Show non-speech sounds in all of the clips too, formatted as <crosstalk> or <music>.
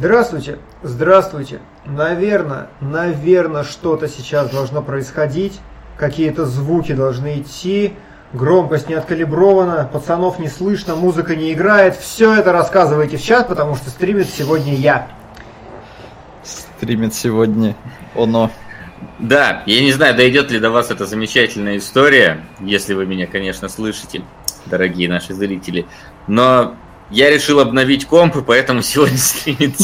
Здравствуйте, здравствуйте. Наверное, наверное, что-то сейчас должно происходить. Какие-то звуки должны идти. Громкость не откалибрована, пацанов не слышно, музыка не играет. Все это рассказывайте в чат, потому что стримит сегодня я. Стримит сегодня оно. Да, я не знаю, дойдет ли до вас эта замечательная история, если вы меня, конечно, слышите, дорогие наши зрители. Но я решил обновить комп, и поэтому сегодня <laughs> стримит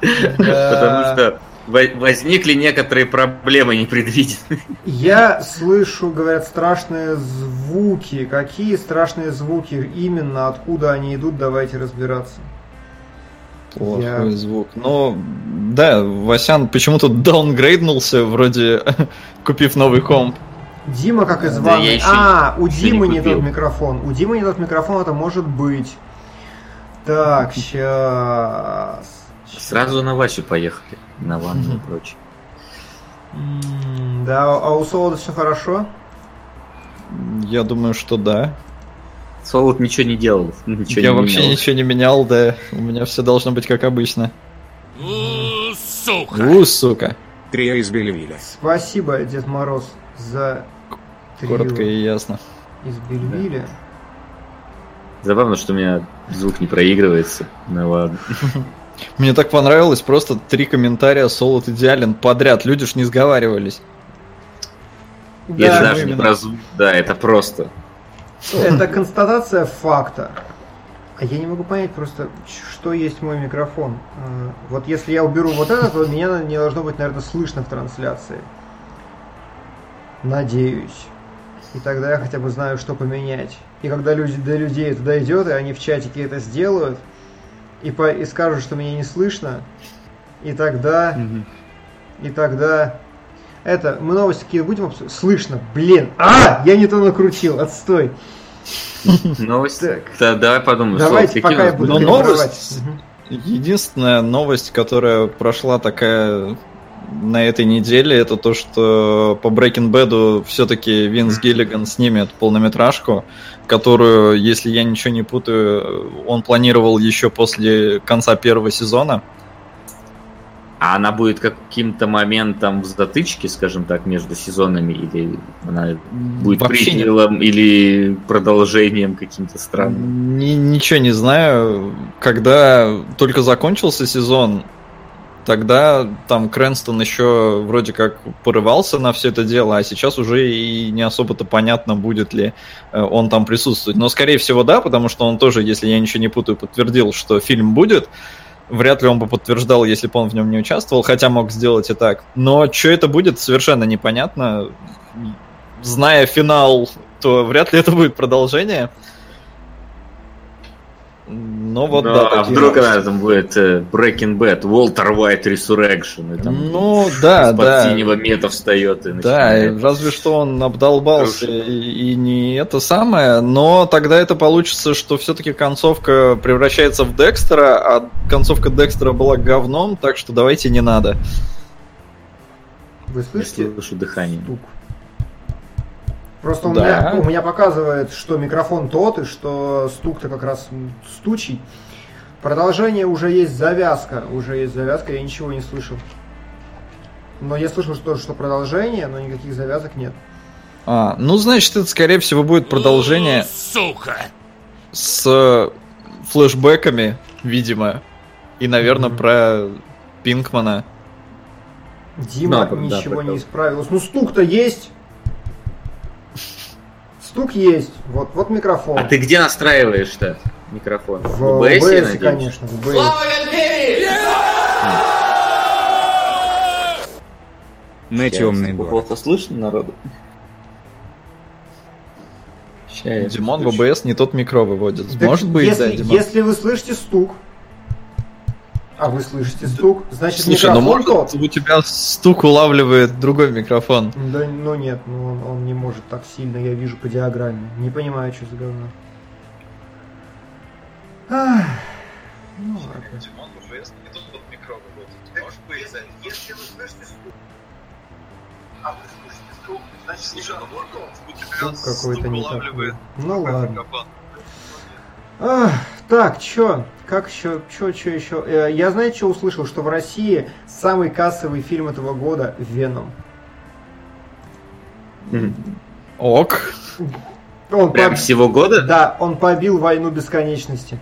Потому что возникли некоторые проблемы непредвиденные. Я слышу, говорят, страшные звуки. Какие страшные звуки именно, откуда они идут, давайте разбираться. Плохой я... звук. Но да, Васян почему-то даунгрейднулся, вроде <laughs> купив новый комп. Дима как из да, ванны. А, у Димы не, не тот микрофон. У Димы не тот микрофон, это может быть. Так, сейчас. Сразу на Васю поехали. На ванну и прочее. Да, а у Солода все хорошо? Я думаю, что да. Солод ничего не делал. Ничего Я не вообще менял. ничего не менял, да. У меня все должно быть как обычно. У, сука! У, сука! Трия из Бельвиля. Спасибо, Дед Мороз, за трио. Коротко и ясно. Из Бельвиля. Забавно, что у меня звук не проигрывается. Ну ладно. <laughs> Мне так понравилось, просто три комментария Солод идеален подряд. Люди ж не сговаривались. Да, это даже не про звук, да, это просто. Это <laughs> констатация факта. А я не могу понять просто, что есть мой микрофон. А, вот если я уберу вот это, то меня не должно быть, наверное, слышно в трансляции. Надеюсь. И тогда я хотя бы знаю, что поменять. И когда люди, до людей это дойдет, и они в чатике это сделают, и, по, и скажут, что меня не слышно, и тогда, угу. и тогда, это, мы новости какие будем обсуждать? Слышно, блин, а, я не то накрутил, отстой. <laughs> Новость? Да, давай подумаем. Давайте, пока я буду новость, единственная новость, которая прошла такая на этой неделе, это то, что по Breaking Bad все-таки Винс Гиллиган снимет полнометражку, которую, если я ничего не путаю, он планировал еще после конца первого сезона. А она будет каким-то моментом в затычке, скажем так, между сезонами, или она будет Вообще приквелом, не... или продолжением каким-то странным? Ни, ничего не знаю. Когда только закончился сезон, тогда там Крэнстон еще вроде как порывался на все это дело, а сейчас уже и не особо-то понятно, будет ли э, он там присутствовать. Но, скорее всего, да, потому что он тоже, если я ничего не путаю, подтвердил, что фильм будет. Вряд ли он бы подтверждал, если бы он в нем не участвовал, хотя мог сделать и так. Но что это будет, совершенно непонятно. Зная финал, то вряд ли это будет продолжение. Ну вот да. да а вдруг она там будет э, Breaking Bad, Walter White Resurrection. И там ну да, да. синего мета встает и начинает. Да, разве что он обдолбался и, и не это самое, но тогда это получится, что все-таки концовка превращается в Декстера, а концовка Декстера была говном, так что давайте не надо. Вы слышите? Я слышу дыхание. Стук. Просто у, да. меня, у меня показывает, что микрофон тот, и что стук-то как раз стучий. Продолжение уже есть завязка. Уже есть завязка, я ничего не слышал. Но я слышал что, что продолжение, но никаких завязок нет. А, ну, значит, это, скорее всего, будет продолжение... Сука! С флешбэками, видимо. И, наверное, mm-hmm. про Пинкмана. Дима да, ничего да, не исправилось. Ну, стук-то есть. Стук есть. Вот, вот микрофон. А ты где настраиваешь-то микрофон? В, в OBS, OBS конечно. В OBS. На темный двор. Плохо слышно народу? Димон в OBS не тот микро выводит. Так Может быть, если, да, Димон? Если вы слышите стук, а вы слышите стук? Значит, Слушай, ну может тот. у тебя стук улавливает другой микрофон? Да, ну нет, ну он, он не может так сильно, я вижу по диаграмме. Не понимаю, что за говно. Ах, ну ладно. Если вы слышите стук, а вы слышите стук, значит, Слушай, ну, не. Ну ладно. Ах, Так, чё? Как еще? Чё, чё еще? Э, Я, знаете, что услышал? Что в России самый кассовый фильм этого года «Веном». Ок. Он Прям поб- всего года? Да, он побил «Войну бесконечности».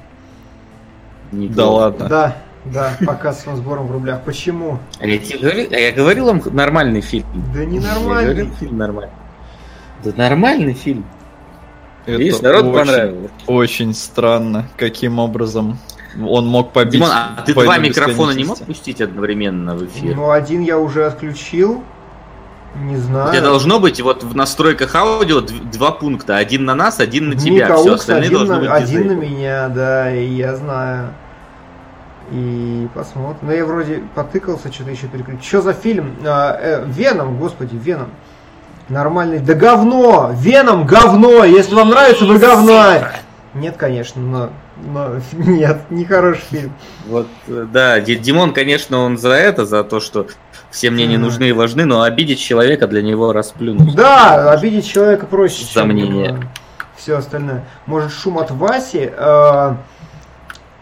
Неплохо. Да ладно. Да, да, по кассовым сборам в рублях. Почему? А я, тебе говорил, а я говорил вам нормальный фильм. Да Я ненормально. говорил, фильм нормальный. Да нормальный фильм. Это Видишь, народ очень, понравилось. Очень странно, каким образом он мог побить. Димон, а ты «Войну два микрофона не мог бесконечности». пустить одновременно в эфир? Ну, один я уже отключил. Не У знаю. тебя должно быть вот в настройках аудио два пункта. Один на нас, один на тебя. Мика Все остальные один, должны на, быть один на меня, да, и я знаю. И посмотрим. Ну, я вроде потыкался, что-то еще переключил. Что за фильм? А, э, Веном, господи, Веном. Нормальный. Да говно! Веном говно! Если вам нравится, вы говна! Нет, конечно, но, но <laughs> нет, не хороший фильм. Вот, э, да, Ди- Димон, конечно, он за это, за то, что все мне не нужны и важны, но обидеть человека для него расплюнуть. Да, обидеть человека проще, За мнение. все остальное. Может, шум от Васи? э,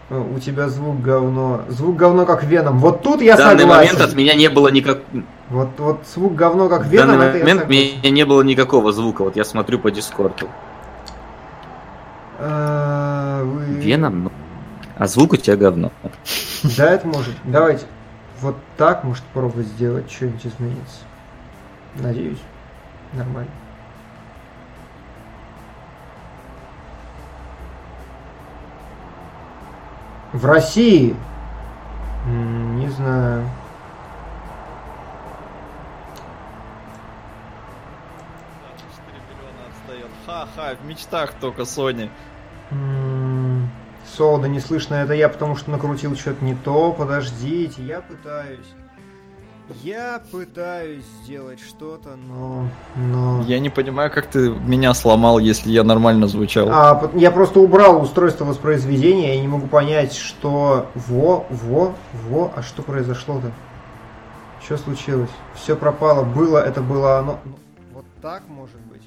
у тебя звук говно. Звук говно как веном. Вот тут я В данный согласен. момент от меня не было никак... Вот, вот звук говно как В веном, данный это момент меня не было никакого звука. Вот я смотрю по Дискорду. Э, вы- Веном. А звук у тебя говно. Да, это может. Давайте. Вот так, может, попробовать сделать, что-нибудь изменится. Надеюсь. Нормально. В России? Не знаю. Ха-ха, в мечтах только Sony. Солода не слышно, это я потому что накрутил что-то не то. Подождите, я пытаюсь. Я пытаюсь сделать что-то, но... но... Я не понимаю, как ты меня сломал, если я нормально звучал. А, я просто убрал устройство воспроизведения, я не могу понять, что... Во, во, во, а что произошло-то? Что случилось? Все пропало, было, это было оно... Вот так может быть?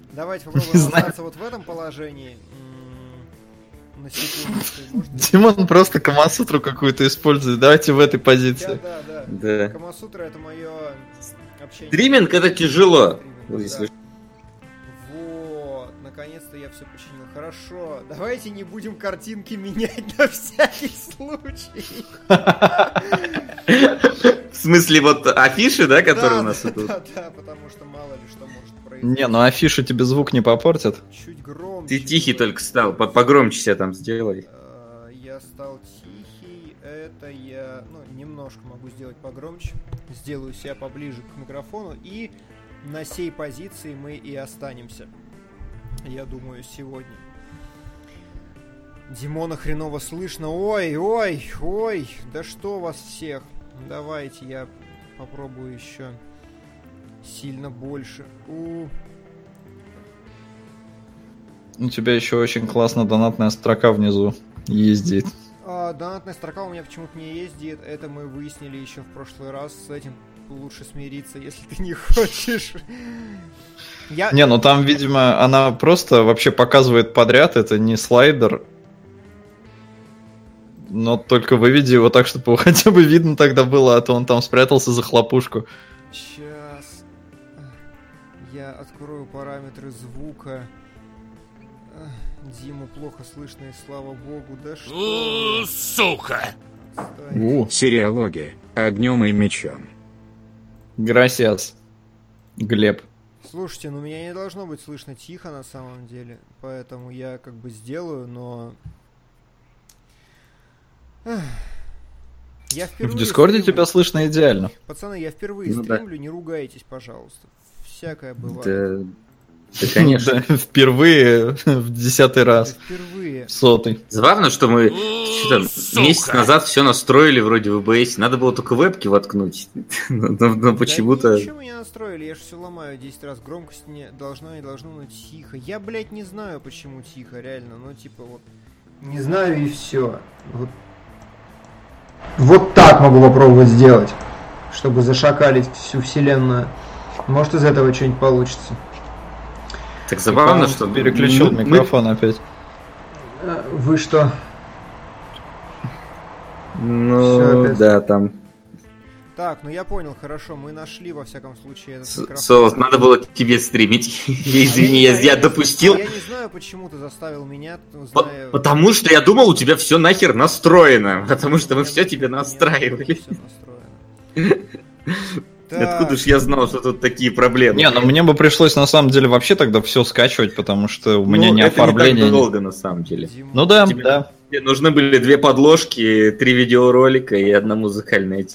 <laughs> Давайте попробуем Не знаю. остаться вот в этом положении. Димон просто Камасутру какую-то использует. Давайте в этой Да, позиции. да, да. Да. Камасутра это мое общение. Стриминг это тяжело. Стриминг, Если да. Вот, наконец-то я все починил. Хорошо, давайте не будем картинки менять на всякий случай. В смысле, вот афиши, да, которые Да, у нас да, идут? Да, да, потому что мало ли что может произойти. Не, ну афишу тебе звук не попортят. Чуть громче. Ты тихий только стал, по- погромче себя там сделай. А, Я стал тихий, это я, ну, немножко могу сделать погромче. Сделаю себя поближе к микрофону и на сей позиции мы и останемся. Я думаю, сегодня. Димона хреново слышно. Ой, ой, ой, да что вас всех. Давайте я попробую еще сильно больше. У, У тебя еще очень классно донатная строка внизу ездит. А, донатная строка у меня почему-то не ездит. Это мы выяснили еще в прошлый раз. С этим лучше смириться, если ты не <laughs> хочешь. Я... Не, ну там, видимо, она просто вообще показывает подряд, это не слайдер. Но только выведи его так, чтобы его <laughs> хотя бы видно тогда было, а то он там спрятался за хлопушку. Сейчас я открою параметры звука. Диму плохо слышно, и слава богу. Да что? Сука! Отстань. Сериалогия. Огнем и мечом. Грасиас. Глеб. Слушайте, ну меня не должно быть слышно тихо на самом деле, поэтому я как бы сделаю, но... Я В впервые Дискорде стримлю. тебя слышно идеально. Пацаны, я впервые Ну да. стримлю, не ругайтесь, пожалуйста. Всякое бывает. Да, да, конечно. Да, Впервые <laughs> в десятый раз. Впервые. В сотый. Забавно, что мы месяц назад все настроили вроде в OBS. Надо было только вебки воткнуть. <laughs> Но, но- но почему-то... Да ничего не настроили, я же все ломаю 10 раз. Громкость не должна, не должно, но тихо. Я, блядь, не знаю, почему тихо, реально. Ну, типа, вот... Не знаю и все. Вот. вот так могу попробовать сделать, чтобы зашакалить всю вселенную. Может, из этого что-нибудь получится. Так забавно, что... Переключил мы- мы- микрофон опять. А, Вы что? Ну, опять. да, там... Так, ну я понял, хорошо, мы нашли во всяком случае этот С- микрофон. Солод, надо было тебе стримить. <laughs> Я, Извини, я, я не- допустил. Я не знаю, почему ты заставил меня, ну, По- зная... Потому что я думал, у тебя все нахер настроено. <laughs> Потому что мы все тебе настраивали. <laughs> настроено. Откуда Так, ж я знал, что тут такие проблемы? Не, ну мне бы пришлось на самом деле вообще тогда все скачивать, потому что у Ну, меня не это оформление. Не так долго, на самом деле. Дима, Ну да, Тебе- да, Мне нужны были две подложки, три видеоролика и одна музыкальная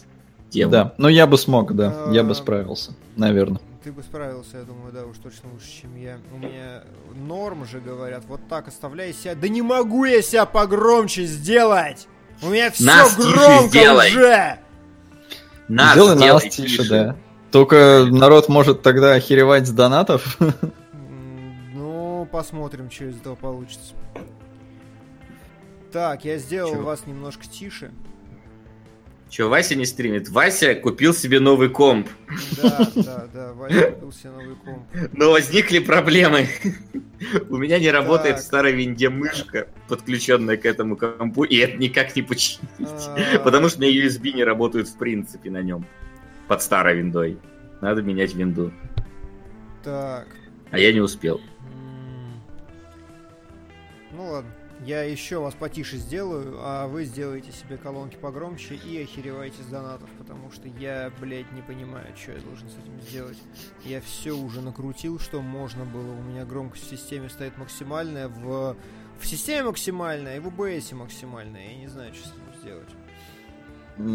тема. да. Ну я бы смог, да, я А, бы справился, наверное. Ты бы справился, я думаю, да, уж точно лучше, чем я. У меня норм же говорят, вот так оставляй себя. Да не могу я себя погромче сделать! У меня все Нас громко сделай! уже! Нас Сделай сделай нас тише, да. Только народ может тогда охеревать с донатов. Ну, посмотрим, что из этого получится. Так, я сделал Чё? вас немножко тише. Че, Вася не стримит? Вася купил себе новый комп. Да, да, да, Ваня купил себе новый комп. Но возникли проблемы. У меня не работает Так. старой винде мышка, подключенная к этому компу, и это никак не починить. А. Потому что у меня USB не работают в принципе на нем. Под старой виндой. Надо менять винду. Так. А я не успел. Ну ладно. Я еще вас потише сделаю, а вы сделаете себе колонки погромче и охеревайте с донатов, потому что я, блядь, не понимаю, что я должен с этим сделать. Я все уже накрутил, что можно было. У меня громкость в системе стоит максимальная, в, в системе максимальная и в OBS максимальная. Я не знаю, что с этим сделать.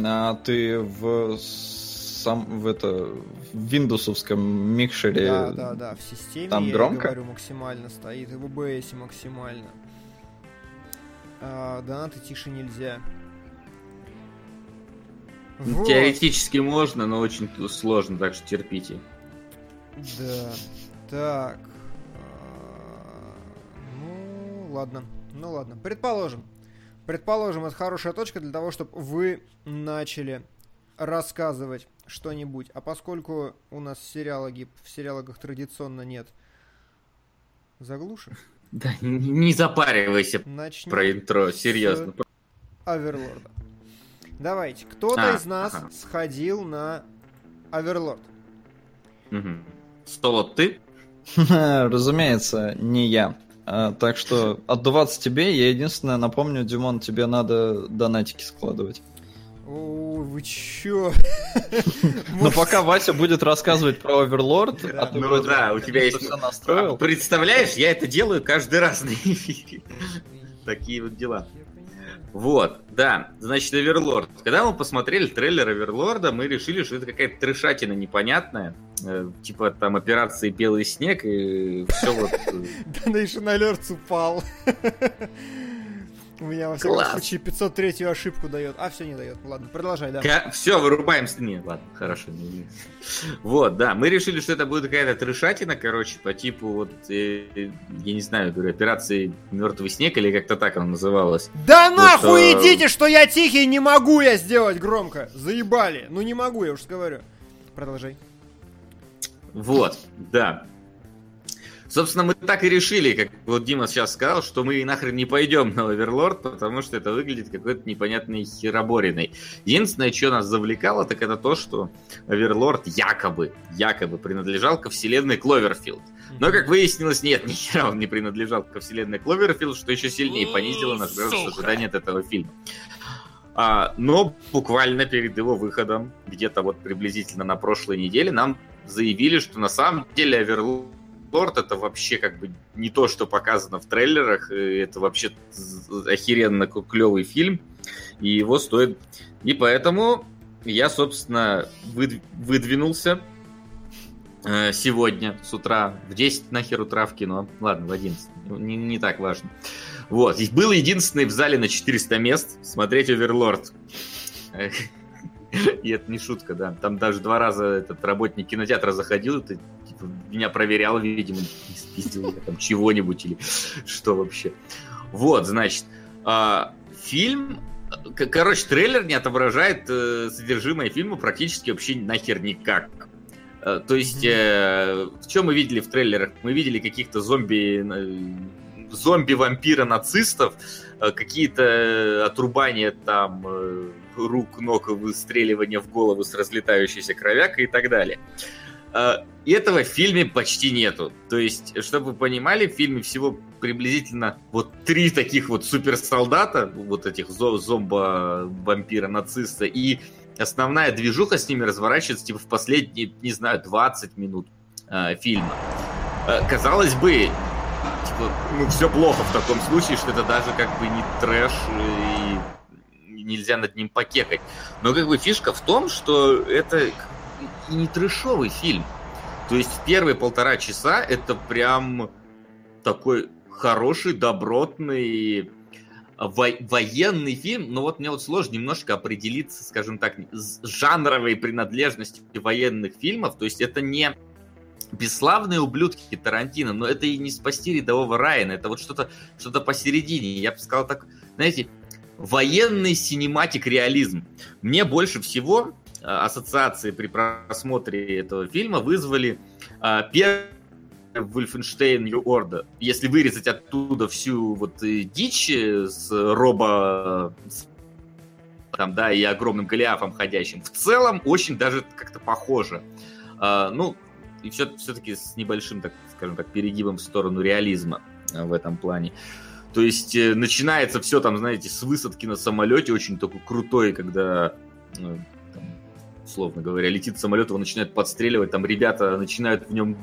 А ты в сам в это в виндовсовском микшере Да, да, да, в системе там я громко? говорю максимально стоит, и в OBS максимально. А, донаты тише нельзя. Вот. Теоретически можно, но очень сложно, так что терпите. Да. Так. А, Ну, ладно. Ну ладно. Предположим. Предположим, это хорошая точка для того, чтобы вы начали рассказывать что-нибудь. А поскольку у нас сериалоги, в сериалогах традиционно нет заглушек, Да, не, запаривайся начнем про интро, серьезно. Аверлорда. Давайте, кто-то А, из нас ага. сходил на Аверлорд. Мгм. Соло, ты? <laughs> Разумеется, не я. А, так что отдуваться тебе, я единственное напомню, Димон, тебе надо донатики складывать. О, вы чё? <laughs> Но пока Вася будет рассказывать про Оверлорд, Да. а ты Ну да, у тебя есть- всё настроил. Представляешь, я это делаю каждый раз на <laughs> эфире. Такие вот дела. Вот, да, значит, Оверлорд. Когда мы посмотрели трейлер Оверлорда, мы решили, что это какая-то трешатина непонятная. Э, Типа там операции «Белый снег» и все вот... <laughs> Donation Alerts упал. У меня, во всяком Класс. случае, 503 ошибку дает. А, все не дает. Ладно, продолжай, да. Все, вырубаем Не, ладно, хорошо. не- не. Вот, да, мы решили, что это будет какая-то трешатина, короче, по типу вот, э, э, я не знаю, говорю, операции «Мертвый снег» или как-то так она называлась. Да Вот, нахуй а- идите, что я тихий, не могу я сделать громко. Заебали. Ну не могу, я уж говорю. Продолжай. Вот, да. Собственно, мы так и решили, как вот Дима сейчас сказал, что мы нахрен не пойдем на Оверлорд, потому что это выглядит какой-то непонятной херобориной. Единственное, что нас завлекало, так это то, что Оверлорд якобы, якобы принадлежал ко вселенной Кловерфилд. Но, как выяснилось, нет, <laughs> ни хера он не принадлежал ко вселенной Кловерфилд, что еще сильнее понизило наш ожидания от этого фильма. А, но буквально перед его выходом, где-то вот приблизительно на прошлой неделе, нам заявили, что на самом деле Оверлорд это вообще как бы не то, что показано в трейлерах, и это вообще охеренно клевый фильм, и его стоит... И поэтому я, собственно, выд- выдвинулся э, сегодня с утра, в 10 нахер утра в кино, ладно, в 11, не, не так важно. Вот, и был единственный в зале на 400 мест смотреть Оверлорд. <laughs> И это не шутка, да. Там даже два раза этот работник кинотеатра заходил, ты, типа, меня проверял, видимо, спиздил я там чего-нибудь или что вообще. Вот, значит, а, фильм, короче, трейлер не отображает э, содержимое фильма практически вообще нахер никак. Э, То есть, э, что мы видели в трейлерах? Мы видели каких-то зомби, э, зомби-вампира-нацистов, э, какие-то отрубания там э, рук, ног, выстреливания в голову с разлетающейся кровякой и так далее. Э, и этого в фильме почти нету. То есть, чтобы вы понимали, в фильме всего приблизительно вот три таких вот суперсолдата, вот этих зомбо-вампира-нациста, и основная движуха с ними разворачивается типа в последние, не знаю, 20 минут э, фильма. Э, казалось бы, типа, ну все плохо в таком случае, что это даже как бы не трэш и нельзя над ним покекать. Но как бы фишка в том, что это и не трэшовый фильм. То есть первые полтора часа это прям такой хороший, добротный во военный фильм, но вот мне вот сложно немножко определиться, скажем так, с жанровой принадлежностью военных фильмов. То есть это не бесславные ублюдки Тарантино, но это и не спасти рядового Райана, это вот что-то что посередине. Я бы сказал так, знаете, военный синематик реализм. Мне больше всего ассоциации при просмотре этого фильма вызвали а, первый Wolfenstein New Order. Если вырезать оттуда всю вот э, дичь с робо там, да, и огромным голиафом ходящим, в целом очень даже как-то похоже. А, ну, и все, все-таки с небольшим, так скажем так, перегибом в сторону реализма в этом плане. То есть э, начинается все там, знаете, с высадки на самолете, очень такой крутой, когда условно говоря, летит самолет, его начинают подстреливать, там ребята начинают в нем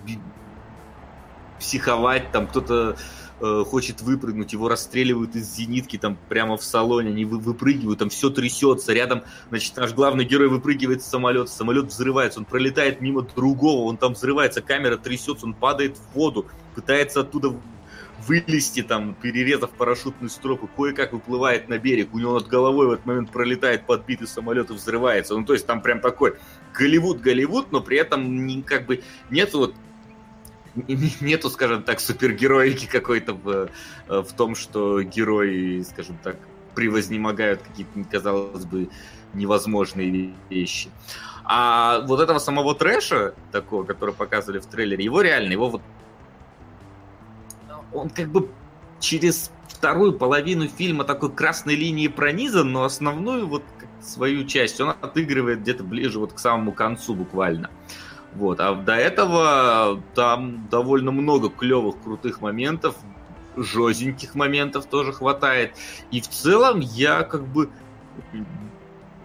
психовать, там кто-то э, хочет выпрыгнуть, его расстреливают из зенитки там прямо в салоне, они вы, выпрыгивают, там все трясется, рядом, значит, наш главный герой выпрыгивает с самолета, самолет взрывается, он пролетает мимо другого, он там взрывается, камера трясется, он падает в воду, пытается оттуда вылезти, там, перерезав парашютную стропу, кое-как выплывает на берег, у него над головой в этот момент пролетает подбитый самолет и взрывается. Ну, то есть там прям такой Голливуд-Голливуд, но при этом не, как бы нет вот <laughs> нету, скажем так, супергероики какой-то в, э, в том, что герои, скажем так, превознемогают какие-то, казалось бы, невозможные вещи. А вот этого самого трэша, такого, который показывали в трейлере, его реально, его вот... Он как бы через вторую половину фильма такой красной линии пронизан, но основную вот свою часть он отыгрывает где-то ближе вот к самому концу буквально. Вот. А до этого там довольно много клевых, крутых моментов, жестеньких моментов тоже хватает. И в целом я как бы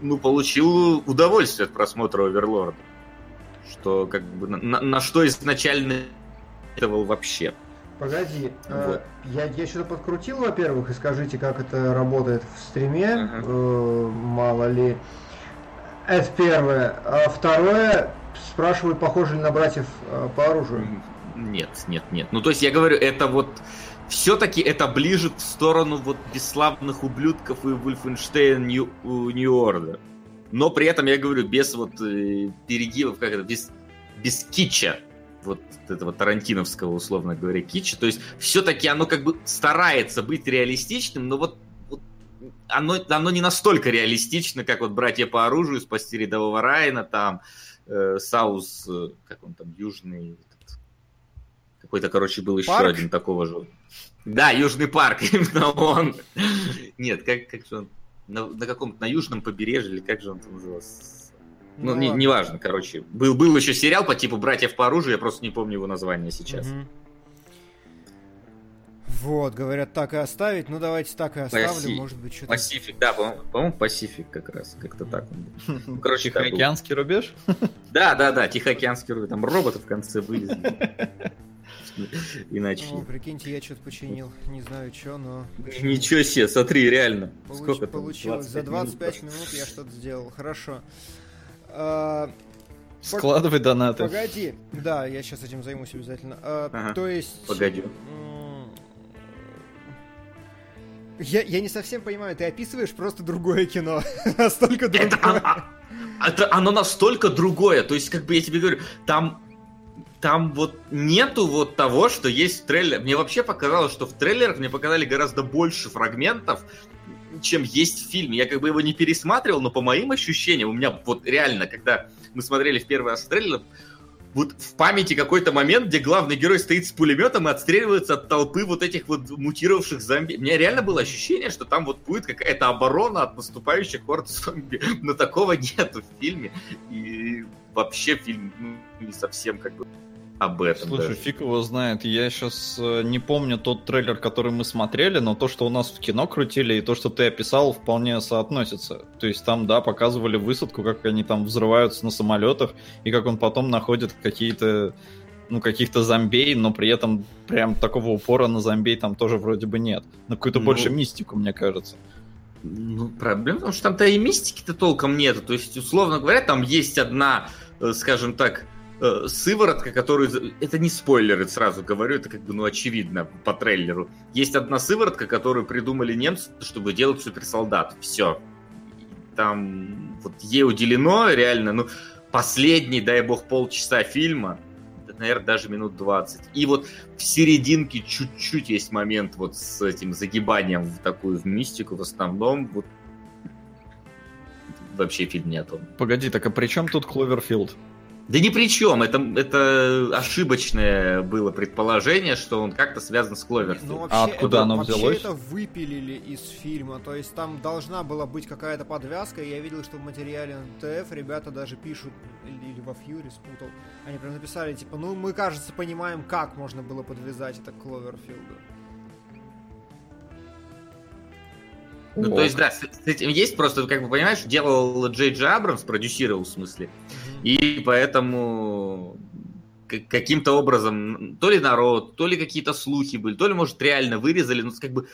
ну, получил удовольствие от просмотра Оверлорда. Что как бы на, на что изначально это вообще. Погоди, а, вот. э, я, я что-то подкрутил, во-первых, и скажите, как это работает в стриме, ага. э, мало ли. Это первое. А второе, спрашивают, похожи ли на братьев э, по оружию. Нет, нет, нет. Ну, то есть я говорю, это вот все-таки это ближе в сторону вот бесславных ублюдков и New Order. Но при этом, я говорю, без вот э, перегибов, как это, без, без кича, вот этого тарантиновского, условно говоря, кича. То есть все-таки оно как бы старается быть реалистичным, но вот, вот оно, оно не настолько реалистично, как вот «Братья по оружию», «Спасти рядового Райана», там, э, Саус, э, как он там, Южный, какой-то, короче, был еще парк? один такого же. Да, Южный парк, <laughs> именно он. Нет, как, как же он, на, на каком-то, на южном побережье, или как же он там назывался? Ну, ну не, неважно, короче. Был, был еще сериал по типу «Братьев по оружию», я просто не помню его название сейчас. Угу. Вот, говорят, так и оставить. Ну, давайте так и оставлю, Паси... может быть, что-то... Пасифик, да, по-моему, Пасифик как раз, как-то так. Ну, короче, Тихоокеанский рубеж? Да, да, да, Тихоокеанский рубеж. Там роботы в конце вылезли. <laughs> Иначе. Ну, прикиньте, я что-то починил. Не знаю, что, но... Ничего себе, смотри, реально. Получ... Сколько Получилось. За 25 минут, я что-то сделал. Хорошо. А... Складывай донаты. Погоди. Да, я сейчас этим займусь обязательно. А, ага. То есть... Погоди. Я, я не совсем понимаю, ты описываешь просто другое кино. <laughs> настолько другое. Это, это оно настолько другое. То есть, как бы я тебе говорю, там там вот нету вот того, что есть в трейлере. Мне вообще показалось, что в трейлерах мне показали гораздо больше фрагментов, чем есть в фильме. Я как бы его не пересматривал, но по моим ощущениям, у меня вот реально, когда мы смотрели в первый раз трейлер, вот в памяти какой-то момент, где главный герой стоит с пулеметом и отстреливается от толпы вот этих вот мутировавших зомби. У меня реально было ощущение, что там вот будет какая-то оборона от наступающих хорд зомби. Но такого нету в фильме. И вообще фильм ну, не совсем как бы об этом. Слушай, даже. фиг его знает. Я сейчас не помню тот трейлер, который мы смотрели, но то, что у нас в кино крутили, и то, что ты описал, вполне соотносится. То есть там, да, показывали высадку, как они там взрываются на самолетах, и как он потом находит какие-то ну, каких-то зомбей, но при этом прям такого упора на зомбей там тоже вроде бы нет. На какую-то Ну. больше мистику, мне кажется. Ну, проблема в том, что там-то и мистики-то толком нету. То есть, условно говоря, там есть одна, э, скажем так, э, сыворотка, которую... Это не спойлеры, сразу говорю, это как бы, ну, очевидно по трейлеру. Есть одна сыворотка, которую придумали немцы, чтобы делать суперсолдат. Все. Там вот ей уделено реально, ну, последний, дай бог, полчаса фильма, наверное, даже минут 20. И вот в серединке чуть-чуть есть момент вот с этим загибанием в такую в мистику, в основном вот вообще фильм не о том. Погоди, так а при чем тут Кловерфилд? Да ни при чем, это, это ошибочное было предположение, что он как-то связан с Ну, Кловерфилд. вообще, А откуда это, оно вообще взялось? это выпилили из фильма, то есть там должна была быть какая-то подвязка, и я видел, что в материале НТФ ребята даже пишут, или, или во Фьюри спутал, они прям написали, типа, ну мы, кажется, понимаем, как можно было подвязать это к Кловерфилду. Ну, то есть, да, с, с этим есть просто, как бы, понимаешь, делал Джей Джей Абрамс, продюсировал, в смысле, и поэтому каким-то образом, то ли народ, то ли какие-то слухи были, то ли, может, реально вырезали, но как бы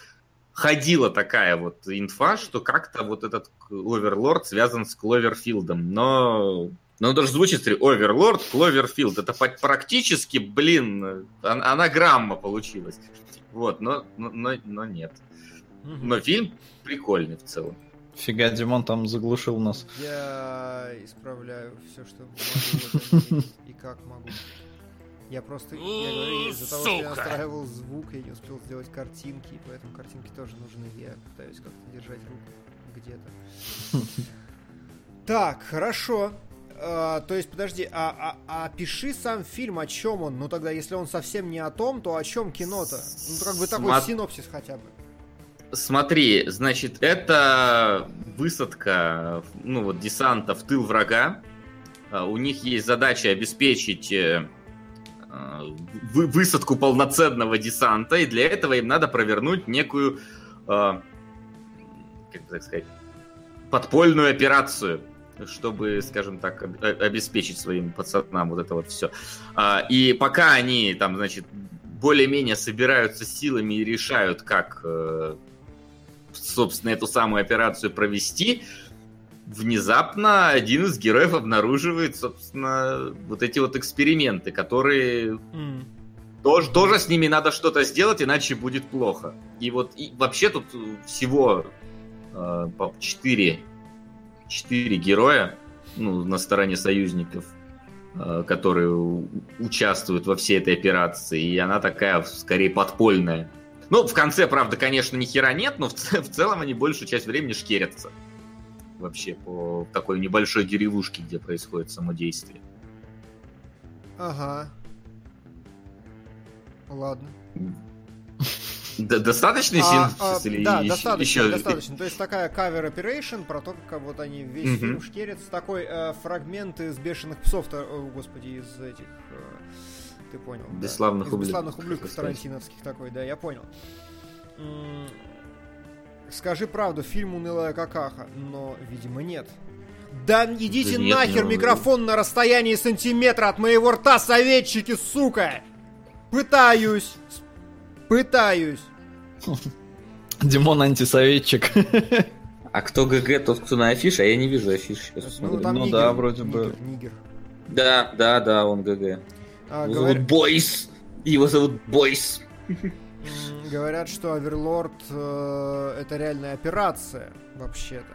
ходила такая вот инфа, что как-то вот этот Оверлорд связан с Кловерфилдом, но... Но даже звучит, Оверлорд, Кловерфилд. Это практически, блин, ан- анаграмма получилась. Вот, но, но, но, нет. Но фильм прикольный в целом. Фига, Димон там заглушил нас. Я исправляю все, что могу <laughs> и как могу. Я просто, я говорю, из-за того, что я настраивал звук, я не успел сделать картинки, и поэтому картинки тоже нужны. Я пытаюсь как-то держать руку где-то. <laughs> Так, хорошо. А, то есть, подожди, а, а, а пиши сам фильм, о чем он? Ну тогда, если он совсем не о том, то о чем кино-то? Ну, как бы такой Сма- синопсис хотя бы. Смотри, значит, это высадка, ну вот, десанта в тыл врага. А, У них есть задача обеспечить э, э, вы- высадку полноценного десанта, и для этого им надо провернуть некую, э, как бы так сказать, подпольную операцию, чтобы, скажем так, о- обеспечить своим пацанам вот это вот все. И пока они там, значит, более-менее собираются силами и решают, как, э, собственно, эту самую операцию провести, внезапно один из героев обнаруживает, собственно, вот эти вот эксперименты, которые М. тоже, тоже с ними надо что-то сделать, иначе будет плохо. И вот и вообще тут всего э, по 4, 4 героя ну, на стороне союзников, э, которые участвуют во всей этой операции. И она такая скорее подпольная. Ну, в конце, правда, конечно, ни хера нет, но в, в целом они большую часть времени шкерятся. Вообще по такой небольшой деревушке, где происходит само действие. Ага. Ладно. Д- достаточный А, синопсис а, или да, еще- достаточно, еще- достаточно. То есть такая кавер operation про то, как вот они весь Мгм. фильм шкерятся. Такой э, фрагмент из бешеных псов, то- о, господи, из этих. э, ты понял. да. Бесславных из ублюдков, бесславных ублюдков тарантиновских такой, да, я понял. Скажи правду, фильм унылая какаха, но, видимо, нет. Да идите Да нет, нахер ну- микрофон на расстоянии сантиметра от моего рта, советчики, сука! Пытаюсь! Пытаюсь! <laughs> Димон антисоветчик. <laughs> А кто ГГ, тот, кто на афише, а я не вижу афиш. Ну, Ну нигер, да, вроде бы. нигер. Да, да, да, он ГГ. А, Его говор- зовут Бойс. Его зовут Бойс. Говорят, что Оверлорд э, это реальная операция, вообще-то.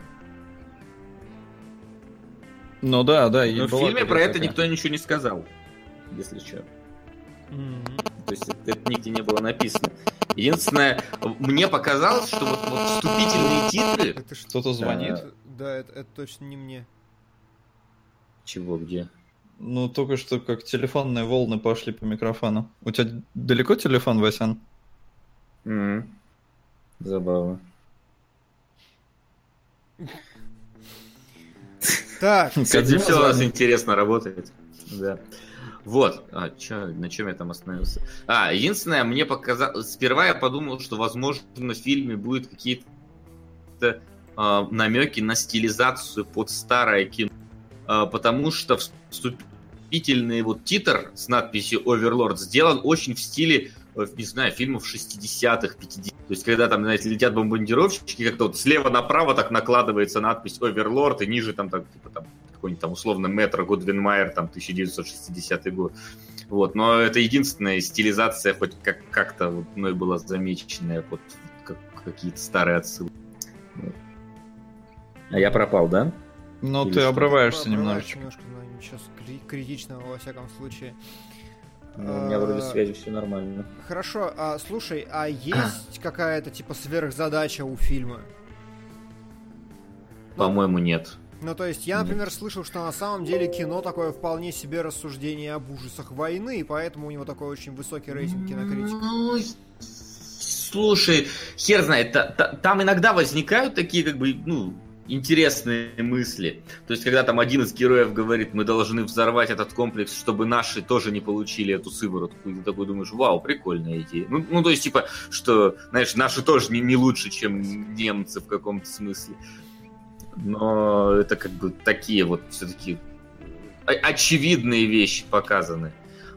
Ну да, да. Но в фильме про это такая. никто ничего не сказал. Если что. То есть это, это нигде не было написано. Единственное, мне показалось, что вот, вот вступительные титры... Это что? Кто-то звонит. Да. Да, это, это точно не мне. Чего, где? Ну, только что как телефонные волны пошли по микрофону. У тебя далеко телефон, Васян? М, Забавно. Так, Кстати, Дима все у нас интересно работает. Да. Вот, а, чё, на чем я там остановился? А, единственное, мне показалось, сперва я подумал, что, возможно, в фильме будет какие-то а, намеки на стилизацию под старое кино, А, потому что вступительный вот титр с надписью Overlord сделан очень в стиле, э, не знаю, фильмов 60-х, 50-х. То есть, когда там, знаете, летят бомбардировщики, как-то вот слева направо так накладывается надпись Overlord, и ниже там, так, типа, там какой-нибудь там условно метро Гудвин Майер, там 1960 год. Вот, но это единственная стилизация, хоть как- как-то вот мной была замеченная, вот как- какие-то старые отсылки. А я пропал, да? Ну, Или ты что? обрываешься Обрываешь немножечко. немножко, но ничего критичного во всяком случае. Ну, у меня вроде А, связи все нормально. Хорошо, а слушай, а есть <clears throat> какая-то типа сверхзадача у фильма? По-моему, нет. Ну, то есть, я, например, слышал, что на самом деле кино такое вполне себе рассуждение об ужасах войны, и поэтому у него такой очень высокий рейтинг кинокритики. Ну, слушай, хер знает, та- та- там иногда возникают такие, как бы, ну, интересные мысли. То есть, когда там один из героев говорит, мы должны взорвать этот комплекс, чтобы наши тоже не получили эту сыворотку, и ты такой думаешь, вау, прикольная идея. Ну, ну то есть, типа, что, знаешь, наши тоже не, не лучше, чем немцы в каком-то смысле. Но это как бы такие вот все-таки очевидные вещи показаны.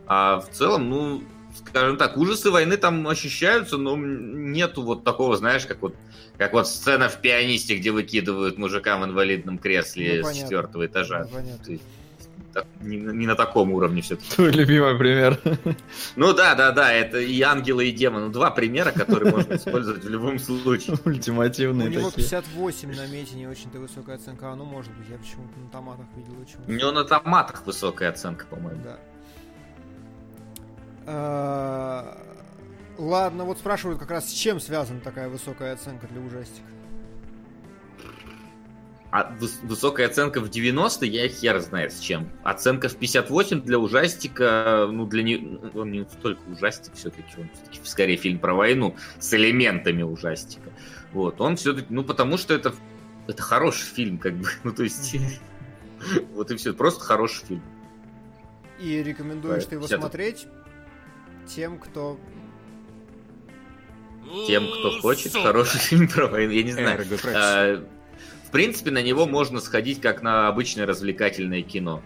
А в целом, ну, скажем так, ужасы войны там ощущаются, но нету вот такого, знаешь, как вот, как вот сцена в пианисте, где выкидывают мужика в инвалидном кресле Ну, с четвертого этажа. Ну, не, не на таком уровне все-таки. <laughs> Твой любимый пример. <laughs> Ну да, да, да, это и ангелы, и демоны. Ну, Два примера, которые можно <laughs> использовать в любом случае. У Ультимативные него такие. 58 на мете, не очень-то высокая оценка. А ну, может быть, я почему-то на томатах видел очень У него на томатах высокая оценка, по-моему. Да. А, Ладно, вот спрашивают как раз, с чем связана такая высокая оценка для ужастика. А выс- высокая оценка в 90 я хер знает с чем. Оценка в 58 для ужастика, ну, для не... Он не столько ужастик все-таки, он все-таки скорее фильм про войну с элементами ужастика. Вот, он все-таки, ну, потому что это, это хороший фильм, как бы, <laughs> ну, то есть, вот и все, просто хороший фильм. И рекомендуешь ты его 50. смотреть тем, кто... Тем, кто хочет хороший фильм про войну, я не знаю. Эрготрекс. А, В принципе, на него можно сходить как на обычное развлекательное кино.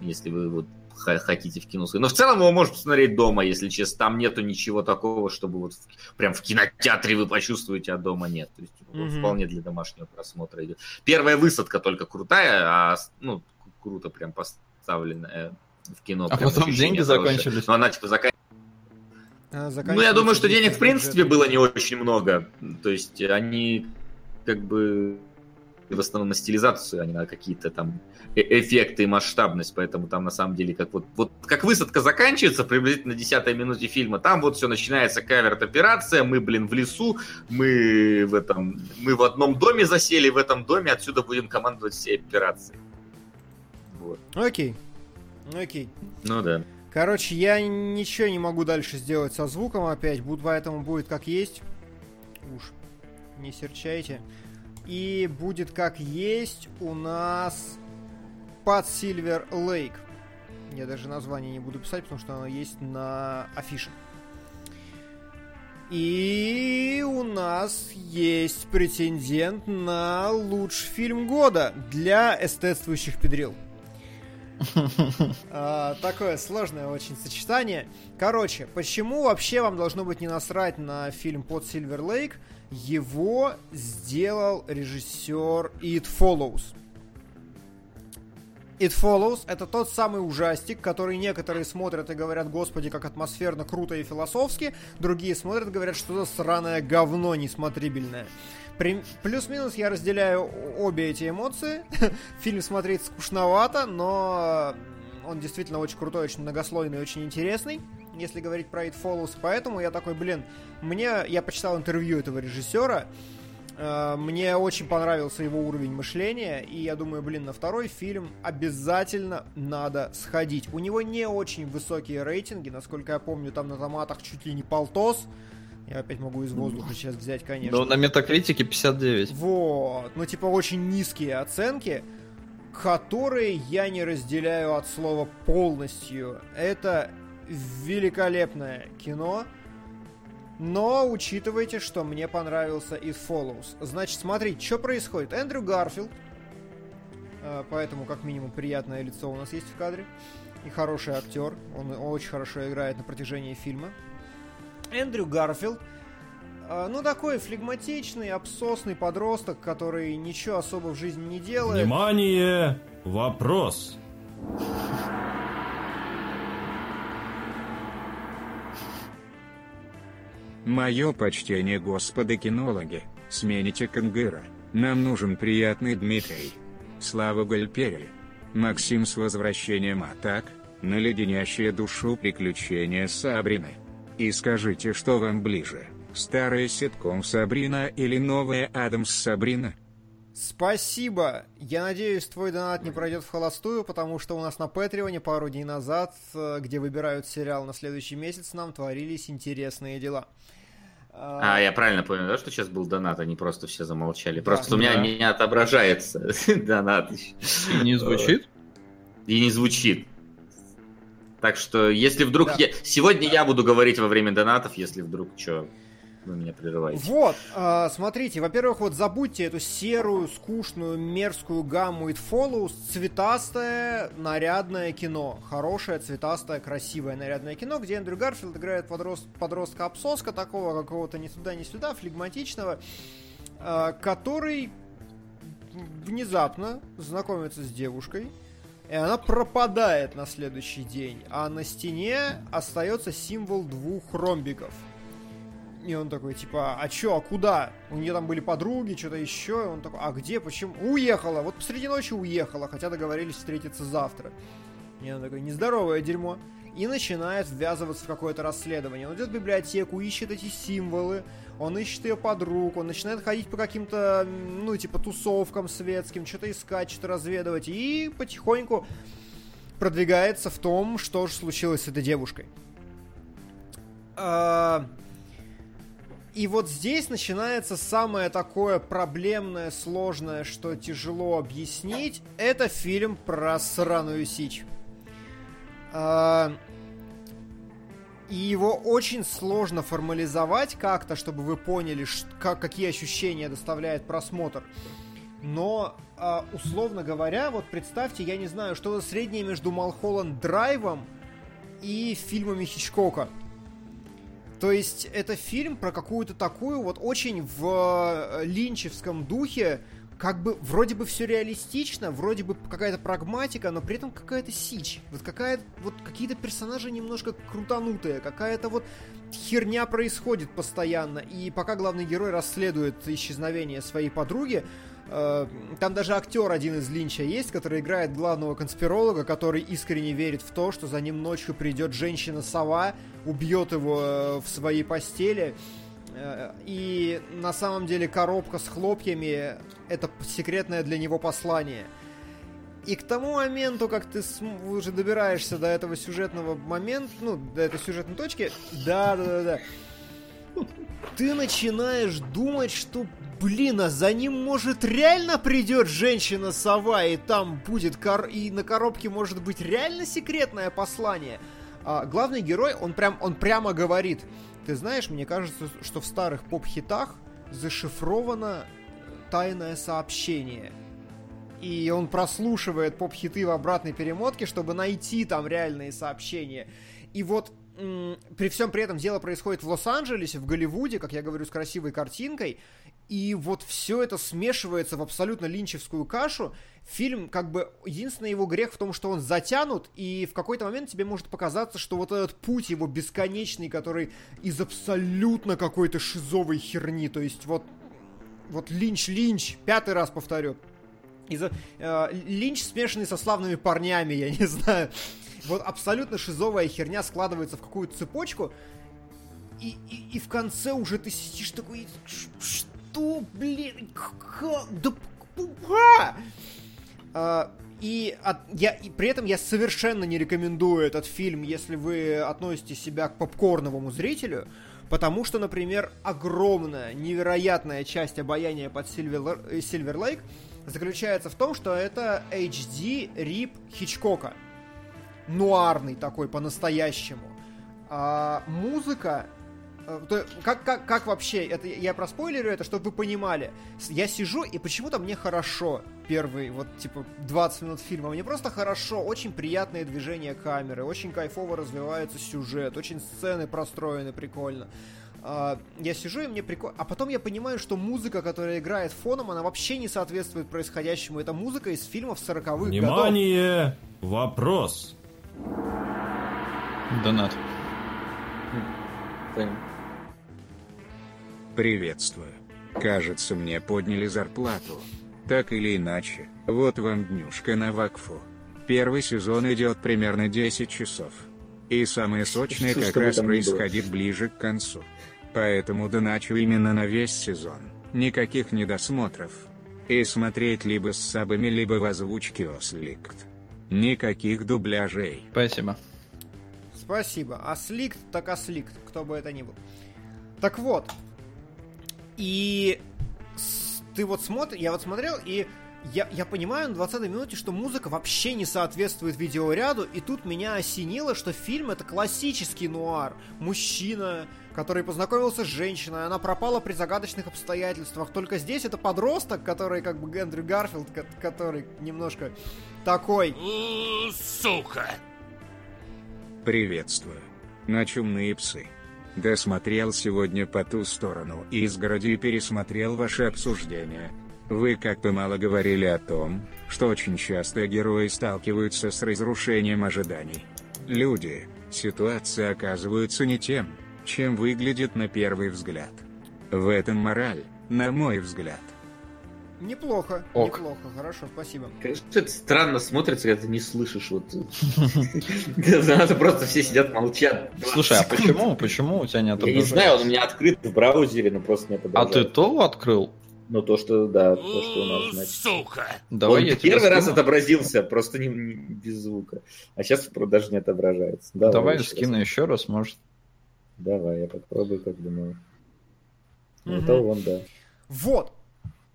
Если вы вот хотите в кино сходить. Но в целом его можно посмотреть дома, если честно. Там нету ничего такого, чтобы вот в- прям в кинотеатре вы почувствуете, а дома нет. То есть вот Мгм. вполне для домашнего просмотра идет. Первая высадка только крутая, а ну, круто прям поставленная в кино. А потом деньги хорошее. закончились. Но она типа заканчивается ну, я думаю, что денег, в принципе, было не очень много. То есть они как бы в основном на стилизацию, а не на какие-то там э- эффекты и масштабность. Поэтому там на самом деле как вот, вот как высадка заканчивается приблизительно на 10 минуте фильма, там вот все начинается каверт-операция, мы, блин, в лесу, мы в этом, мы в одном доме засели, в этом доме, отсюда будем командовать всей операцией. Вот. Окей. Окей. Ну да. Короче, я ничего не могу дальше сделать со звуком опять, поэтому будет как есть. Уж не серчайте. И будет как есть у нас под Silver Lake. Я даже название не буду писать, потому что оно есть на афише. И у нас есть претендент на лучший фильм года для эстетствующих педрил. <laughs> А, такое сложное очень сочетание. Короче, почему вообще вам должно быть не насрать на фильм под Silver Lake? Его сделал режиссер It Follows. It Follows это тот самый ужастик, который некоторые смотрят и говорят, господи, как атмосферно, круто и философски, другие смотрят и говорят, что за сраное говно несмотрибельное. Плюс-минус я разделяю обе эти эмоции. <laughs> Фильм смотреть скучновато, но он действительно очень крутой, очень многослойный, очень интересный, если говорить про It Follows. Поэтому я такой, блин, мне, я почитал интервью этого режиссера, Э, Мне очень понравился его уровень мышления, и я думаю, блин, на второй фильм обязательно надо сходить. У него не очень высокие рейтинги, насколько я помню, там на томатах чуть ли не полтос. Я опять могу из воздуха сейчас взять, конечно. Но на метакритике 59. Вот, ну типа очень низкие оценки, которые я не разделяю от слова полностью. Это великолепное кино, но учитывайте, что мне понравился It Follows. Значит, смотрите, что происходит. Эндрю Гарфилд, э, поэтому как минимум приятное лицо у нас есть в кадре, и хороший актер, он очень хорошо играет на протяжении фильма. Эндрю Гарфилд, э, ну такой флегматичный, обсосный подросток, который ничего особо в жизни не делает. Внимание! Вопрос. Мое почтение, господа кинологи. Смените Кангыра. Нам нужен приятный Дмитрий. Слава Гальпери. Максим с возвращением атак, на леденящее душу приключения Сабрины. И скажите, что вам ближе, старая ситком Сабрина или новая Адамс Сабрина? Спасибо. Я надеюсь, твой донат не пройдет в холостую, потому что у нас на Патреоне пару дней назад, э, где выбирают сериал на следующий месяц, нам творились интересные дела. А, я правильно понял, да, что сейчас был донат, они просто все замолчали. Да. Просто у меня Да. не отображается <laughs> донат. И не звучит? И не звучит. Так что, если вдруг Да. я... Сегодня я буду говорить во время донатов, если вдруг что, вы меня прерываете. Вот, э, смотрите, во-первых, вот забудьте эту серую, скучную, мерзкую гамму It Follows, цветастое, нарядное кино. Хорошее, цветастое, красивое, нарядное кино, где Эндрю Гарфилд играет подрост, подростка-обсоска такого, какого-то ни туда, ни сюда, флегматичного, э, который внезапно знакомится с девушкой, и она пропадает на следующий день, а на стене остается символ двух ромбиков. И он такой, типа, а чё, а куда? У нее там были подруги, что-то еще. И он такой, а где, почему? Уехала, вот посреди ночи уехала, хотя договорились встретиться завтра. И он такой, нездоровое дерьмо. И начинает ввязываться в какое-то расследование. Он идет в библиотеку, ищет эти символы, он ищет ее подруг, он начинает ходить по каким-то, ну, типа, тусовкам светским, что-то искать, что-то разведывать. И потихоньку продвигается в том, что же случилось с этой девушкой. А, И вот здесь начинается самое такое проблемное, сложное, что тяжело объяснить. Это фильм про сраную сич. А, И его очень сложно формализовать как-то, чтобы вы поняли, как, какие ощущения доставляет просмотр. Но, а, условно говоря, вот представьте, я не знаю, что-то среднее между Малхолланд Драйвом и фильмами Хичкока. То есть это фильм про какую-то такую вот очень в э, линчевском духе, как бы вроде бы все реалистично, вроде бы какая-то прагматика, но при этом какая-то сич. Вот какая вот какие-то персонажи немножко крутанутые, какая-то вот херня происходит постоянно. И пока главный герой расследует исчезновение своей подруги, э, там даже актер один из Линча есть, который играет главного конспиролога, который искренне верит в то, что за ним ночью придет женщина-сова, убьет его э, в своей постели. И на самом деле коробка с хлопьями это секретное для него послание. И к тому моменту, как ты уже добираешься до этого сюжетного момента, ну, до этой сюжетной точки, да, да, да, да, ты начинаешь думать, что, блин, а за ним, может, реально придет женщина-сова, и там будет, кор... и на коробке может быть реально секретное послание. А главный герой, он прям, он прямо говорит, ты знаешь, мне кажется, что в старых поп-хитах зашифровано тайное сообщение. И он прослушивает поп-хиты в обратной перемотке, чтобы найти там реальные сообщения. И вот при всем при этом дело происходит в Лос-Анджелесе, в Голливуде, как я говорю, с красивой картинкой. И вот все это смешивается в абсолютно линчевскую кашу. Фильм, как бы, единственный его грех в том, что он затянут, и в какой-то момент тебе может показаться, что вот этот путь его бесконечный, который из абсолютно какой-то шизовой херни, то есть вот, вот Линч-Линч, пятый раз повторю, из-за, э, Линч смешанный со славными парнями, я не знаю. Вот абсолютно шизовая херня складывается в какую-то цепочку, и, и, и в конце уже ты сидишь такой, «Ш- что, блин, как, да, а! А, и, от, я, и при этом я совершенно не рекомендую этот фильм, если вы относите себя к попкорновому зрителю, потому что, например, огромная, невероятная часть обаяния под Silver, Silver Lake заключается в том, что это HD рип Хичкока. Нуарный такой по-настоящему. А, музыка Э, как, как, как вообще, это я проспойлерю это, чтобы вы понимали. Я сижу, и почему-то мне хорошо первые, вот, типа, 20 минут фильма. Мне просто хорошо, очень приятные движения камеры, очень кайфово развивается сюжет, очень сцены простроены прикольно. Uh, я сижу, и мне прикольно. А потом я понимаю, что музыка, которая играет фоном, она вообще не соответствует происходящему. Это музыка из фильмов 40-х годов. Внимание! Вопрос! Донат. Понял. Приветствую. Кажется, мне подняли зарплату. Так или иначе, вот вам днюшка на вакфу. Первый сезон идет примерно 10 часов. И самое сочное Что как раз происходит ближе к концу. Поэтому доначу именно на весь сезон. Никаких недосмотров. И смотреть либо с сабами, либо в озвучке Осликт. Никаких дубляжей. Спасибо. Спасибо. А сликт, так осликт, кто бы это ни был. Так вот. И ты вот смотришь, я вот смотрел, и я, я понимаю на 20 минуте, что музыка вообще не соответствует видеоряду, и тут меня осенило, что фильм это классический нуар. Мужчина, который познакомился с женщиной, она пропала при загадочных обстоятельствах. Только здесь это подросток, который как бы Эндрю Гарфилд, ко- который немножко такой. Сука! Приветствую. На чумные псы. Досмотрел сегодня по ту сторону изгороди и пересмотрел ваше обсуждение. Вы как-то мало говорили о том, что очень часто герои сталкиваются с разрушением ожиданий. Люди, ситуации оказываются не тем, чем выглядит на первый взгляд. В этом мораль, на мой взгляд. Неплохо, Ок. неплохо, хорошо, спасибо. Конечно, это странно смотрится, когда ты не слышишь. Вот. Надо просто все сидят, молчат. 20 Слушай, а секунд. почему, почему у тебя не Я отображается? не знаю, он у меня открыт в браузере, но просто не А ты отображается. то открыл? Ну, то, что, да, то, что у нас, значит. Сука! Давай он я первый раз отобразился, просто не, не- без звука. А сейчас даже не отображается. Давай, Давай еще скину раз. еще раз, может. Давай, я попробую, как думаю. Ну, Мгм. Это он, да. Вот.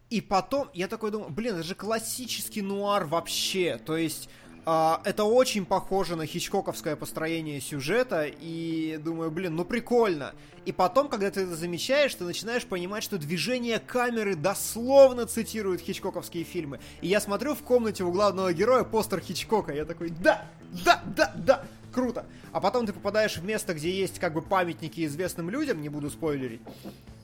И потом я такой думаю, блин, это же классический нуар вообще. То есть а, это очень похоже на хичкоковское построение сюжета. И думаю, блин, ну прикольно. И потом, когда ты это замечаешь, ты начинаешь понимать, что движение камеры дословно цитирует хичкоковские фильмы. И я смотрю в комнате у главного героя постер Хичкока. Я такой, да, да, да, да, круто. А потом ты попадаешь в место, где есть как бы памятники известным людям, не буду спойлерить.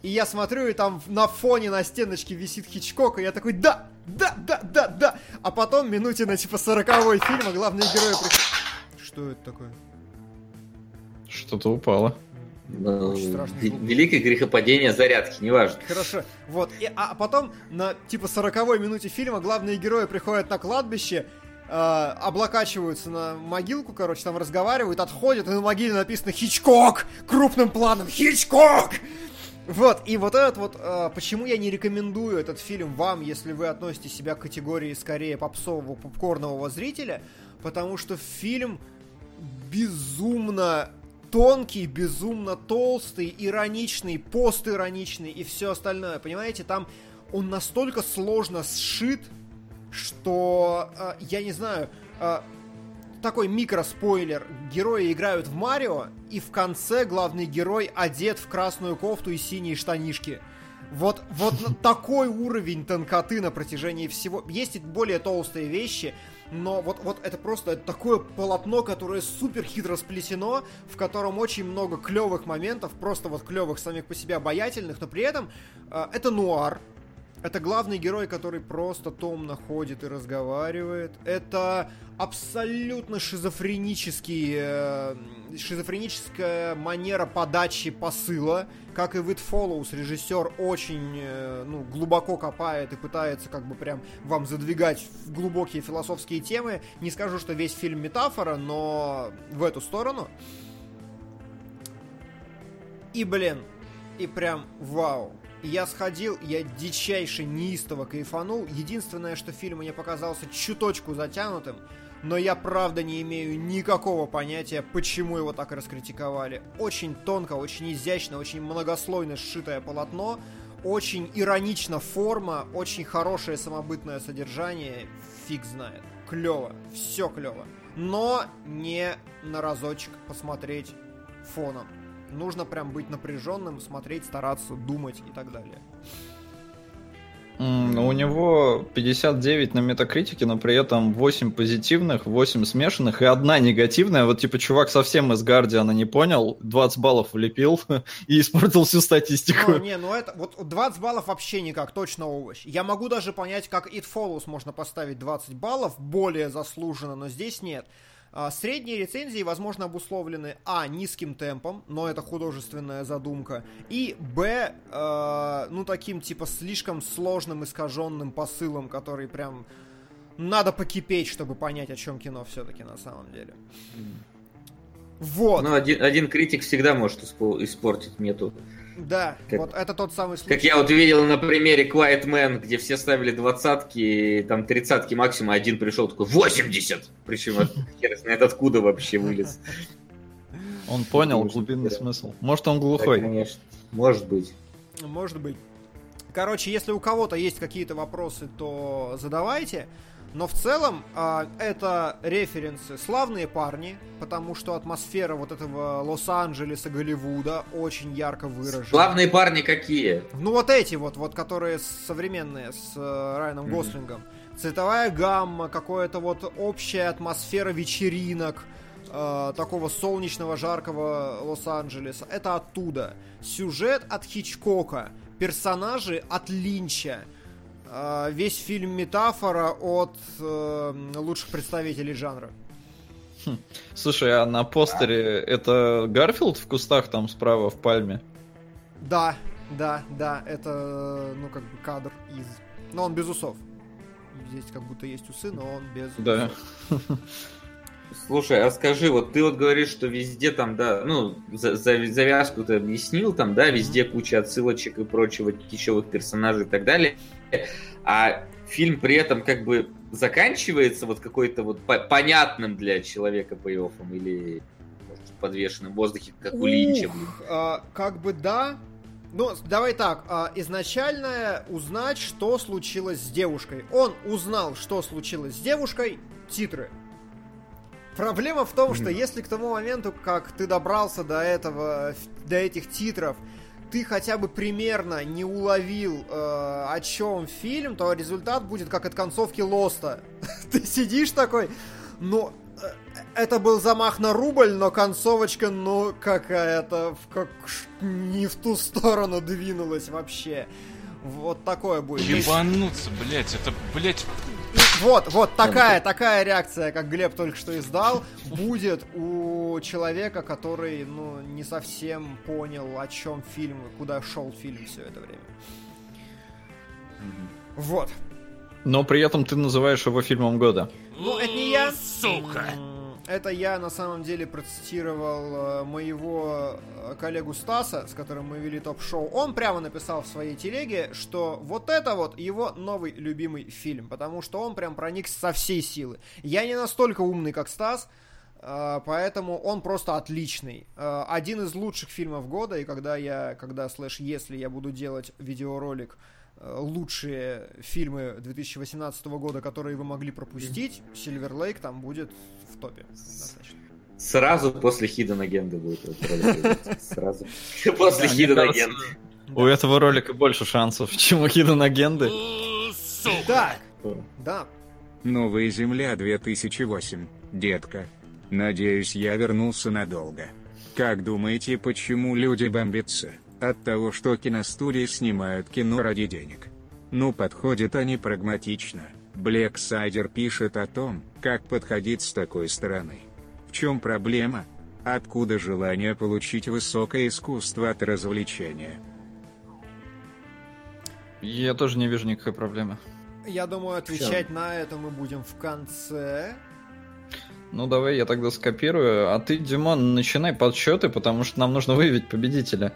И я смотрю, и там на фоне на стеночке висит Хичкок, и я такой, да, да, да, да, да. А потом минуте на типа 40 фильма главные герои при- Что это такое? Что-то упало. Ну. Великое грехопадение зарядки, неважно. Хорошо, вот, и, а потом на типа 40 минуте фильма главные герои приходят на кладбище, э, облокачиваются на могилку, короче, там разговаривают, отходят, и на могиле написано «Хичкок!» крупным планом «Хичкок!» Вот, и вот этот вот, э, почему я не рекомендую этот фильм вам, если вы относите себя к категории скорее попсового, попкорнового зрителя, потому что фильм безумно тонкий, безумно толстый, ироничный, постироничный и все остальное. Понимаете, там он настолько сложно сшит, что э, я не знаю. э, такой микроспойлер. Герои играют в Марио, и в конце главный герой одет в красную кофту и синие штанишки. Вот, вот <laughs> такой уровень тонкоты на протяжении всего. Есть и более толстые вещи, но вот, вот это просто это такое полотно, которое супер хитро сплетено, в котором очень много клевых моментов, просто вот клевых самих по себе обаятельных, но при этом э, это нуар, это главный герой, который просто томно ходит и разговаривает. Это абсолютно шизофренический, э, шизофреническая манера подачи посыла. Как и в It Follows, режиссер очень э, ну, глубоко копает и пытается как бы прям вам задвигать в глубокие философские темы. Не скажу, что весь фильм метафора, но в эту сторону. И, блин, и прям вау. Я сходил, я дичайше неистово кайфанул. Единственное, что фильм мне показался чуточку затянутым, но я правда не имею никакого понятия, почему его так раскритиковали. Очень тонко, очень изящно, очень многослойно сшитое полотно, очень иронично форма, очень хорошее самобытное содержание, фиг знает. Клево, все клево. Но не на разочек посмотреть фоном. Нужно прям быть напряженным, смотреть, стараться, думать и так далее. У него 59 на метакритике, но при этом 8 позитивных, 8 смешанных и одна негативная. Вот типа чувак совсем из Гардиана не понял, 20 баллов влепил <laughs> и испортил всю статистику. Ну, не, ну это, вот 20 баллов вообще никак, точно овощ. Я могу даже понять, как It Follows можно поставить 20 баллов, более заслуженно, но здесь нет. А, Средние рецензии, возможно, обусловлены а. низким темпом, но это художественная задумка, и б. э, ну таким типа слишком сложным искаженным посылом, который прям надо покипеть, чтобы понять, о чем кино все-таки на самом деле. Вот, Ну, один, один критик всегда может испо- испортить мету. Да, как- вот это тот самый случай. Как я вот видел на примере Quiet Man, где все ставили двадцатки, там тридцатки максимум, а один пришел такой 80! Причем хер знает откуда вообще вылез. Он понял глубинный смысл. Может, он глухой. конечно. Может быть. Может быть. Короче, если у кого-то есть какие-то вопросы, то задавайте. Но в целом а, это референсы славные парни, потому что атмосфера вот этого Лос-Анджелеса, Голливуда очень ярко выражена. Главные парни какие? Ну вот эти вот, вот которые современные с э, Райаном Мгм. Гослингом. Цветовая гамма, какое-то вот общая атмосфера вечеринок, э, такого солнечного, жаркого Лос-Анджелеса. Это оттуда. Сюжет от Хичкока, персонажи от Линча. Э, весь фильм метафора от э, лучших представителей жанра. Слушай, а на постере это Гарфилд в кустах там справа в пальме? Да, да, да, это, ну, как бы кадр из... Но он без усов. Здесь как будто есть усы, но он без Да. усов. Слушай, а скажи, вот ты вот говоришь, что везде там, да, ну, за- за- завязку ты объяснил, там, да, везде куча отсылочек и прочего, кичевых персонажей и так далее, <laughs> а фильм при этом как бы заканчивается вот какой-то вот по- понятным для человека пейофом или может, подвешенным в воздухе, как у Линча, а, как бы да. Ну, давай так, а, изначально узнать, что случилось с девушкой. Он узнал, что случилось с девушкой, титры. Проблема в том, что если к тому моменту, как ты добрался до этого, до этих титров, ты хотя бы примерно не уловил, э, о чем фильм, то результат будет как от концовки Лоста. <laughs> ты сидишь такой, ну, э, это был замах на рубль, но концовочка, ну, какая-то в как не в ту сторону двинулась вообще. Вот такое будет. Ебануться, блять, это, блять, вот, вот такая, такая реакция, как Глеб только что издал, будет у человека, который, ну, не совсем понял, о чем фильм, куда шел фильм все это время. Вот. Но при этом ты называешь его фильмом года. Ну, это не я. Сука. Это я на самом деле процитировал э, моего э, коллегу Стаса, с которым мы вели топ-шоу. Он прямо написал в своей телеге, что вот это вот его новый любимый фильм, потому что он прям проник со всей силы. Я не настолько умный, как Стас, э, поэтому он просто отличный. Один из лучших фильмов года, и когда я, когда слэш, если я буду делать видеоролик лучшие фильмы 2018 года, которые вы могли пропустить, Silver Lake там будет в топе. однозначно. Сразу после Hidden Agenda будет этот ролик. Сразу <laughs> после Hidden Agenda. У этого ролика больше шансов, <laughs> чем у Hidden. Сука. Так, да. Новая Земля 2008. Детка. Надеюсь, я вернулся надолго. Как думаете, почему люди бомбятся? От того, что киностудии снимают кино ради денег. Ну, подходят они прагматично. Блэксайдер пишет о том, как подходить с такой стороны. В чем проблема? Откуда желание получить высокое искусство от развлечения? Я тоже не вижу никакой проблемы. Я думаю, отвечать на это мы будем в конце. Ну давай я тогда скопирую, а ты, Димон, начинай подсчеты, потому что нам нужно выявить победителя.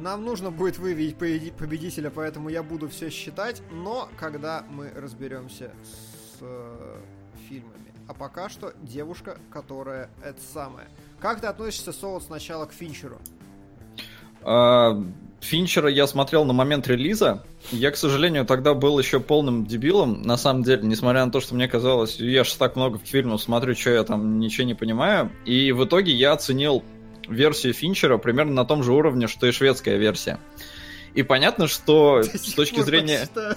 Нам нужно будет выявить победи- победителя, поэтому я буду все считать, но когда мы разберемся с э, фильмами. А пока что девушка, которая это самое. Как ты относишься, Солод, сначала к Финчеру? А, Финчера я смотрел на момент релиза. Я, к сожалению, тогда был еще полным дебилом. На самом деле, несмотря на то, что мне казалось, я же так много фильмов смотрю, что я там ничего не понимаю. И в итоге я оценил версию Финчера примерно на том же уровне, что и шведская версия. И понятно, что <laughs> с точки зрения... <laughs>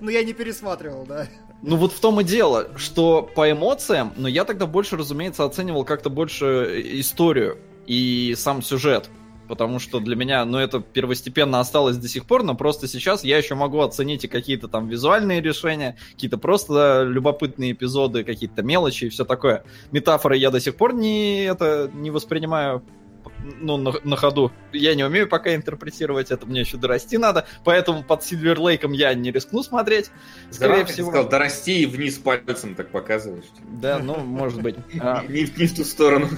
Ну, я не пересматривал, да. Ну вот в том и дело, что по эмоциям, но я тогда больше, разумеется, оценивал как-то больше историю и сам сюжет. Потому что для меня, ну, это первостепенно осталось до сих пор, но просто сейчас я еще могу оценить и какие-то там визуальные решения, какие-то просто любопытные эпизоды, какие-то мелочи и все такое. Метафоры я до сих пор не, это, не воспринимаю ну, на, на ходу. Я не умею пока интерпретировать это, мне еще дорасти надо, поэтому под Сильвер Лейком я не рискну смотреть. Скорее ты всего. сказал, дорасти и вниз пальцем так показываешь. Да, ну, может быть. <laughs> А, Не, не в ту сторону.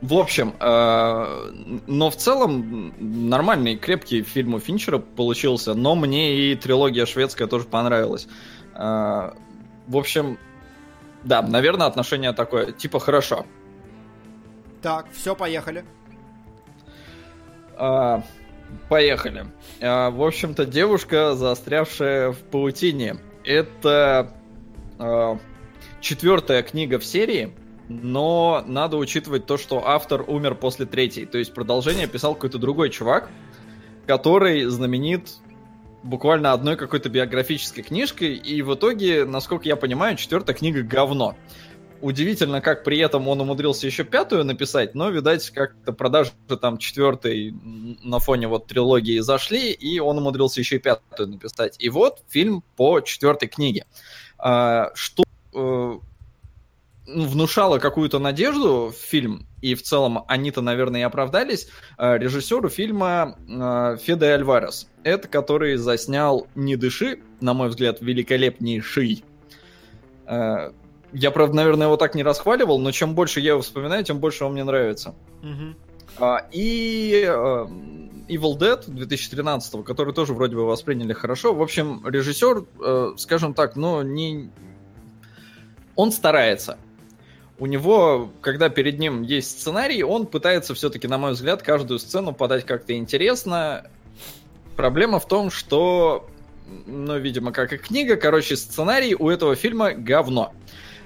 В общем, э, но в целом нормальный, крепкий фильм у Финчера получился, но мне и трилогия шведская тоже понравилась. Э, В общем, да, наверное, отношение такое, типа, хорошо. Так, все, поехали. А, Поехали. А, В общем-то, девушка, застрявшая в паутине. Это а, четвертая книга в серии, но надо учитывать то, что автор умер после третьей. То есть продолжение писал какой-то другой чувак, который знаменит буквально одной какой-то биографической книжкой, и в итоге, насколько я понимаю, четвертая книга говно. Удивительно, как при этом он умудрился еще пятую написать, но, видать, как-то продажи там четвертой на фоне вот трилогии зашли, и он умудрился еще и пятую написать. И вот фильм по четвертой книге. А, Что э, ну, внушало какую-то надежду в фильм, и в целом они-то, наверное, и оправдались, э, режиссеру фильма э, Феде Альварес. Это который заснял «Не дыши», на мой взгляд, великолепнейший. Я, правда, наверное, его так не расхваливал, но чем больше я его вспоминаю, тем больше он мне нравится. Мгм. А, И э, Evil Dead 2013, который тоже вроде бы восприняли хорошо. В общем, режиссер, э, скажем так, ну, не... Он старается. У него, когда перед ним есть сценарий, он пытается все-таки, на мой взгляд, каждую сцену подать как-то интересно. Проблема в том, что, ну, видимо, как и книга, короче, сценарий у этого фильма говно.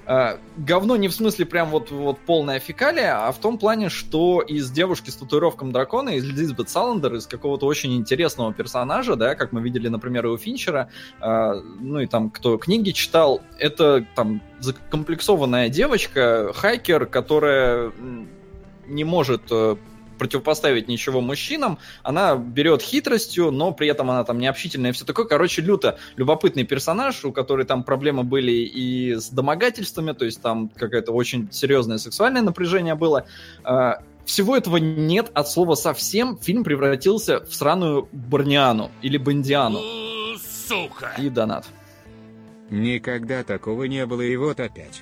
А, говно не в смысле прям вот, вот полная фекалия, а в том плане, что из девушки с татуировком дракона, из Лизбет Саландер, из какого-то очень интересного персонажа, да, как мы видели, например, и у Финчера, а, ну и там, кто книги читал, это там закомплексованная девочка, хайкер, которая не может э, противопоставить ничего мужчинам, она берет хитростью, но при этом она там необщительная и все такое. Короче, люто любопытный персонаж, у которой там проблемы были и с домогательствами, то есть там какое-то очень серьезное сексуальное напряжение было. А, Всего этого нет от слова совсем. Фильм превратился в сраную Барниану или Бандиану. У, Сука! И донат. Никогда такого не было и вот опять.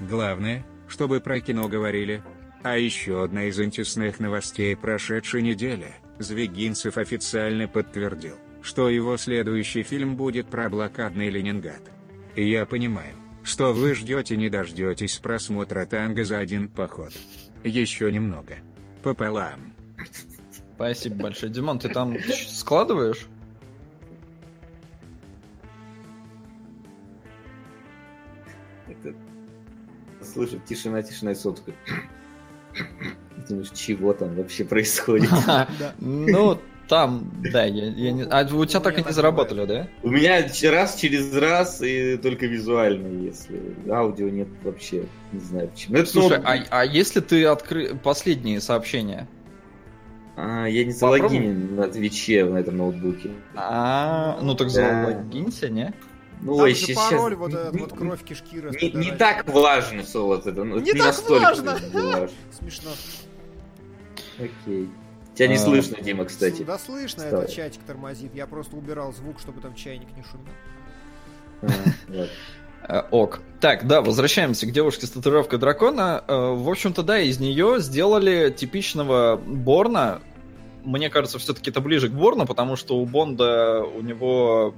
Главное, чтобы про кино говорили. А еще одна из антисных новостей прошедшей недели. Звегинцев официально подтвердил, что его следующий фильм будет про блокадный Ленинград. И я понимаю, что вы ждете не дождетесь просмотра танго за один поход. Еще немного. Пополам. Спасибо большое. Димон, ты там складываешь? Слышит, тишина, тишина и сотка. Думаешь, чего там вообще происходит? <laughs> Ну, там, да, я, я не... А у тебя так и не заработали, да? У меня раз через раз и только визуально, если аудио нет вообще, не знаю почему. Это Слушай, ноут- а, а если ты откры... последние сообщения? А, я не залогинен на Твиче на этом ноутбуке. А, ну так Да. залогинься, не? Ну, Там ой, же щас- пароль, вот этот не- вот кровь кишки Не, не так важно, Солод, это. ну, Не это так настолько важно. <laughs> Смешно. Окей. Тебя не А. слышно, Дима, кстати. Да слышно, этот чатик тормозит. Я просто убирал звук, чтобы там чайник не шумел. А, <laughs> вот. Э, ок. Так, да, возвращаемся к девушке с татуировкой дракона. Э, В общем-то, да, из нее сделали типичного Борна, мне кажется, все-таки это ближе к Борну, потому что у Бонда у него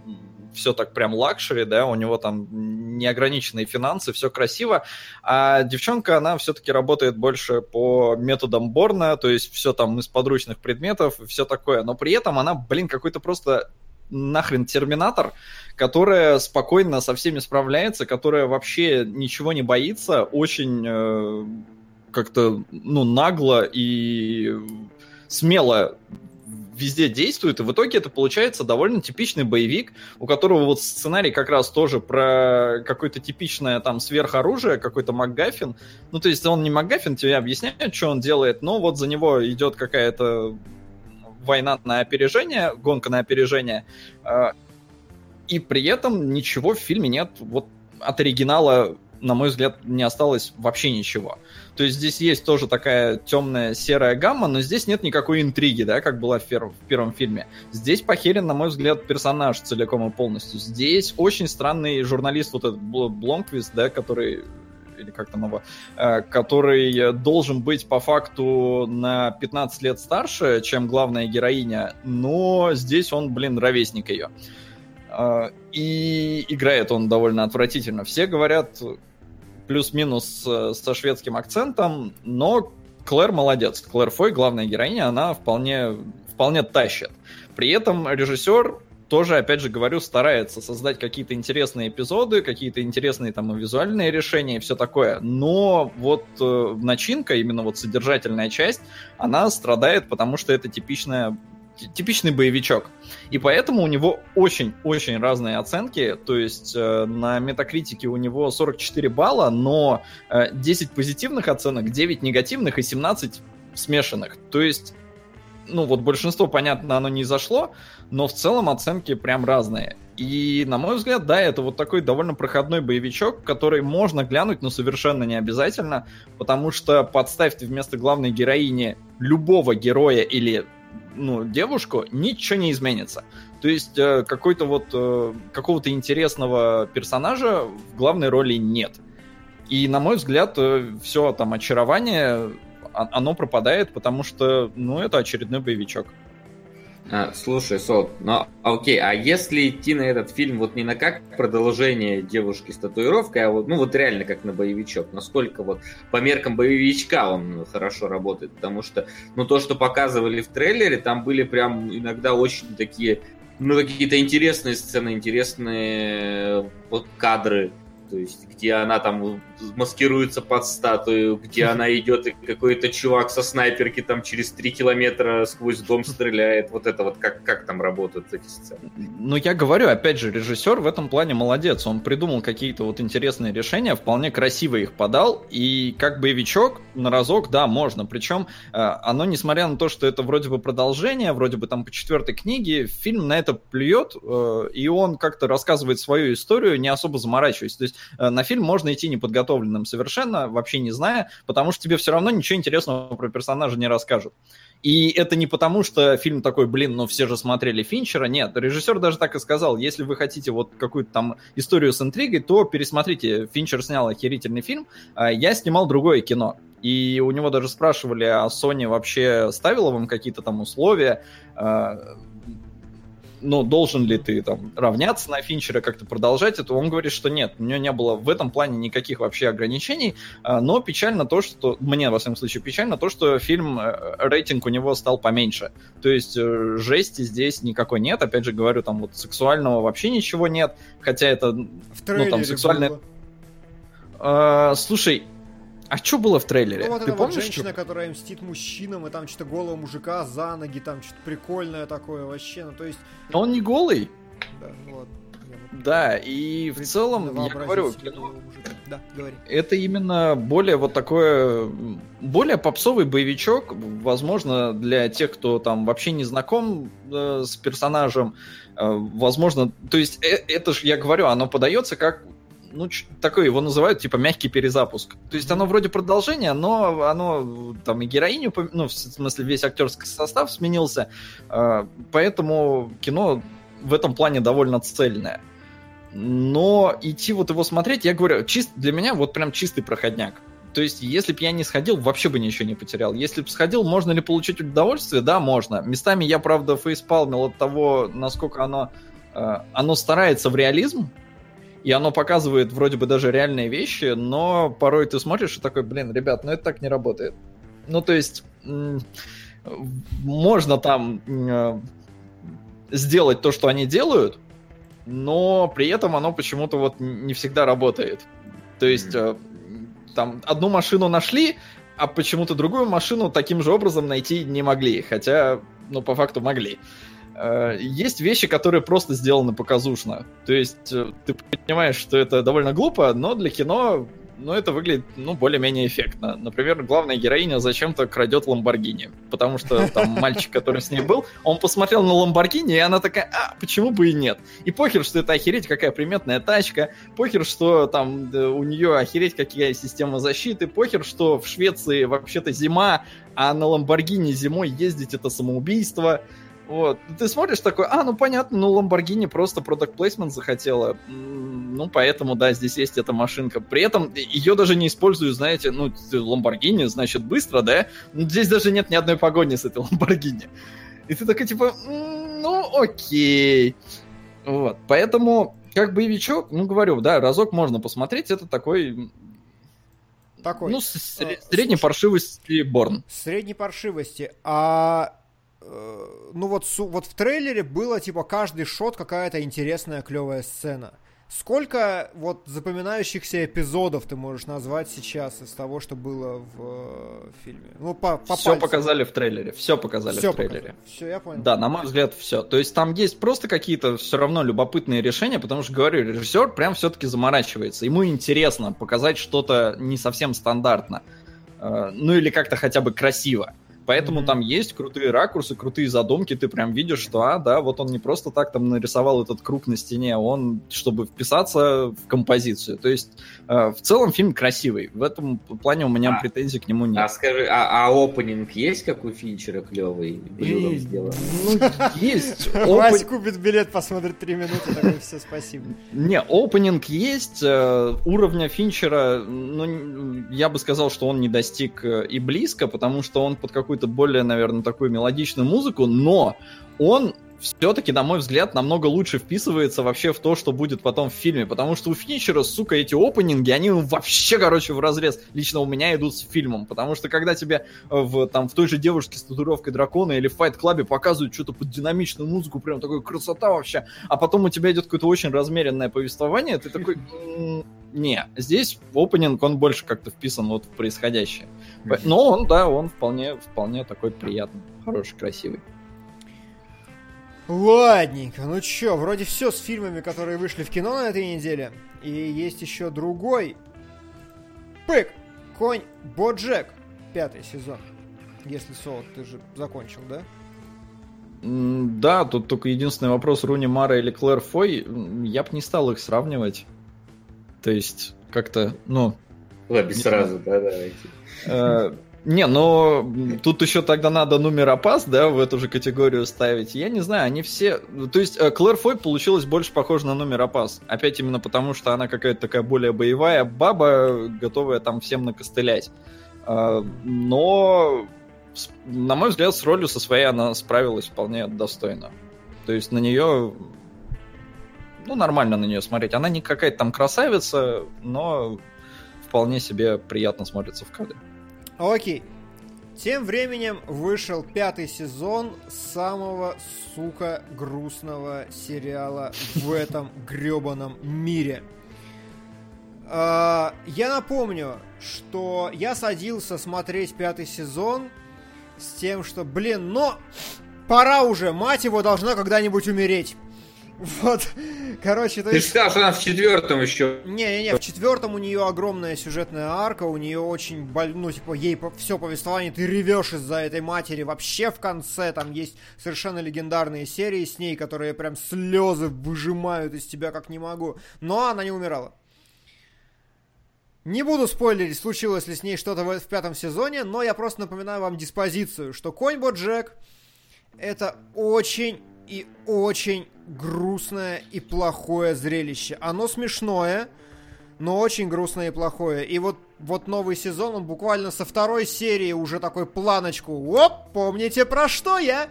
все так прям luxury, да, у него там неограниченные финансы, все красиво, а девчонка, она все-таки работает больше по методам Борна, то есть все там из подручных предметов, все такое, но при этом она, блин, какой-то просто нахрен терминатор, которая спокойно со всеми справляется, которая вообще ничего не боится, очень э, как-то, ну, нагло и смело везде действует, и в итоге это получается довольно типичный боевик, у которого вот сценарий как раз тоже про какое-то типичное там сверхоружие, какой-то МакГаффин. Ну, то есть он не МакГаффин, тебе объясняет, что он делает, но вот за него идет какая-то война на опережение, гонка на опережение, а, и при этом ничего в фильме нет вот от оригинала на мой взгляд, не осталось вообще ничего. То есть здесь есть тоже такая темная серая гамма, но здесь нет никакой интриги, да, как была в, пер- в первом фильме. Здесь похерен, на мой взгляд, персонаж целиком и полностью. Здесь очень странный журналист, вот этот Бломквист, да, который или как там его, э, который должен быть по факту на 15 лет старше, чем главная героиня, но здесь он, блин, ровесник ее. Э, и играет он довольно отвратительно. Все говорят, плюс-минус э, со шведским акцентом, но Клэр молодец. Клэр Фой, главная героиня, она вполне, вполне тащит. При этом режиссер тоже, опять же говорю, старается создать какие-то интересные эпизоды, какие-то интересные там визуальные решения и все такое. Но вот э, начинка, именно вот содержательная часть, она страдает, потому что это типичная типичный боевичок. И поэтому у него очень-очень разные оценки. То есть э, на метакритике у него 44 балла, но э, 10 позитивных оценок, 9 негативных и 17 смешанных. То есть, ну вот большинство, понятно, оно не зашло, но в целом оценки прям разные. И, на мой взгляд, да, это вот такой довольно проходной боевичок, который можно глянуть, но совершенно не обязательно, потому что подставьте вместо главной героини любого героя или ну, девушку, ничего не изменится. То есть э, какой-то вот э, какого-то интересного персонажа в главной роли нет. И, на мой взгляд, э, все там очарование, а, оно пропадает, потому что, ну, это очередной боевичок. А, слушай, Сол, ну окей, а если идти на этот фильм вот не на как продолжение девушки с татуировкой, а вот, ну вот реально как на боевичок, насколько вот по меркам боевичка он хорошо работает, потому что, ну то, что показывали в трейлере, там были прям иногда очень такие, ну какие-то интересные сцены, интересные вот кадры, то есть где она там маскируется под статую, где она идет, и какой-то чувак со снайперки там через три километра сквозь дом стреляет. Вот это вот как, как там работают эти сцены. Ну, я говорю, опять же, режиссер в этом плане молодец. Он придумал какие-то вот интересные решения, вполне красиво их подал, и как боевичок на разок, да, можно. Причем э, оно, несмотря на то, что это вроде бы продолжение, вроде бы там по четвертой книге, фильм на это плюет, э, и он как-то рассказывает свою историю, не особо заморачиваясь. То есть э, на фильм можно идти неподготовленным подготовленным совершенно, вообще не зная, потому что тебе все равно ничего интересного про персонажа не расскажут. И это не потому, что фильм такой, блин, ну все же смотрели Финчера. Нет, режиссер даже так и сказал, если вы хотите вот какую-то там историю с интригой, то пересмотрите. Финчер снял охерительный фильм, а я снимал другое кино. И у него даже спрашивали, а Sony вообще ставила вам какие-то там условия, а, ну, должен ли ты там равняться на Финчера, как-то продолжать это, он говорит, что нет, у него не было в этом плане никаких вообще ограничений, а, но печально то, что, мне, во всяком случае, печально то, что фильм, э, рейтинг у него стал поменьше, то есть э, жести здесь никакой нет, опять же говорю, там вот сексуального вообще ничего нет, хотя это, в ну, там, сексуальное... Было. А, слушай, а что было в трейлере? Ну вот Ты помнишь, вот женщина, что? которая мстит мужчинам, и там что-то голого мужика за ноги, там что-то прикольное такое вообще, ну то есть... Но он не голый? Да, ну вот. Да, и в целом, я говорю, кино, да, говори. это именно более вот такое, более попсовый боевичок, возможно, для тех, кто там вообще не знаком э, с персонажем, э, возможно, то есть э, это же, я говорю, оно подается как ну, такой его называют, типа, мягкий перезапуск. То есть оно вроде продолжение, но оно там и героиню, ну, в смысле, весь актерский состав сменился, а, поэтому кино в этом плане довольно цельное. Но идти вот его смотреть, я говорю, чист, для меня вот прям чистый проходняк. То есть, если бы я не сходил, вообще бы ничего не потерял. Если бы сходил, можно ли получить удовольствие? Да, можно. Местами я, правда, фейспалмил от того, насколько оно, э, оно старается в реализм, и оно показывает вроде бы даже реальные вещи, но порой ты смотришь и такой, блин, ребят, ну это так не работает. Ну, то есть, можно там э, сделать то, что они делают, но при этом оно почему-то вот не всегда работает. То есть э, там одну машину нашли, а почему-то другую машину таким же образом найти не могли, хотя, ну, по факту могли. Э, есть вещи, которые просто сделаны показушно. То есть э, ты понимаешь, что это довольно глупо, но для кино но это выглядит, ну, более-менее эффектно. Например, главная героиня зачем-то крадет Ламборгини, потому что там <laughs> мальчик, который с ней был, он посмотрел на Ламборгини, и она такая, а, почему бы и нет? И похер, что это охереть какая приметная тачка, похер, что там у нее охереть какая система защиты, похер, что в Швеции вообще-то зима, а на Ламборгини зимой ездить это самоубийство. Вот. Ты смотришь такой, а, ну понятно, ну Lamborghini просто продукт плейсмент захотела. Ну, поэтому, да, здесь есть эта машинка. При этом ее даже не используют, знаете, ну, Lamborghini, значит, быстро, да? Ну, здесь даже нет ни одной погони с этой Lamborghini. И ты такой, типа, ну, окей. Вот. Поэтому, как боевичок, ну, говорю, да, разок можно посмотреть, это такой такой. Ну, средней паршивости Борн. Средней паршивости. А Э, ну вот, вот в трейлере было типа каждый шот какая-то интересная клевая сцена. Сколько вот запоминающихся эпизодов ты можешь назвать сейчас из того, что было в э, фильме? Ну, по, по Все пальцам. показали в трейлере. Все показали все в трейлере. Показали. Все, я понял. Да, на мой взгляд, все. То есть там есть просто какие-то все равно любопытные решения, потому что, говорю, режиссер прям все-таки заморачивается. Ему интересно показать что-то не совсем стандартно. Э, ну или как-то хотя бы красиво. Поэтому mm-hmm. там есть крутые ракурсы, крутые задумки, ты прям видишь, что, а, да, вот он не просто так там нарисовал этот круг на стене, он, чтобы вписаться в композицию. То есть, э, в целом фильм красивый. В этом плане у меня а, претензий к нему нет. А скажи, а, а опенинг есть, как у Финчера, клевый? Сделан? Ну, <laughs> есть. <laughs> Вась купит билет, посмотрит три минуты, такой, все, спасибо. Не, опенинг есть, э, уровня Финчера, ну, я бы сказал, что он не достиг э, и близко, потому что он под какую-то какую-то более, наверное, такую мелодичную музыку, но он все-таки, на мой взгляд, намного лучше вписывается вообще в то, что будет потом в фильме. Потому что у Финчера, сука, эти опенинги, они вообще, короче, в разрез лично у меня идут с фильмом. Потому что когда тебе в, там, в той же девушке с татуировкой дракона или в Club показывают что-то под динамичную музыку, прям такой красота вообще, а потом у тебя идет какое-то очень размеренное повествование, ты такой... Не, здесь опенинг, он больше как-то вписан вот в происходящее. Но он, да, он вполне, вполне такой приятный, хороший, красивый. Ладненько, ну чё, вроде все с фильмами, которые вышли в кино на этой неделе. И есть еще другой. Пык! Конь Боджек. Пятый сезон. Если Солод, ты же закончил, да? Да, тут только единственный вопрос Руни Мара или Клэр Фой. Я бы не стал их сравнивать. То есть, как-то, ну... Ладно, сразу, да, давайте. Э, не, но тут еще тогда надо номер опас, да, в эту же категорию ставить. Я не знаю, они все... То есть э, Клэр Фой получилась больше похожа на номер опас. Опять именно потому, что она какая-то такая более боевая баба, готовая там всем накостылять. А, но, на мой взгляд, с ролью со своей она справилась вполне достойно. То есть на нее... Ну, нормально на нее смотреть. Она не какая-то там красавица, но вполне себе приятно смотрится в кадре. Окей. Тем временем вышел пятый сезон самого, сука, грустного сериала в <laughs> этом гребаном мире. Uh, я напомню, что я садился смотреть пятый сезон с тем, что, блин, но пора уже, мать его должна когда-нибудь умереть. Вот, короче, то Ты есть... сказал, что она в четвертом еще. Не-не-не, в четвертом у нее огромная сюжетная арка, у нее очень, боль... ну, типа, ей все повествование, ты ревешь из-за этой матери. Вообще в конце там есть совершенно легендарные серии с ней, которые прям слезы выжимают из тебя как не могу. Но она не умирала. Не буду спойлерить, случилось ли с ней что-то в, в пятом сезоне, но я просто напоминаю вам диспозицию, что Конь Боджек это очень и очень грустное и плохое зрелище. Оно смешное, но очень грустное и плохое. И вот вот новый сезон, он буквально со второй серии уже такой планочку. Оп, помните про что я?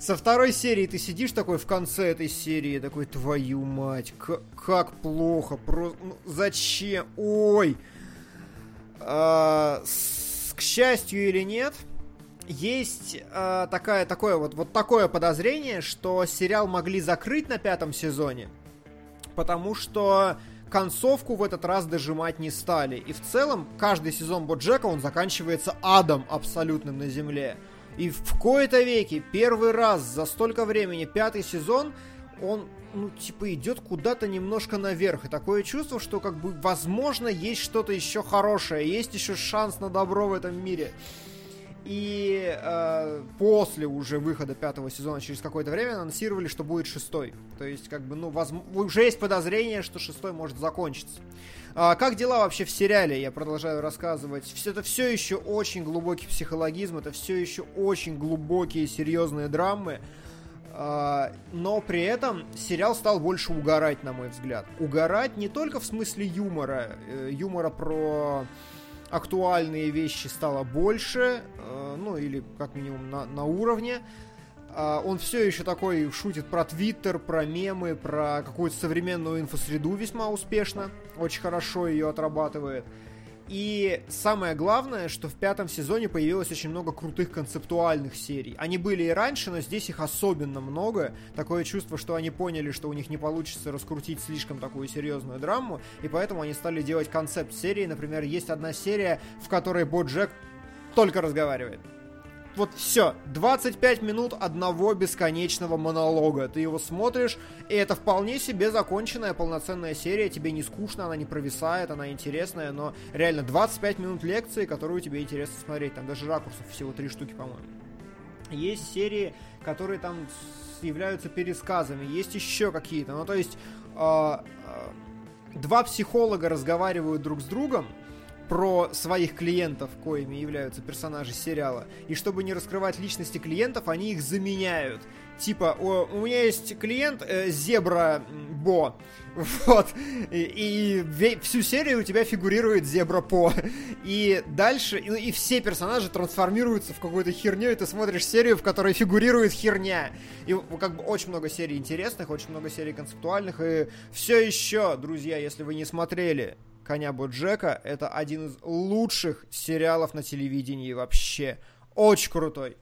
Со второй серии ты сидишь такой в конце этой серии, такой, твою мать, к- как плохо, про... ну, зачем, ой. А, с- к счастью или нет, есть а, такая, такое вот, вот такое подозрение, что сериал могли закрыть на пятом сезоне, потому что концовку в этот раз дожимать не стали. И в целом каждый сезон Боджека, он заканчивается адом абсолютным на земле. И в кои-то веки первый раз за столько времени пятый сезон он, ну, типа, идет куда-то немножко наверх. И такое чувство, что, как бы, возможно, есть что-то еще хорошее, есть еще шанс на добро в этом мире. И э, после уже выхода пятого сезона через какое-то время анонсировали, что будет шестой. То есть, как бы, ну, возм... уже есть подозрение, что шестой может закончиться. А, как дела вообще в сериале? Я продолжаю рассказывать. Все это все еще очень глубокий психологизм, это все еще очень глубокие серьезные драмы. А, но при этом сериал стал больше угорать, на мой взгляд. Угорать не только в смысле юмора, э, юмора про актуальные вещи стало больше, э, ну или как минимум на, на уровне. А, Он все еще такой шутит про Твиттер, про мемы, про какую-то современную инфосреду весьма успешно. Очень хорошо ее отрабатывает. И самое главное, что в пятом сезоне появилось очень много крутых концептуальных серий. Они были и раньше, но здесь их особенно много. Такое чувство, что они поняли, что у них не получится раскрутить слишком такую серьезную драму, и поэтому они стали делать концепт серии. Например, есть одна серия, в которой Боджек только разговаривает. Вот все, 25 минут одного бесконечного монолога. Ты его смотришь, и это вполне себе законченная полноценная серия. Тебе не скучно, она не провисает, она интересная, но реально 25 минут лекции, которую тебе интересно смотреть. Там даже ракурсов всего три штуки, по-моему. Есть серии, которые там являются пересказами, есть еще какие-то. Ну, то есть, э, э, два психолога разговаривают друг с другом, про своих клиентов, коими являются персонажи сериала. И чтобы не раскрывать личности клиентов, они их заменяют. Типа, о, у меня есть клиент э, Зебра Бо. <laughs> Вот. И, и всю серию у тебя фигурирует Зебра По. И дальше, и, ну, и все персонажи трансформируются в какую-то херню, и ты смотришь серию, в которой фигурирует херня. И как бы очень много серий интересных, очень много серий концептуальных. И все еще, друзья, если вы не смотрели Коня Боджека, это один из лучших сериалов на телевидении вообще. Очень крутой.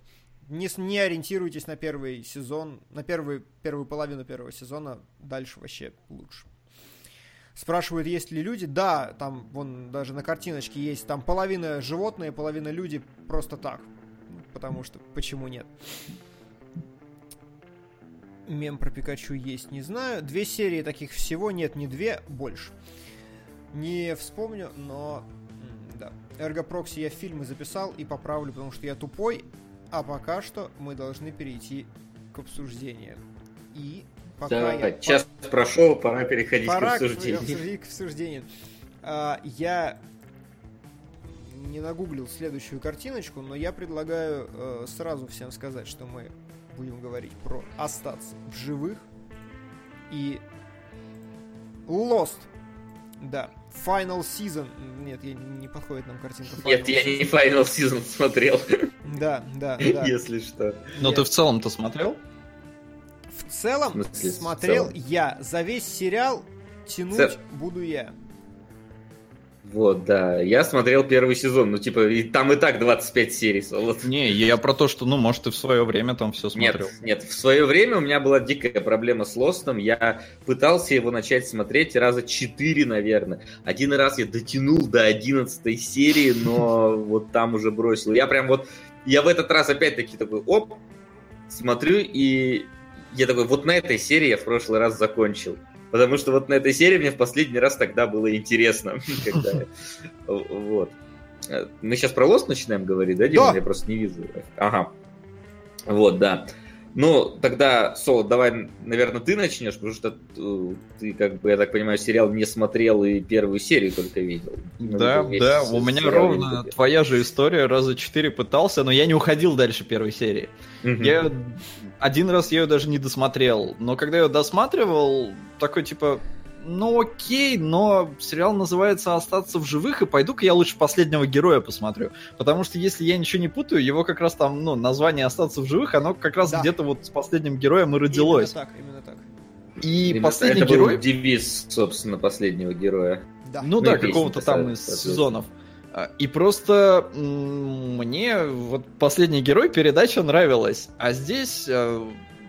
Не, не ориентируйтесь на первый сезон, на первый, первую половину первого сезона, дальше вообще лучше. Спрашивают, есть ли люди. Да, там, вон, даже на картиночке есть, там половина животные, половина люди просто так. Потому что, почему нет? Мем про Пикачу есть, не знаю. Две серии таких всего, нет, не две, больше. Не вспомню, но да. Эргопрокси я фильмы записал и поправлю, потому что я тупой. А пока что мы должны перейти к обсуждению. И пока я... Да, час прошел, пора переходить Пора к обсуждению. обсуждению. к обсуждению. А, я не нагуглил следующую картиночку, но я предлагаю э, сразу всем сказать, что мы будем говорить про остаться в живых и Lost. Да. Final Season. Нет, я- не подходит нам картинка. Нет, Final я не Final Season смотрел, Да, да, да. если что. Но Я- ты в целом-то смотрел? В целом, В смысле, в смотрел целом? я. За весь сериал тянуть Ц- буду я. Вот, да. Я смотрел первый сезон, ну, типа, и там и так 25 серий. Солод. Не, я про то, что, ну, может, ты в свое время там все смотрел. Нет, нет, в свое время у меня была дикая проблема с Лостом. Я пытался его начать смотреть раза четыре, наверное. Один раз я дотянул до 11 серии, но <laughs> вот там уже бросил. Я прям вот, я в этот раз опять-таки такой, оп, смотрю, и я такой, вот на этой серии я в прошлый раз закончил. Потому что вот на этой серии мне в последний раз тогда было интересно. <laughs> Вот. Э, Мы сейчас про Лост начинаем говорить, да, Дима? Я просто не вижу. Ага. Вот, да. Ну, тогда, Сол, давай, наверное, ты начнешь, потому что э, ты, как бы, я так понимаю, сериал не смотрел и первую серию только видел. Да, вместе да, у меня ровно твоя же история, раза четыре пытался, но я не уходил дальше первой серии. Мгм. Я один раз я ее даже не досмотрел, но когда я ее досматривал, такой типа, ну окей, но сериал называется «Остаться в живых», и пойду-ка я лучше «Последнего героя» посмотрю. Потому что, если я ничего не путаю, его как раз там, ну, название «Остаться в живых», оно как раз Да. где-то вот с «Последним героем» и родилось. Именно так, именно так. И Именно «Последний это был герой» девиз, собственно, последнего героя. Да. Ну Ну да, какого-то там из сезонов. А, И просто мне вот последний герой передача нравилась, а здесь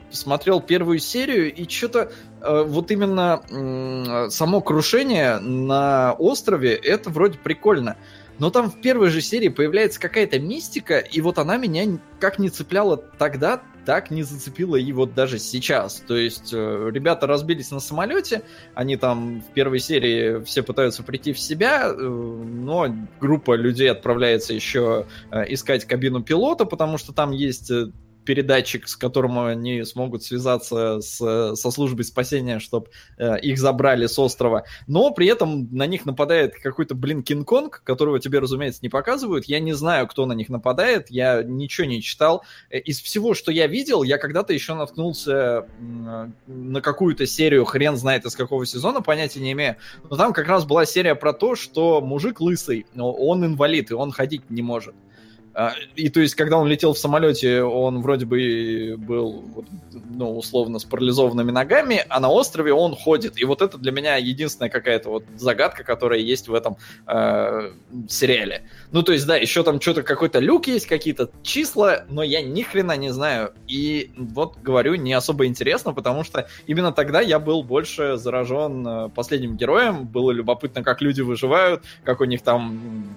э, смотрел первую серию и что-то вот именно м, само крушение на острове это вроде прикольно. Но там в первой же серии появляется какая-то мистика, и вот она меня как не цепляла тогда, так не зацепила и вот даже сейчас. То есть э, ребята разбились на самолете, они там в первой серии все пытаются прийти в себя, э, но группа людей отправляется еще э, искать кабину пилота, потому что там есть э, передатчик, с которым они смогут связаться с, со службой спасения, чтобы их забрали с острова. Но при этом на них нападает какой-то, блин, Кинг-Конг, которого тебе, разумеется, не показывают. Я не знаю, кто на них нападает, я ничего не читал. Э, Из всего, что я видел, я когда-то еще наткнулся на какую-то серию, хрен знает из какого сезона, понятия не имею. Но там как раз была серия про то, что мужик лысый, но он инвалид, и он ходить не может. А, И то есть, когда он летел в самолете, он вроде бы был, ну, условно, с парализованными ногами, а на острове он ходит. И вот это для меня единственная какая-то вот загадка, которая есть в этом э, сериале. Ну, то есть, да, еще там что-то, какой-то люк есть, какие-то числа, но я ни хрена не знаю. И вот, говорю, не особо интересно, потому что именно тогда я был больше заражен э, последним героем. Было любопытно, как люди выживают, как у них там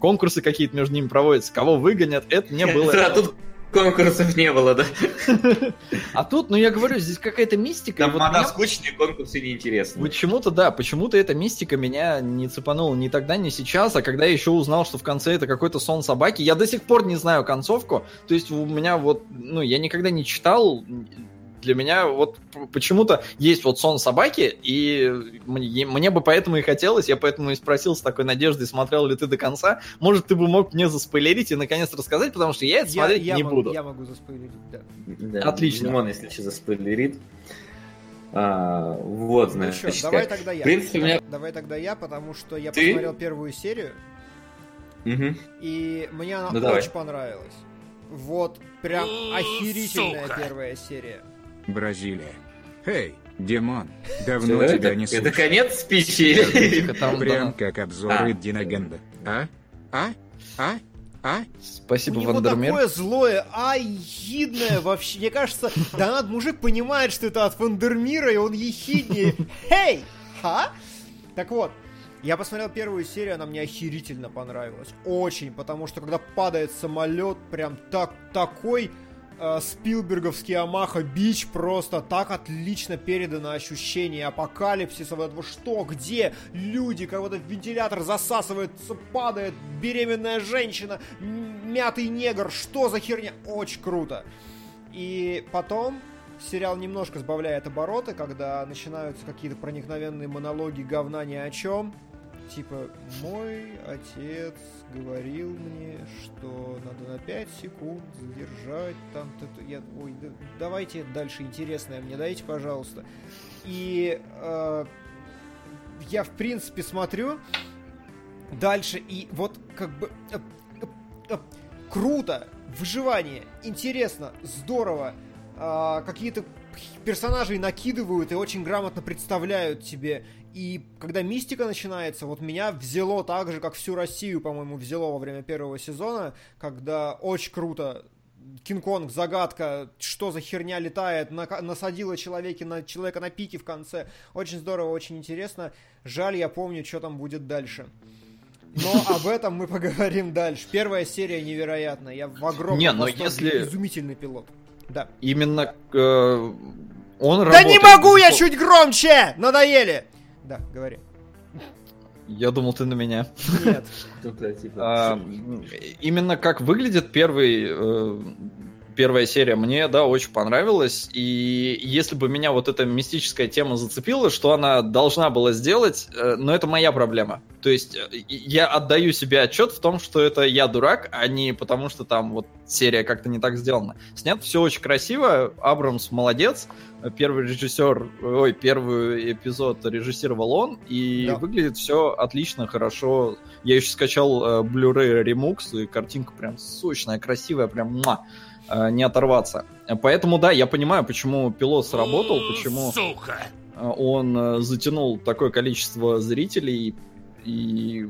конкурсы какие-то между ними проводятся, кого выгонят, это мне было... А тут конкурсов не было, да? А тут, ну я говорю, здесь какая-то мистика. Там вот она меня скучные, конкурсы неинтересные. Почему-то, да, почему-то эта мистика меня не цепанула ни тогда, ни сейчас, а когда я еще узнал, что в конце это какой-то сон собаки, я до сих пор не знаю концовку, то есть у меня вот, ну, я никогда не читал, для меня вот почему-то есть вот сон собаки, и мне, мне бы поэтому и хотелось, я поэтому и спросил с такой надеждой, смотрел ли ты до конца, может, ты бы мог мне заспойлерить и наконец рассказать, потому что я это Я, смотреть я не могу, буду. я могу заспойлерить, да. Да, Отлично. Димон, если что, заспойлерит. А, вот, Ну значит, чё, давай как. тогда я. В принципе, меня... Давай тогда я, потому что я Ты? посмотрел первую серию, Мгм. и мне она Ну, давай. очень понравилась. Вот, прям охерительная сука. первая серия. Бразилия. Эй, Димон, давно Всё, тебя это, не это слушал. конец спичи? Прям как обзор А. Эддина Генда. А? А? А? А? Спасибо, У него Вандермир. такое злое, ай, ехидное вообще. Мне кажется, да над мужик понимает, что это от Вандермира, и он ехиднее. Эй! Ха? Так вот, я посмотрел первую серию, она мне охерительно понравилась. Очень, потому что когда падает самолет, прям так, такой спилберговский Амаха Бич просто так отлично передано ощущение апокалипсиса, вот этого что, где люди, кого-то вентилятор засасывается, падает, беременная женщина, мятый негр, что за херня, очень круто. И потом сериал немножко сбавляет обороты, когда начинаются какие-то проникновенные монологи говна ни о чем. Типа, мой отец говорил мне, что надо на 5 секунд задержать там... т- т- Я, ой, да- давайте дальше интересное мне дайте, пожалуйста. И э, я, в принципе, смотрю дальше, и вот как бы... э, э, э, круто, выживание, интересно, здорово. А, какие-то персонажей накидывают и очень грамотно представляют тебе. И когда мистика начинается, вот меня взяло так же, как всю Россию, по-моему, взяло во время первого сезона, когда очень круто Кинг-Конг, загадка, что за херня летает, нака- насадила человеки на, человека на пике в конце. Очень здорово, очень интересно. Жаль, я помню, что там будет дальше. Но <laughs> об этом мы поговорим дальше. Первая серия невероятная. Я в огромном Не, но если- Изумительный пилот. Да. Именно э, он Да работает. не могу я чуть громче! Надоели! Да, говори. Я думал, ты на меня. Нет. Типа, А, именно как выглядит первый, э, первая серия мне, да, очень понравилась. И если бы меня вот эта мистическая тема зацепила, что она должна была сделать, э, но это моя проблема. То есть э, я отдаю себе отчет в том, что это я дурак, а не потому, что там вот серия как-то не так сделана. Снято все очень красиво, Абрамс молодец, первый режиссер, ой, первый эпизод режиссировал он, и да. выглядит все отлично, хорошо. Я еще скачал э, Blu-ray Remux, и картинка прям сочная, красивая, прям муа, не оторваться. Поэтому, да, я понимаю, почему пилот сработал, почему Сука. он э, затянул такое количество зрителей, и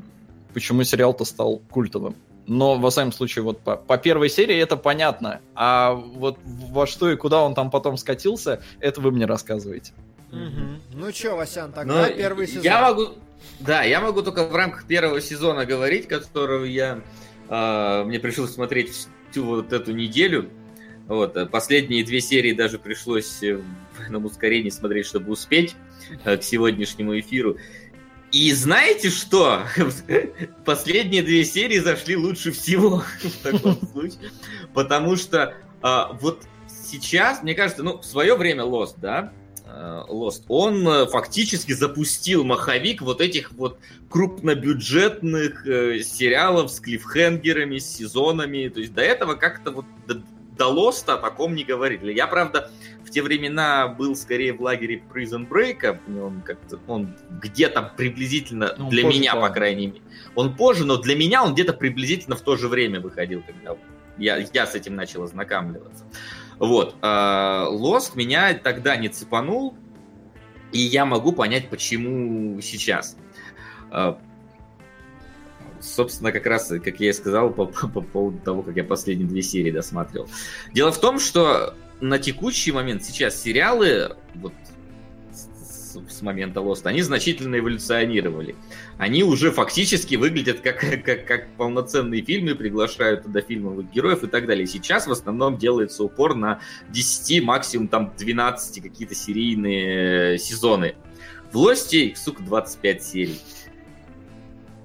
почему сериал-то стал культовым. Но, во всяком случае, вот по, по первой серии это понятно. А вот во что и куда он там потом скатился, это вы мне рассказываете. Угу. Ну что, Васян, тогда Но первый сезон. Я могу, да, я могу только в рамках первого сезона говорить, которого я э, мне пришлось смотреть всю вот эту неделю. Вот, э, последние две серии даже пришлось э, на ускорении смотреть, чтобы успеть э, к сегодняшнему эфиру. И знаете что? <laughs> Последние две серии зашли лучше всего <laughs> в таком <laughs> случае. Потому что а, вот сейчас, мне кажется, ну, в свое время Lost, да, Lost, он э, фактически запустил маховик вот этих вот крупнобюджетных э, сериалов с клиффхенгерами, с сезонами. То есть до этого как-то вот до, до Lost о таком не говорили. Я, правда, в те времена был скорее в лагере Prison Break, он как-то, он где-то приблизительно, ну, для позже, меня, да. по крайней мере, он позже, но для меня он где-то приблизительно в то же время выходил, когда я, я с этим начал ознакомливаться. Вот. А, Lost меня тогда не цепанул, и я могу понять, почему сейчас. А, собственно, как раз, как я и сказал, по, по, по поводу того, как я последние две серии досматривал. Дело в том, что на текущий момент сейчас сериалы, вот с, с момента Lost, они значительно эволюционировали. Они уже фактически выглядят как, <laughs> как, как полноценные фильмы, приглашают туда фильмовых героев и так далее. Сейчас в основном делается упор на 10, максимум там 12 какие-то серийные сезоны. В Лосте, сука, 25 серий.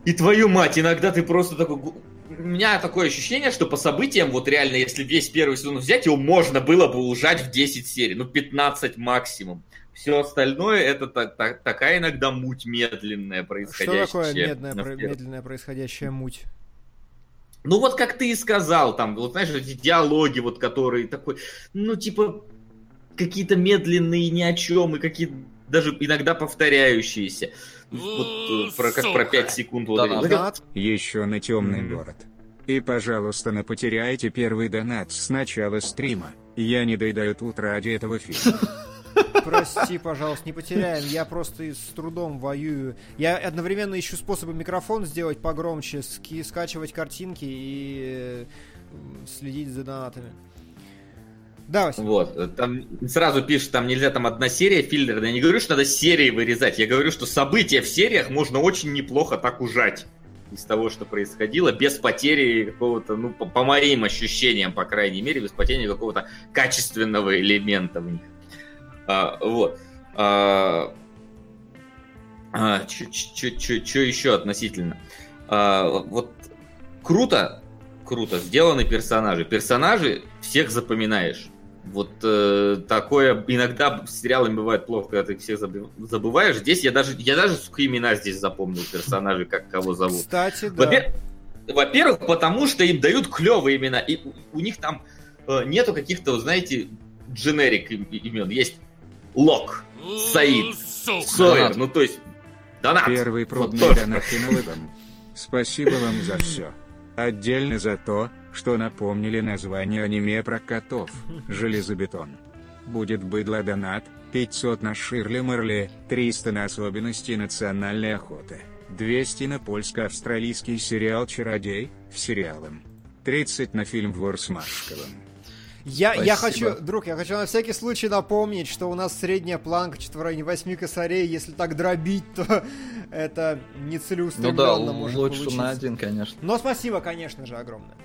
И твою мать, иногда ты просто такой у меня такое ощущение, что по событиям, вот реально, если весь первый сезон взять, его можно было бы ужать в 10 серий, ну 15 максимум. Все остальное это так, так, такая иногда муть медленная происходящая. Что такое медленная, про, медленная происходящая муть? Ну вот как ты и сказал, там, вот знаешь, эти диалоги, вот которые такой, ну типа какие-то медленные ни о чем, и какие даже иногда повторяющиеся. Вот э, про, как про 5 секунд. Вот донат. Еще на темный mm-hmm. город. И, пожалуйста, не потеряйте первый донат с начала стрима. Я не доедаю тут ради этого фильма. <laughs> Прости, пожалуйста, не потеряем. Я просто с трудом воюю. Я одновременно ищу способы микрофон сделать погромче, ски скачивать картинки и следить за донатами. Да, Василий. Вот, там сразу пишет, там нельзя там одна серия филлер. Я не говорю, что надо серии вырезать. Я говорю, что события в сериях можно очень неплохо так ужать из того, что происходило, без потери какого-то, ну, по, по моим ощущениям, по крайней мере, без потери какого-то качественного элемента в них. А, вот. А, а, Что еще относительно? А, вот круто, круто сделаны персонажи. Персонажи всех запоминаешь. Вот э, такое иногда с сериалами бывает плохо, когда ты всех забываешь. Здесь я даже, я даже сука, имена здесь запомнил персонажей, как кого зовут. Кстати, да. Во-первых, во-первых, потому что им дают клевые имена. И у, у них там э, нету каких-то, знаете, дженерик имен. Есть Лок, Саид, Сойер. Ну, то есть, донат. Первый пробный вот донат Спасибо вам за все. Отдельно за то, что напомнили название аниме про котов «Железобетон». Будет быдло донат, 500 на Ширли Марли, 300 на особенности национальной охоты, 200 на польско-австралийский сериал «Чародей» в сериалом, 30 на фильм «Вор с Машковым». Я, я хочу, друг, я хочу на всякий случай напомнить, что у нас средняя планка в районе 8 косарей. Если так дробить, то <laughs> это нецелеустремленно ну да, может лучше получиться. на один, конечно. Но спасибо, конечно же, огромное.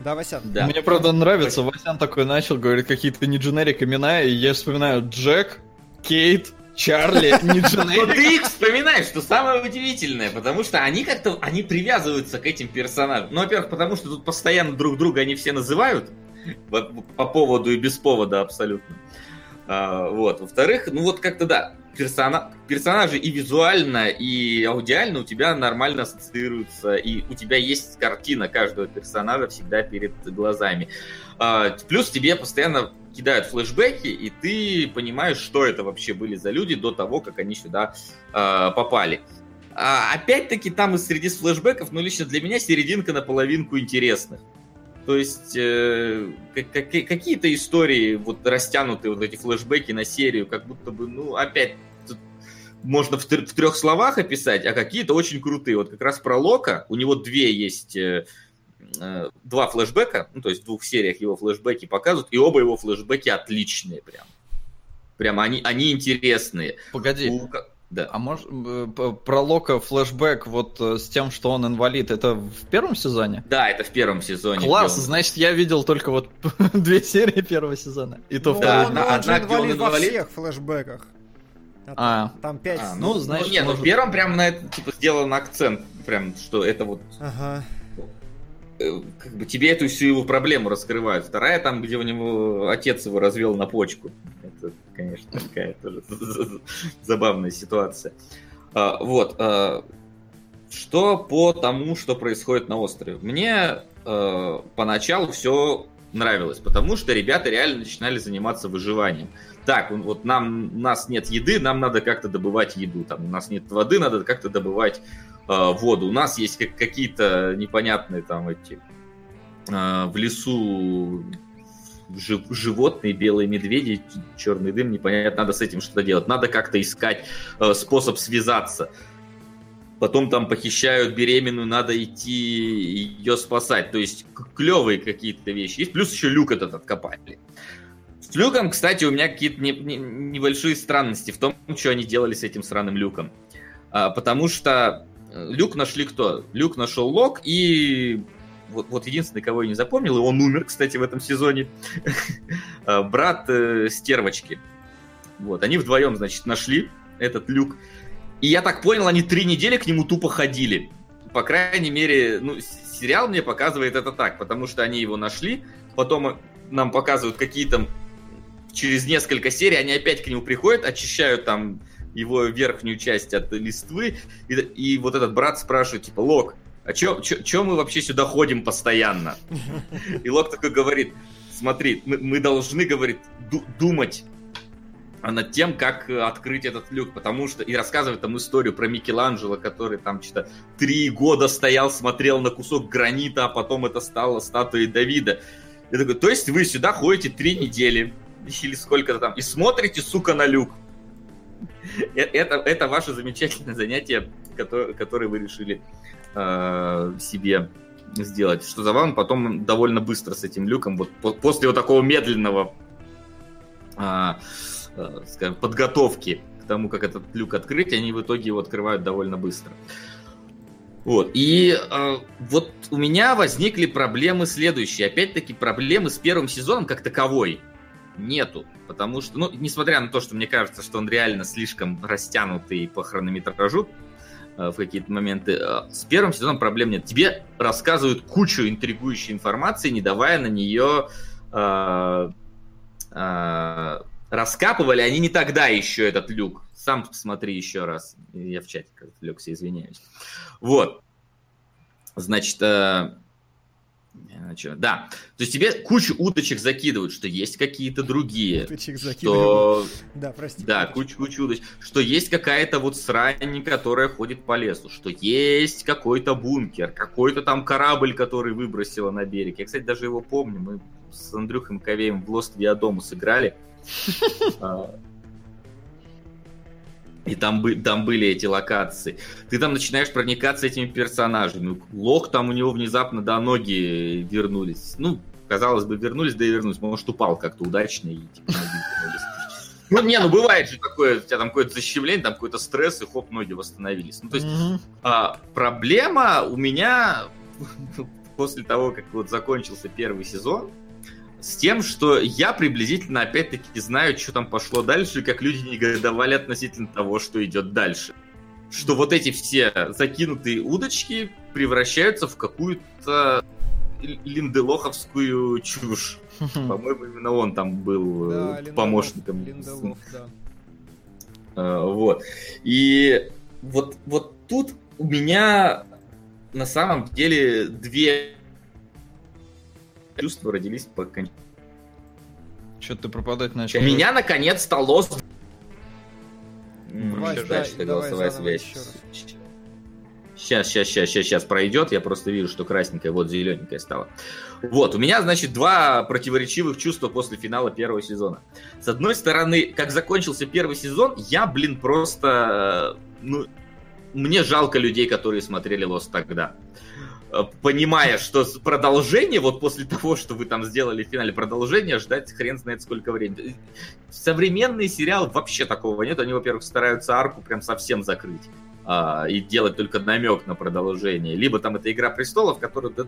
Да, Васян. Да. Мне, правда, нравится. Васян такой начал говорить какие-то не дженерик имена, и я вспоминаю Джек, Кейт, Чарли, <laughs> не дженерик. Ты их вспоминаешь, что самое удивительное, потому что они как-то, они привязываются к этим персонажам. Ну, во-первых, потому что тут постоянно друг друга они все называют. По поводу и без повода абсолютно. А, вот. Во-вторых, ну вот как-то да, персона... персонажи и визуально, и аудиально у тебя нормально ассоциируются, и у тебя есть картина каждого персонажа всегда перед глазами. А, плюс тебе постоянно кидают флешбеки, и ты понимаешь, что это вообще были за люди до того, как они сюда а, попали. Опять-таки, там из среди флешбеков, ну, лично для меня серединка на половинку интересных. То есть э, как, какие-то истории вот растянутые вот эти флешбеки на серию, как будто бы, ну, опять можно в, в трех словах описать, а какие-то очень крутые. Вот как раз про Лока, у него две есть, э, э, два флешбека, ну, то есть в двух сериях его флешбеки показывают, и оба его флешбеки отличные прям. Прям они, они интересные. Погоди. У, да. А может э, про Лока флешбэк вот э, с тем, что он инвалид, это в первом сезоне? Да, это в первом сезоне. Класс, он... значит я видел только вот <laughs> две серии первого сезона. И то ну, второй. Он, он же инвалид во всех флешбэках. А, там пять. А, ну, ну, значит, ну, не, может... ну в первом прям на это типа сделан акцент, прям что это вот. Ага. Э, как бы тебе эту всю его проблему раскрывают. Вторая там, где у него отец его развел на почку. Это, конечно, такая тоже забавная ситуация. А, вот. А, что по тому, что происходит на острове? Мне а, поначалу все нравилось, потому что ребята реально начинали заниматься выживанием. Так, вот нам, у нас нет еды, нам надо как-то добывать еду. Там, у нас нет воды, надо как-то добывать э, воду. У нас есть как, какие-то непонятные там эти э, в лесу жив, животные, белые медведи, черный дым, непонятно, надо с этим что-то делать. Надо как-то искать э, способ связаться. Потом там похищают беременную, надо идти ее спасать. То есть клевые какие-то вещи есть. Плюс еще люк этот откопали. С люком, кстати, у меня какие-то не, не, небольшие странности в том, что они делали с этим сраным люком. А, потому что э, люк нашли кто? Люк нашел Лок и вот, вот единственный, кого я не запомнил, и он умер, кстати, в этом сезоне, <laughs> а, брат э, Стервочки. Вот, они вдвоем, значит, нашли этот люк. И я так понял, они три недели к нему тупо ходили. По крайней мере, ну, сериал мне показывает это так, потому что они его нашли, потом нам показывают какие-то через несколько серий они опять к нему приходят, очищают там его верхнюю часть от листвы, и, и вот этот брат спрашивает, типа, Лок, а чё, чё, чё мы вообще сюда ходим постоянно? И Лок такой говорит, смотри, мы, мы должны, говорит, думать над тем, как открыть этот люк, потому что и рассказывает там историю про Микеланджело, который там что-то три года стоял, смотрел на кусок гранита, а потом это стало статуей Давида. Я такой, то есть вы сюда ходите три недели, или сколько-то там, и смотрите, сука, на люк. Э, это, это ваше замечательное занятие, которое, которое вы решили э, себе сделать. Что за вам потом довольно быстро с этим люком, вот после вот такого медленного э, э, скажем, подготовки к тому, как этот люк открыть, они в итоге его открывают довольно быстро. Вот. И э, вот у меня возникли проблемы следующие. Опять-таки проблемы с первым сезоном как таковой нету. Потому что, ну, несмотря на то, что мне кажется, что он реально слишком растянутый по хронометражу э, в какие-то моменты, э, с первым сезоном проблем нет. Тебе рассказывают кучу интригующей информации, не давая на нее э, э, раскапывали они не тогда еще этот люк. Сам посмотри еще раз. Я в чате как отвлекся, извиняюсь. Вот. Значит, э, да. То есть тебе кучу уточек закидывают, что есть какие-то другие. Уточек закидывают. Что... Да, прости. Да, кучу, кучу уточек. Что есть какая-то вот срань, которая ходит по лесу. Что есть какой-то бункер, какой-то там корабль, который выбросила на берег. Я, кстати, даже его помню. Мы с Андрюхом Ковеем в Lost Диадому сыграли. <laughs> И там, бы, там были эти локации. Ты там начинаешь проникаться этими персонажами. Лох там у него внезапно, да, ноги вернулись. Ну, казалось бы, вернулись, да и вернулись. Может, упал как-то удачно и типа. Ну, не, ну бывает же такое, у тебя там какое-то защемление, там какой-то стресс, и хоп, ноги восстановились. Ну, то есть, mm-hmm. а, проблема у меня <laughs> после того, как вот закончился первый сезон, с тем, что я приблизительно, опять-таки, знаю, что там пошло дальше, и как люди негодовали относительно того, что идет дальше. Что вот эти все закинутые удочки превращаются в какую-то линделоховскую чушь. По-моему, именно он там был Да, э, Линделов, помощником. Линделов, да. Э, Вот. И вот, вот тут у меня на самом деле две чувства родились по окончании. Что-то ты пропадать начал. Меня наконец-то дай- дальше давай голосовая связь. Сейчас, сейчас, сейчас, сейчас, сейчас пройдет. Я просто вижу, что красненькая, вот зелененькая стала. Вот, у меня, значит, два противоречивых чувства после финала первого сезона. С одной стороны, как закончился первый сезон, я, блин, просто... э, Ну, мне жалко людей, которые смотрели Лос тогда. Э, Понимая, что продолжение, вот после того, что вы там сделали в финале, продолжение ждать хрен знает сколько времени. Современный сериал вообще такого нет. Они, во-первых, стараются арку прям совсем закрыть а, и делать только намек на продолжение. Либо там это Игра престолов, которая да,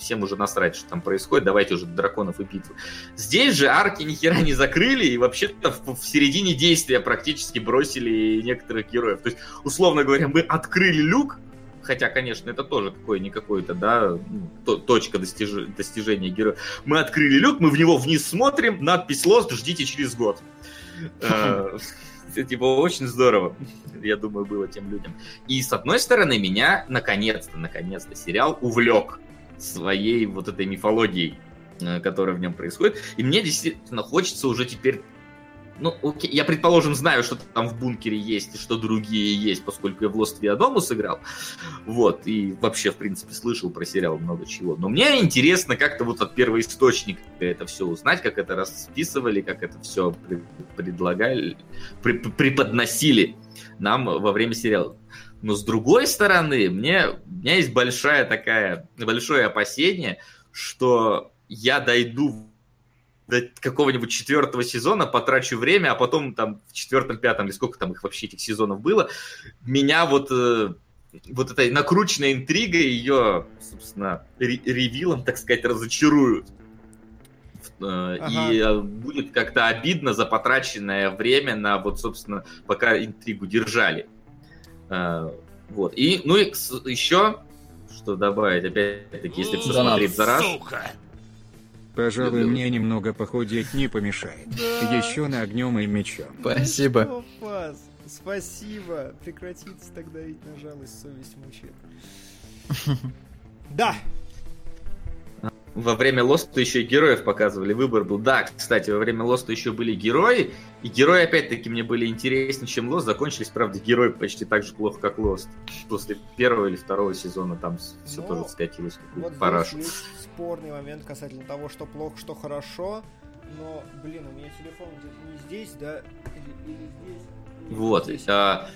всем уже насрать, что там происходит, давайте уже драконов и битвы. Здесь же арки ни хера не закрыли, и вообще-то в, в середине действия практически бросили некоторых героев. То есть, условно говоря, мы открыли люк, хотя, конечно, это тоже какой-не какой-то, да, ну, то- точка достиж- достижения героя. Мы открыли люк, мы в него вниз смотрим, надпись Lost, ждите через год. <laughs> Э, типа очень здорово, я думаю, было тем людям. И с одной стороны, меня наконец-то, наконец-то сериал увлек своей вот этой мифологией, э, которая в нем происходит. И мне действительно хочется уже теперь ну, окей, я, предположим, знаю, что там в бункере есть и что другие есть, поскольку я в Lost Виадому сыграл. Вот, и вообще, в принципе, слышал про сериал много чего. Но мне интересно как-то вот от первоисточника это все узнать, как это расписывали, как это все предлагали, преподносили нам во время сериала. Но с другой стороны, мне, у меня есть большая такая, большое опасение, что я дойду до какого-нибудь четвертого сезона, потрачу время, а потом там в четвертом, пятом, или сколько там их вообще этих сезонов было, меня вот, э, вот этой накрученной интригой, ее, собственно, ре- ревилом, так сказать, разочаруют. Э, И э, будет как-то обидно за потраченное время на вот, собственно, пока интригу держали. Э, Вот. И, ну и еще, что добавить, опять-таки, если все Донат. смотреть за раз. Сука! Пожалуй, мне немного похудеть не помешает. Да. Еще на огнем и мечом. Спасибо. Что, спасибо. Прекратится тогда ведь на жалость совесть мучает. Да, Во время Лоста еще и героев показывали, выбор был. Да, кстати, во время Лоста еще были герои, и герои, опять-таки, мне были интереснее, чем Лост. Закончились, правда, герои почти так же плохо, как Лост. После первого или второго сезона там все Ну, тоже скатилось какую-то вот парашу. здесь спорный момент касательно того, что плохо, что хорошо. Но, блин, у меня телефон где-то не здесь, да? Или, или здесь? Вот. здесь. а,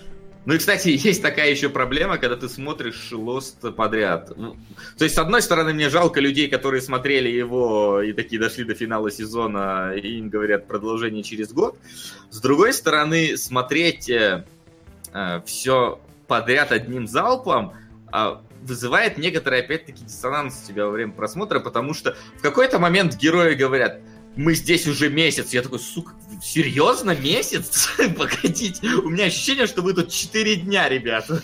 Ну и, кстати, <laughs> есть такая еще проблема, когда ты смотришь Лост подряд. Ну, То есть, с одной стороны, мне жалко людей, которые смотрели его и такие дошли до финала сезона, и им говорят продолжение через год. С другой стороны, смотреть все подряд одним залпом а, вызывает некоторый, опять-таки, диссонанс у тебя во время просмотра, потому что в какой-то момент герои говорят, мы здесь уже месяц. Я такой, сука, серьезно, месяц? <laughs> Погодите, у меня ощущение, что вы тут 4 дня, ребята.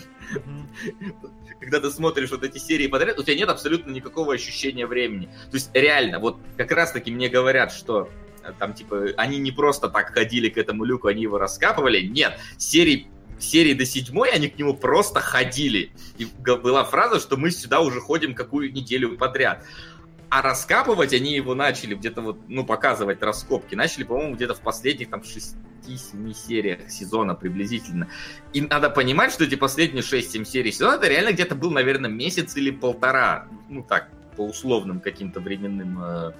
Когда ты смотришь вот эти серии подряд, у тебя нет абсолютно никакого ощущения времени. То есть реально, вот как раз-таки мне говорят, что э, там типа они не просто так ходили к этому люку, они его раскапывали. Нет, серии серии до седьмой они к нему просто ходили. И была фраза, что мы сюда уже ходим какую неделю подряд. А раскапывать они его начали где-то вот, ну, показывать раскопки. Начали, по-моему, где-то в последних там 6-7 сериях сезона приблизительно. И надо понимать, что эти последние 6-7 серий сезона, это реально где-то был, наверное, месяц или полтора. Ну, так, по условным каким-то временным э,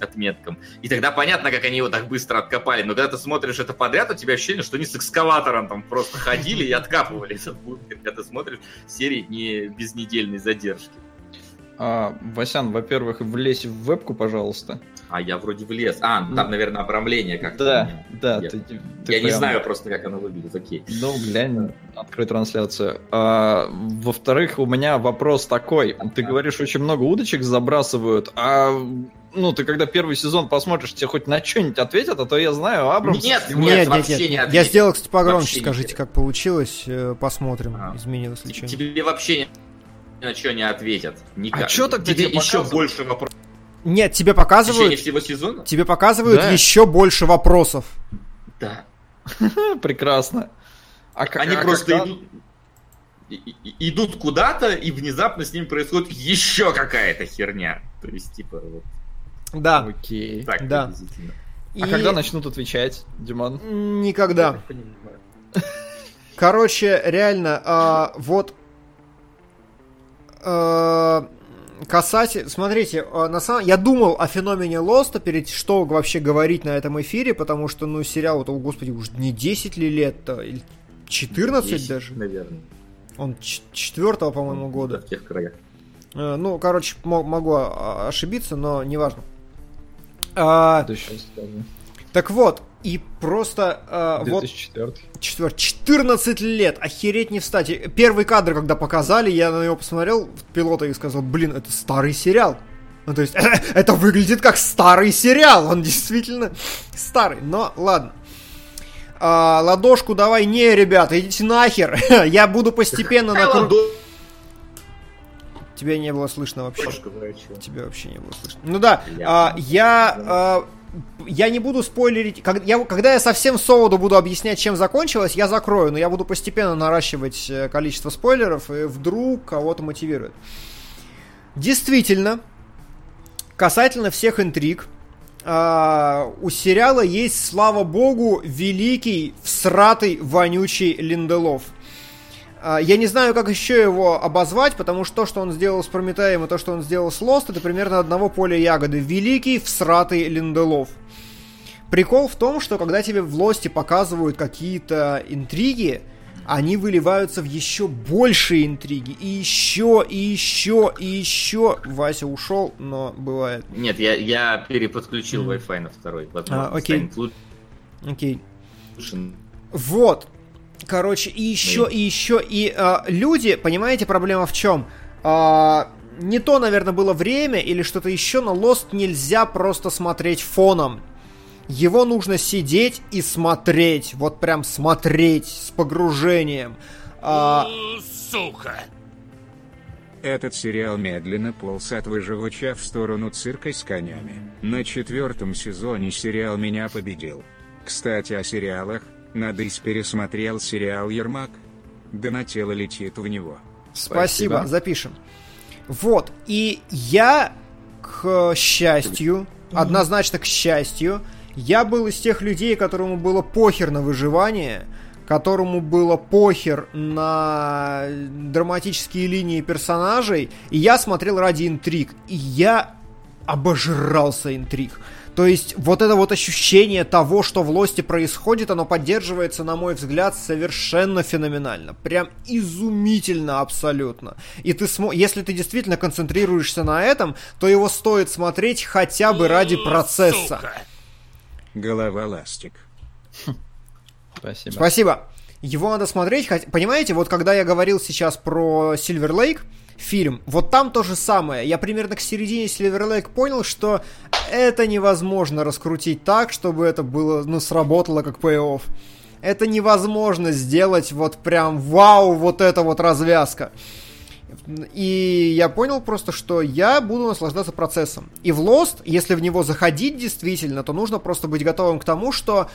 отметкам. И тогда понятно, как они его так быстро откопали. Но когда ты смотришь это подряд, у тебя ощущение, что они с экскаватором там просто ходили и откапывали этот бункер. Когда ты смотришь серии не без недельной задержки. А, Васян, во-первых, влезь в вебку, пожалуйста. А я вроде влез. А, ну, там, наверное, обрамление как-то. Да, да. Я- ты- ты Я не прям- знаю просто, как оно выглядит. Окей. Ну, глянь, открой трансляцию. А, во-вторых, у меня вопрос такой. Ты говоришь, очень много удочек забрасывают, а ну, ты когда первый сезон посмотришь, тебе хоть на что-нибудь ответят, а то я знаю, Абрамс... Нет, нет, Нет, вообще нет. не Я ответит. сделал, кстати, погромче, Вообще скажите, как получилось. э, Посмотрим, А. изменилось ли Тебе, что-нибудь. тебе вообще ни на что не ответят. Никак. А чё тогда тебе тебе еще больше вопросов. Нет, тебе В течение показывают, всего сезона? тебе показывают Да. еще больше вопросов. Да. <laughs> Прекрасно. А как- Они а просто когда- идут, и- и- идут куда-то, и внезапно с ним происходит еще какая-то херня. То есть, типа, вот Да. Окей. так Да. приблизительно. А И когда начнут отвечать, Димон? Никогда. Короче, реально, а, вот а, касательно, смотрите, а, на самом, я думал о феномене Лоста перед что вообще говорить на этом эфире, потому что, ну, сериал, это, о, господи, уже не 10 ли лет-то, или 14 Десять, даже. Наверное. Он ч- четвертого, по-моему, года. В тех краях. Э, Ну, короче, мо- могу ошибиться, но неважно. А, так вот, и просто а, вот 2004. Четвер... 14 лет, охереть не встать. Первый кадр, когда показали, я на него посмотрел, в пилота и сказал, блин, это старый сериал. Ну, то есть, <laughs> это выглядит как старый сериал, он действительно старый, но ладно. А, ладошку давай, не, ребята, идите нахер, <laughs> я буду постепенно накру... Тебя не было слышно вообще. Тебя вообще не было слышно. Ну да, Я а, я, а, я не буду спойлерить. Как- я- когда я совсем Соуду буду объяснять, чем закончилось, я закрою, но я буду постепенно наращивать э, количество спойлеров, и вдруг кого-то мотивирует. Действительно, касательно всех интриг, а, у сериала есть, слава богу, великий, всратый, вонючий Линделов. А, Я не знаю, как еще его обозвать, потому что то, что он сделал с Прометеем, и то, что он сделал с Лост, это примерно одного поля ягоды. Великий всратый Линделов. Прикол в том, что когда тебе в Лосте показывают какие-то интриги, они выливаются в еще большие интриги. И еще, и еще, и еще. Вася ушел, но бывает. Нет, я, я переподключил Wi-Fi на второй. Возможно, А, окей. станет Окей. лучше. Вот. Короче, и еще, и еще, и а, люди, понимаете, проблема в чем? А, не то, наверное, было время или что-то еще, но Lost нельзя просто смотреть фоном. Его нужно сидеть и смотреть, вот прям смотреть с погружением. А, Сука! Этот сериал медленно полз от выживача в сторону цирка с конями. На четвертом сезоне сериал меня победил. Кстати, о сериалах. Надысь пересмотрел сериал «Ермак». Донателло летит в него. Спасибо, Спасибо. запишем. Вот, и я, к счастью, однозначно к счастью, я был из тех людей, которому было похер на выживание, которому было похер на драматические линии персонажей, и я смотрел ради интриг, и я обожрался интриг. То есть вот это вот ощущение того, что в Лосте происходит, оно поддерживается, на мой взгляд, совершенно феноменально. Прям изумительно абсолютно. И ты смо... если ты действительно концентрируешься на этом, то его стоит смотреть хотя бы ради процесса. Сука! Голова ластик. Спасибо. Спасибо. Его надо смотреть, хоть- понимаете, вот когда я говорил сейчас про Silver Lake, фильм, вот там то же самое. Я примерно к середине Silver Lake понял, что это невозможно раскрутить так, чтобы это было, ну, сработало как payoff. Это невозможно сделать вот прям вау, вот эта вот развязка. И я понял просто, что я буду наслаждаться процессом. И в Lost, если в него заходить действительно, то нужно просто быть готовым к тому, что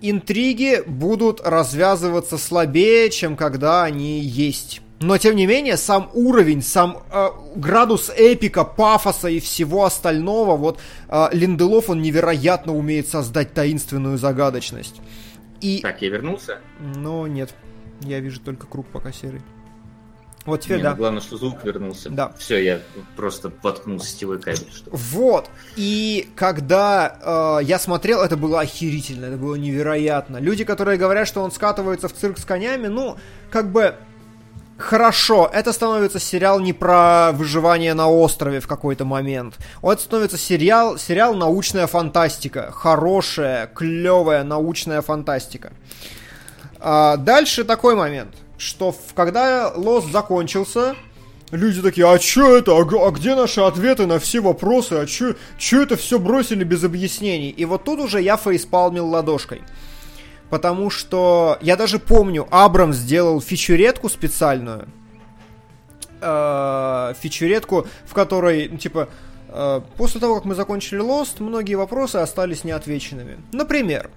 интриги будут развязываться слабее, чем когда они есть. Но тем не менее, сам уровень, сам э, градус эпика, пафоса и всего остального, вот э, Линделов, он невероятно умеет создать таинственную загадочность. И... Так, я вернулся. Но нет, я вижу только круг пока серый. Вот теперь Не, да. главное, что звук вернулся. Да. Все, я просто воткнул сетевой кабель. Что... Вот. И когда э, я смотрел, это было охерительно, это было невероятно. Люди, которые говорят, что он скатывается в цирк с конями, ну, как бы хорошо, это становится сериал не про выживание на острове в какой-то момент. Это становится сериал, сериал научная фантастика. Хорошая, клевая научная фантастика. А, дальше такой момент, что когда Лос закончился, люди такие, а чё это, а, а где наши ответы на все вопросы, а чё, чё это все бросили без объяснений? И вот тут уже я фейспалмил ладошкой. Потому что я даже помню, Абрам сделал фичуретку специальную. Э, фичуретку, в которой, ну, типа, Э, После того, как мы закончили Lost, многие вопросы остались неотвеченными. Например,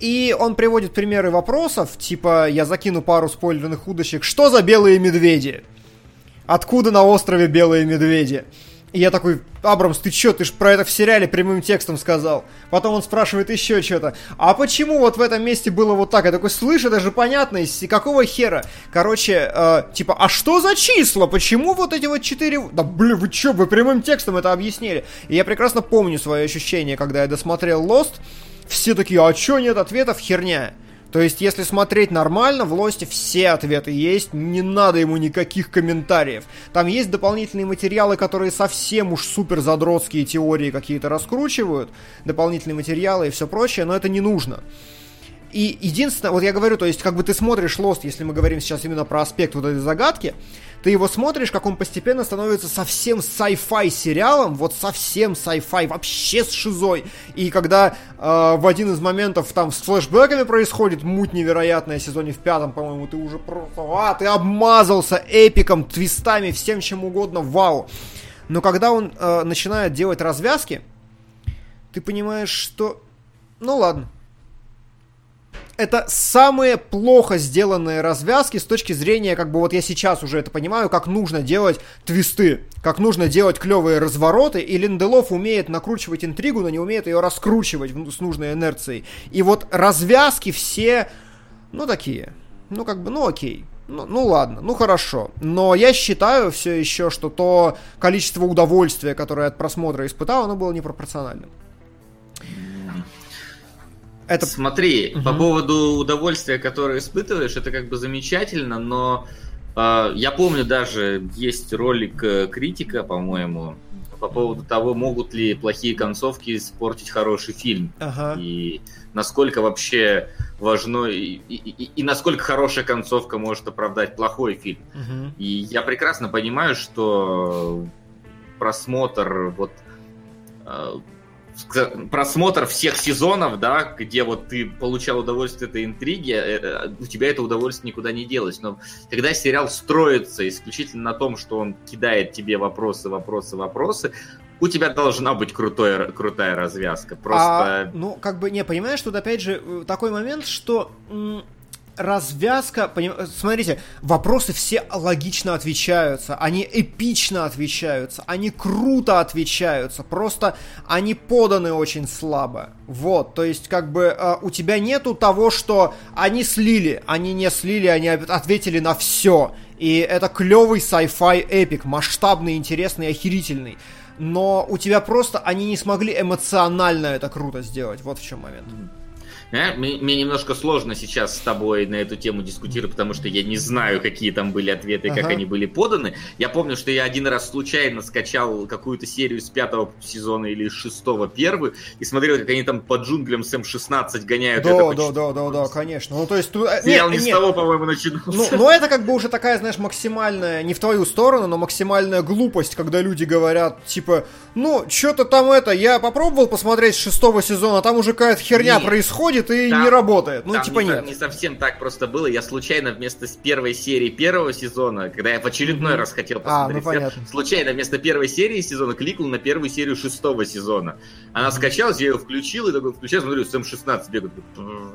и он приводит примеры вопросов, типа, я закину пару спойлерных удочек, что за белые медведи? Откуда на острове белые медведи? И я такой, Абрамс, ты чё, ты ж про это в сериале прямым текстом сказал. Потом он спрашивает еще что-то. А почему вот в этом месте было вот так? Я такой, слышь, это же понятно, из какого хера? Короче, э, типа, а что за числа? Почему вот эти вот четыре... Да блин, вы чё, вы прямым текстом это объяснили? И я прекрасно помню свои ощущения, когда я досмотрел Lost. Все такие, а чё нет ответов? Херня. То есть, если смотреть нормально, в Лосте все ответы есть, не надо ему никаких комментариев. Там есть дополнительные материалы, которые совсем уж супер задротские теории какие-то раскручивают, дополнительные материалы и все прочее, но это не нужно. И единственное, вот я говорю, то есть, как бы ты смотришь Lost, если мы говорим сейчас именно про аспект вот этой загадки, ты его смотришь, как он постепенно становится совсем sci-fi сериалом, вот совсем sci-fi, вообще с шизой. И когда э, в один из моментов там с флешбэками происходит муть невероятная, сезоне в пятом, по-моему, ты уже просто, а, ты обмазался эпиком, твистами, всем чем угодно, вау. Но когда он э, начинает делать развязки, ты понимаешь, что, ну ладно, это самые плохо сделанные развязки с точки зрения, как бы вот я сейчас уже это понимаю, как нужно делать твисты, как нужно делать клевые развороты, и Линделов умеет накручивать интригу, но не умеет ее раскручивать с нужной инерцией. И вот развязки все, ну такие, ну как бы, ну окей. Ну, ну ладно, ну хорошо. Но я считаю все еще, что то количество удовольствия, которое от просмотра испытал, оно было непропорциональным. Это... Смотри, угу. по поводу удовольствия, которое испытываешь, это как бы замечательно, но э, я помню даже, есть ролик э, критика, по-моему, по поводу того, могут ли плохие концовки испортить хороший фильм. Ага. И насколько вообще важно, и, и, и, и насколько хорошая концовка может оправдать плохой фильм. Угу. И я прекрасно понимаю, что просмотр вот просмотр всех сезонов, да, где вот ты получал удовольствие этой интриги, э, э, у тебя это удовольствие никуда не делось. Но когда сериал строится исключительно на том, что он кидает тебе вопросы, вопросы, вопросы, у тебя должна быть крутой, крутая развязка. Просто... А, ну, как бы, не, понимаешь, тут опять же э, такой момент, что развязка, поним... смотрите, вопросы все логично отвечаются, они эпично отвечаются, они круто отвечаются, просто они поданы очень слабо. Вот, то есть как бы э, у тебя нету того, что они слили, они не слили, они ответили на все. И это клевый sci-fi эпик, масштабный, интересный, охерительный. Но у тебя просто они не смогли эмоционально это круто сделать. Вот в чем момент. Э, мне, мне немножко сложно сейчас с тобой на эту тему дискутировать, потому что я не знаю, какие там были ответы, ага. как они были поданы. Я помню, что я один раз случайно скачал какую-то серию с пятого сезона или с шестого первую и смотрел, как они там по джунглям с М16 гоняют. Да, да, да, да, да, конечно. Ну, то есть... Э, Сериал не, не с того, по-моему, начинался. Ну, ну, это как бы уже такая, знаешь, максимальная, не в твою сторону, но максимальная глупость, когда люди говорят, типа, ну, что-то там это, я попробовал посмотреть с шестого сезона, там уже какая-то херня Нет. происходит, и там, не работает. Ну, типа не, нет. Не совсем так просто было. Я случайно вместо первой серии первого сезона, когда я в очередной mm-hmm. раз хотел посмотреть, а, ну, сериал, случайно вместо первой серии сезона кликнул на первую серию шестого сезона. Она mm-hmm. скачалась, я ее включил, и такой включаю, смотрю, Сэм 16 бегает.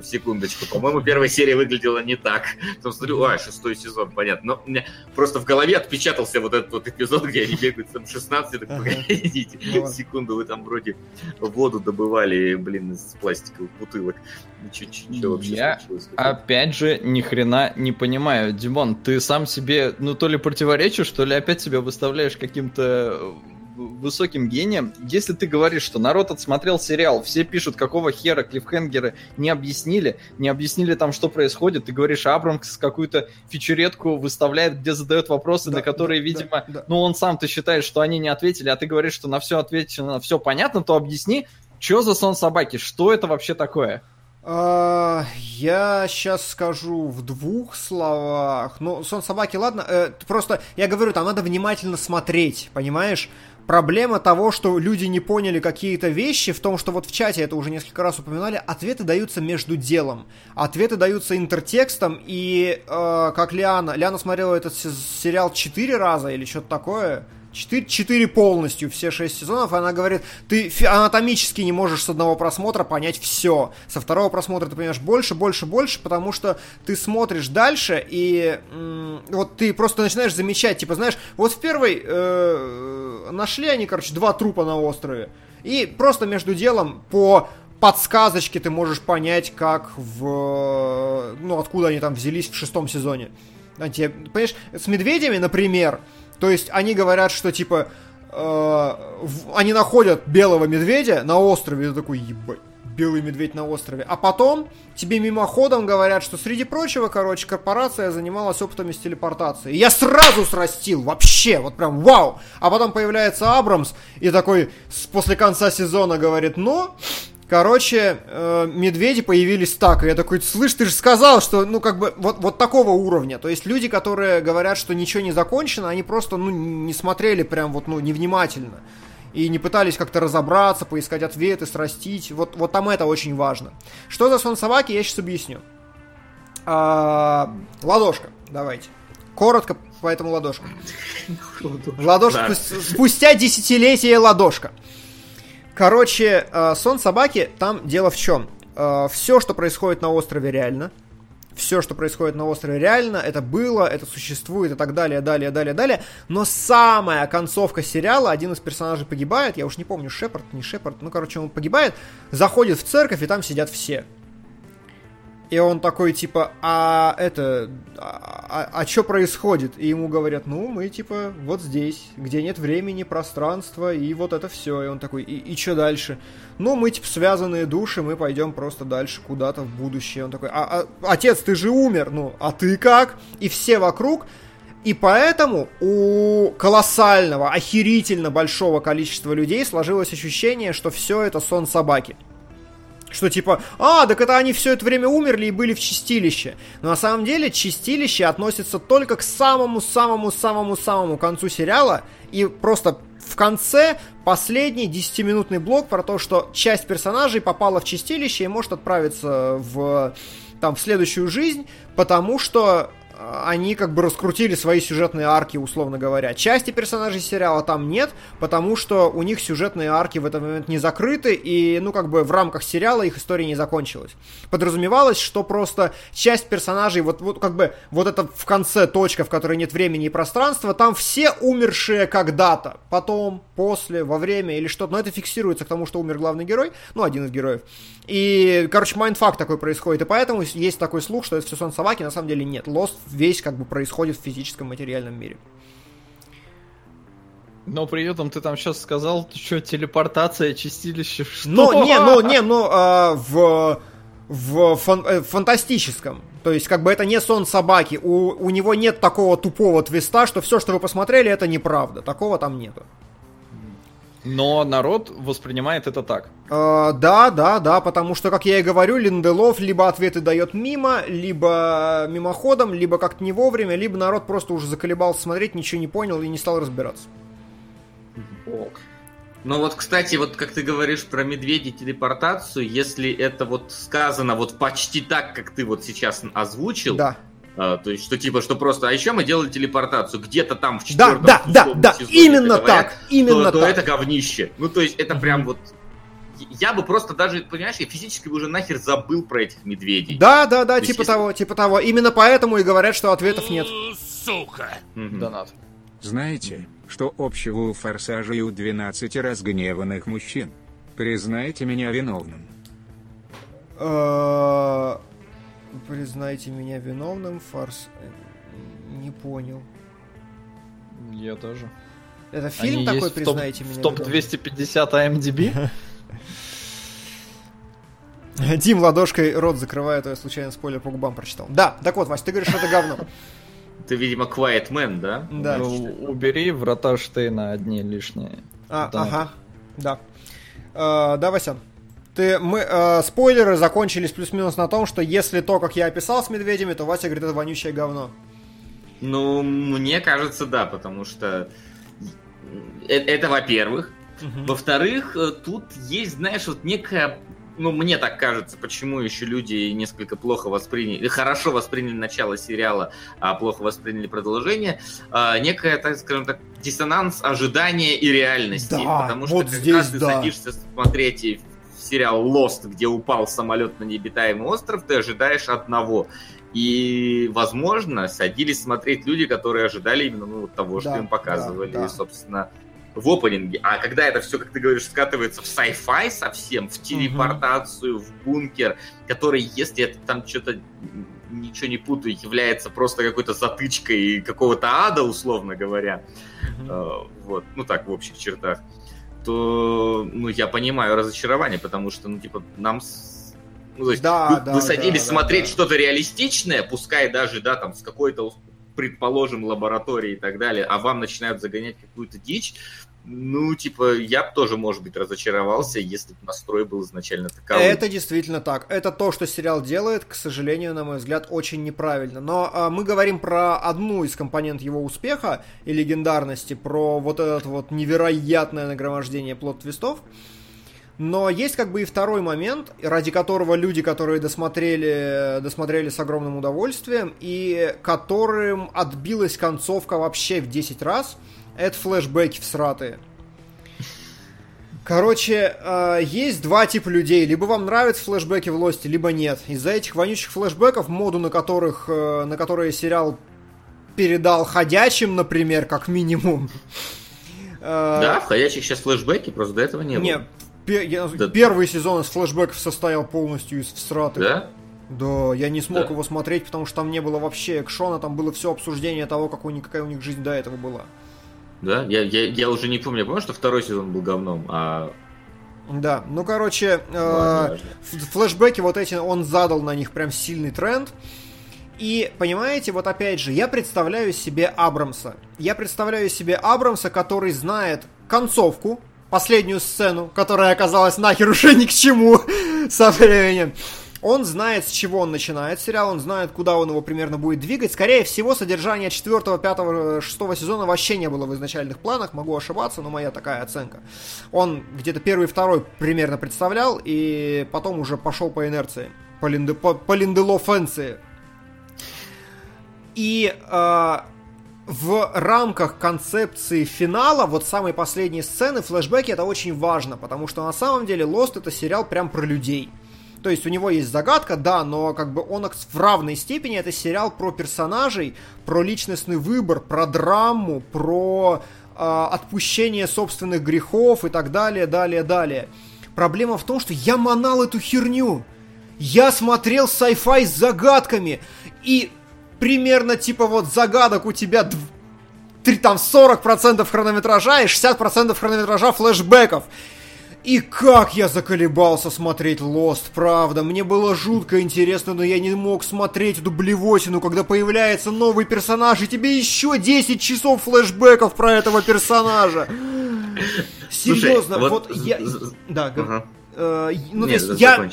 Секундочку, по-моему, первая серия выглядела не так. Потом смотрю, а, шестой сезон, понятно. Но у меня просто в голове отпечатался вот этот вот эпизод, где они бегают Сэм 16, я так, погодите, секунду, вы там вроде воду добывали, блин, из пластиковых бутылок. Ничего, вообще Я, опять же, ни хрена не понимаю. Димон, ты сам себе, ну, то ли противоречишь, что ли опять себя выставляешь каким-то э, высоким гением. Если ты говоришь, что народ отсмотрел сериал, все пишут, какого хера клиффхенгеры не объяснили, не объяснили там, что происходит, ты говоришь, Абрамс какую-то фичуретку выставляет, где задает вопросы, да, на которые, да, видимо, да, да. ну, он сам ты считаешь, что они не ответили, а ты говоришь, что на все отвечено, все понятно, то объясни, что за сон собаки, что это вообще такое? А, я сейчас скажу в двух словах. Ну, сон собаки, ладно. Э, просто я говорю, там надо внимательно смотреть, понимаешь? Проблема того, что люди не поняли какие-то вещи, в том, что вот в чате это уже несколько раз упоминали, ответы даются между делом. Ответы даются интертекстом, и э, как Лиана... Лиана смотрела этот сериал четыре раза или что-то такое. 4, 4 полностью, все 6 сезонов, и она говорит, ты анатомически не можешь с одного просмотра понять все. Со второго просмотра ты понимаешь больше, больше, больше, потому что ты смотришь дальше, и вот ты просто начинаешь замечать, типа, знаешь, вот в первой э, нашли они, короче, два трупа на острове, и просто между делом по подсказочке ты можешь понять, как в... Ну, откуда они там взялись в шестом сезоне. Понимаешь, с медведями, например, то есть они говорят, что типа э, они находят белого медведя на острове, ты такой, ебать, белый медведь на острове. А потом тебе мимоходом говорят, что среди прочего, короче, корпорация занималась опытами с телепортацией. Я сразу срастил, вообще, вот прям вау. А потом появляется Абрамс и такой после конца сезона говорит, ну, Короче, э, медведи появились так, и я такой, слышь, ты же сказал, что, ну, как бы, вот, вот такого уровня. То есть люди, которые говорят, что ничего не закончено, они просто, ну, не смотрели прям вот, ну, невнимательно. И не пытались как-то разобраться, поискать ответы, срастить. Вот, вот там это очень важно. Что за сон собаки, я сейчас объясню. А, ладошка, давайте. Коротко, поэтому <laughs> ладошка. Ладошка, спус- спустя десятилетия ладошка. Короче, э, сон собаки, там дело в чем? все, что происходит на острове, реально. Все, что происходит на острове, реально. Это было, это существует и так далее, далее, далее, далее. Но самая концовка сериала, один из персонажей погибает, я уж не помню, Шепард, не Шепард, ну, короче, он погибает, заходит в церковь, и там сидят все. И он такой, типа, а это, а, что происходит? И ему говорят, ну, мы, типа, вот здесь, где нет времени, пространства, и вот это все. И он такой, и, и что дальше? Ну, мы, типа, связанные души, мы пойдем просто дальше куда-то в будущее. Он такой, а, а, отец, ты же умер, ну, а ты как? И все вокруг и поэтому у колоссального, охерительно большого количества людей сложилось ощущение, что все это сон собаки. Что типа, а, так это они все это время умерли и были в чистилище. Но на самом деле чистилище относится только к самому-самому-самому-самому концу сериала. И просто в конце последний 10-минутный блок про то, что часть персонажей попала в чистилище и может отправиться в, там, в следующую жизнь, потому что они как бы раскрутили свои сюжетные арки, условно говоря. Части персонажей сериала там нет, потому что у них сюжетные арки в этот момент не закрыты, и, ну, как бы в рамках сериала их история не закончилась. Подразумевалось, что просто часть персонажей, вот, вот как бы, вот это в конце точка, в которой нет времени и пространства, там все умершие когда-то, потом, после, во время или что-то, но это фиксируется к тому, что умер главный герой, ну, один из героев. И, короче, mindfuck такой происходит, и поэтому есть такой слух, что это все сон собаки, на самом деле нет. Lost весь как бы происходит в физическом материальном мире. Но при этом ты там сейчас сказал, что телепортация, чистилище, что? Ну, не, ну, не, ну, а, в, в фан- э, фантастическом. То есть, как бы это не сон собаки. У, у него нет такого тупого твиста, что все, что вы посмотрели, это неправда. Такого там нету. Но народ воспринимает это так. Э, да, да, да, потому что, как я и говорю, Линделов либо ответы дает мимо, либо мимоходом, либо как-то не вовремя, либо народ просто уже заколебался смотреть, ничего не понял и не стал разбираться. Ну вот, кстати, вот как ты говоришь про медведей телепортацию, если это вот сказано вот почти так, как ты вот сейчас озвучил, Да. А, то есть что типа, что просто, а еще мы делали телепортацию где-то там в Да, четвертом да, да, условном да, сезоне, именно говорят, так, именно то, то так. это говнище. Ну то есть это прям вот я бы просто даже, понимаешь, я физически бы уже нахер забыл про этих медведей. Да, да, да, То есть типа если- того, типа того. Именно поэтому и говорят, что ответов нет. Сука. Донат. Знаете, что общего у Форсажа и у 12 разгневанных мужчин? Признайте меня виновным. Признайте меня виновным, фарс. э, Не понял. Я тоже. Это фильм Они такой, есть в топ- признайте меня В топ виновным? 250 AMDB? Дим ладошкой рот закрывает, а я случайно спойлер по губам прочитал. Да, так вот, Вась, ты говоришь, что это говно. <laughs> Ты, видимо, Quiet Man, да? Да. Ну, Убери врата Штейна одни лишние. А, Да. ага, да. Э, да, Вася. Ты, мы, э, спойлеры закончились плюс-минус на том, что если то, как я описал с медведями, то Вася говорит, это вонючее говно. Ну, мне кажется, да, потому что э- это, во-первых. Во-вторых, э, тут есть, знаешь, вот некая ну, мне так кажется, почему еще люди несколько плохо восприняли, хорошо восприняли начало сериала, а плохо восприняли продолжение, а, некая, так скажем так, диссонанс ожидания и реальности. Да, потому что вот когда здесь ты да. садишься смотреть и сериал Lost, где упал самолет на необитаемый остров, ты ожидаешь одного. И, возможно, садились смотреть люди, которые ожидали именно ну, того, что Да, им показывали, да, да. собственно, в опенинге. А когда это все, как ты говоришь, скатывается в sci-fi совсем, в телепортацию, в бункер, который, если это там что-то ничего не путаю, является просто какой-то затычкой какого-то ада, условно говоря, э, вот, ну так, в общих чертах, то, ну, я понимаю разочарование, потому что, ну, типа, нам ну, то есть Да, вы, да, вы садились да, смотреть да. что-то реалистичное, пускай даже, да, там, с какой-то, предположим, лаборатории и так далее, а вам начинают загонять какую-то дичь, ну, типа, я бы тоже, может быть, разочаровался, если бы настрой был изначально таковым. Это действительно так. Это то, что сериал делает, к сожалению, на мой взгляд, очень неправильно. Но а, мы говорим про одну из компонент его успеха и легендарности, про вот это вот невероятное нагромождение плод-твистов. Но есть как бы и второй момент, ради которого люди, которые досмотрели, досмотрели с огромным удовольствием, и которым отбилась концовка вообще в 10 раз, это флешбеки всратые. Короче, э, есть два типа людей. Либо вам нравятся флешбеки в Лосте, либо нет. Из-за этих вонючих флешбеков, моду на которых, э, на которые сериал передал ходячим, например, как минимум. <laughs> э, Да, в ходячих сейчас флешбеки, просто до этого не было. Не, пе- я- Да. первый сезон из флешбеков состоял полностью из всратых. Да? Да, я не смог Да. его смотреть, потому что там не было вообще экшона, там было все обсуждение того, какой, какая у них жизнь до этого была. Да? Я, я, я уже не помню, я помню, что второй сезон был говном, а... Да, ну короче, э, флешбеки вот эти, он задал на них прям сильный тренд. И, понимаете, вот опять же, я представляю себе Абрамса. Я представляю себе Абрамса, который знает концовку, последнюю сцену, которая оказалась нахер уже ни к чему <laughs> со временем. Он знает, с чего он начинает сериал, он знает, куда он его примерно будет двигать. Скорее всего, содержание 4, 5, 6 сезона вообще не было в изначальных планах, могу ошибаться, но моя такая оценка. Он где-то первый второй примерно представлял, и потом уже пошел по инерции, по, линде, по, по линделофенции. И э, в рамках концепции финала, вот самой последней сцены, флешбеки это очень важно, потому что на самом деле Lost это сериал прям про людей. То есть у него есть загадка, да, но как бы он в равной степени это сериал про персонажей, про личностный выбор, про драму, про э, отпущение собственных грехов и так далее, далее, далее. Проблема в том, что я манал эту херню. Я смотрел sci-fi с загадками, и примерно типа вот загадок у тебя три, там 40% хронометража и 60% хронометража флешбеков. И как я заколебался смотреть Lost, правда. Мне было жутко интересно, но я не мог смотреть эту блевотину, когда появляется новый персонаж, и тебе еще 10 часов флешбеков про этого персонажа. Серьезно, вот вот, я... Да, Ага. э, ну, то Нет, есть я...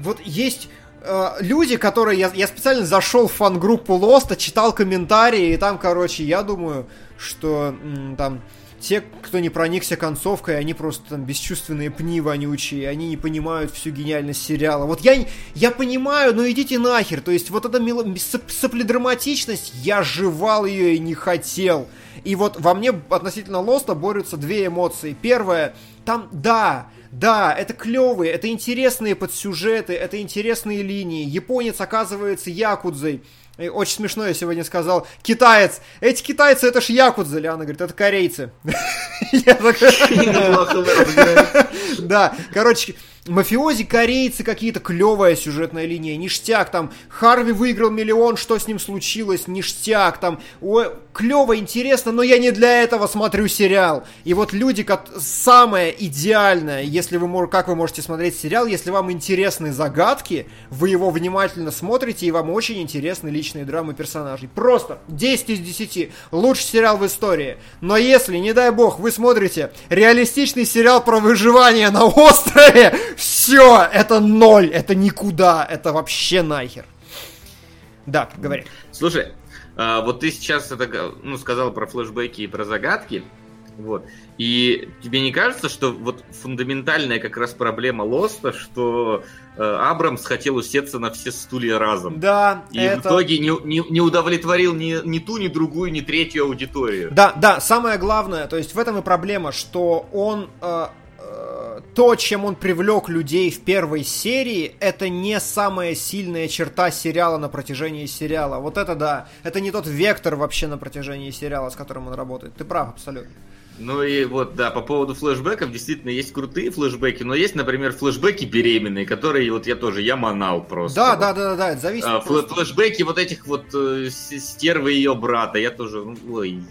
Вот есть э, люди, которые... Я, я специально зашел в фан-группу Лоста, читал комментарии, и там, короче, я думаю, что там те, кто не проникся концовкой, они просто там бесчувственные пни вонючие, они не понимают всю гениальность сериала. Вот я, я понимаю, но идите нахер. То есть вот эта соп- сопледраматичность, я жевал ее и не хотел. И вот во мне относительно Лоста борются две эмоции. Первое, там, да, да, это клевые, это интересные подсюжеты, это интересные линии. Японец оказывается якудзой. И очень смешно я сегодня сказал. Китаец. Эти китайцы, это ж якудзы. Лиана говорит, это корейцы. <laughs> <laughs> Да, короче, мафиози корейцы какие-то, клевая сюжетная линия, ништяк, там, Харви выиграл миллион, что с ним случилось, ништяк, там, ой, клево, интересно, но я не для этого смотрю сериал. И вот люди, как самое идеальное, если вы, как вы можете смотреть сериал, если вам интересны загадки, вы его внимательно смотрите, и вам очень интересны личные драмы персонажей. Просто 10 из 10. Лучший сериал в истории. Но если, не дай бог, вы смотрите реалистичный сериал про выживание на острове, все, это ноль, это никуда, это вообще нахер. Да, говори. Слушай, а, вот ты сейчас это ну, сказал про флешбеки и про загадки. Вот. И тебе не кажется, что вот фундаментальная как раз проблема Лоста, что э, Абрамс хотел усеться на все стулья разом. Да, И это... в итоге не, не, не удовлетворил ни, ни ту, ни другую, ни третью аудиторию. Да, да, самое главное, то есть в этом и проблема, что он... э, то, чем он привлек людей в первой серии, это не самая сильная черта сериала на протяжении сериала. Вот это да. Это не тот вектор вообще на протяжении сериала, с которым он работает. Ты прав, абсолютно. Ну и вот, да, по поводу флешбеков, действительно, есть крутые флешбеки, но есть, например, флешбеки беременные, которые вот я тоже, я манал просто. Да, Вот. да, да, да, да, это зависит. А, флешбеки вот этих вот э, стервы ее брата, я тоже, ну, ой,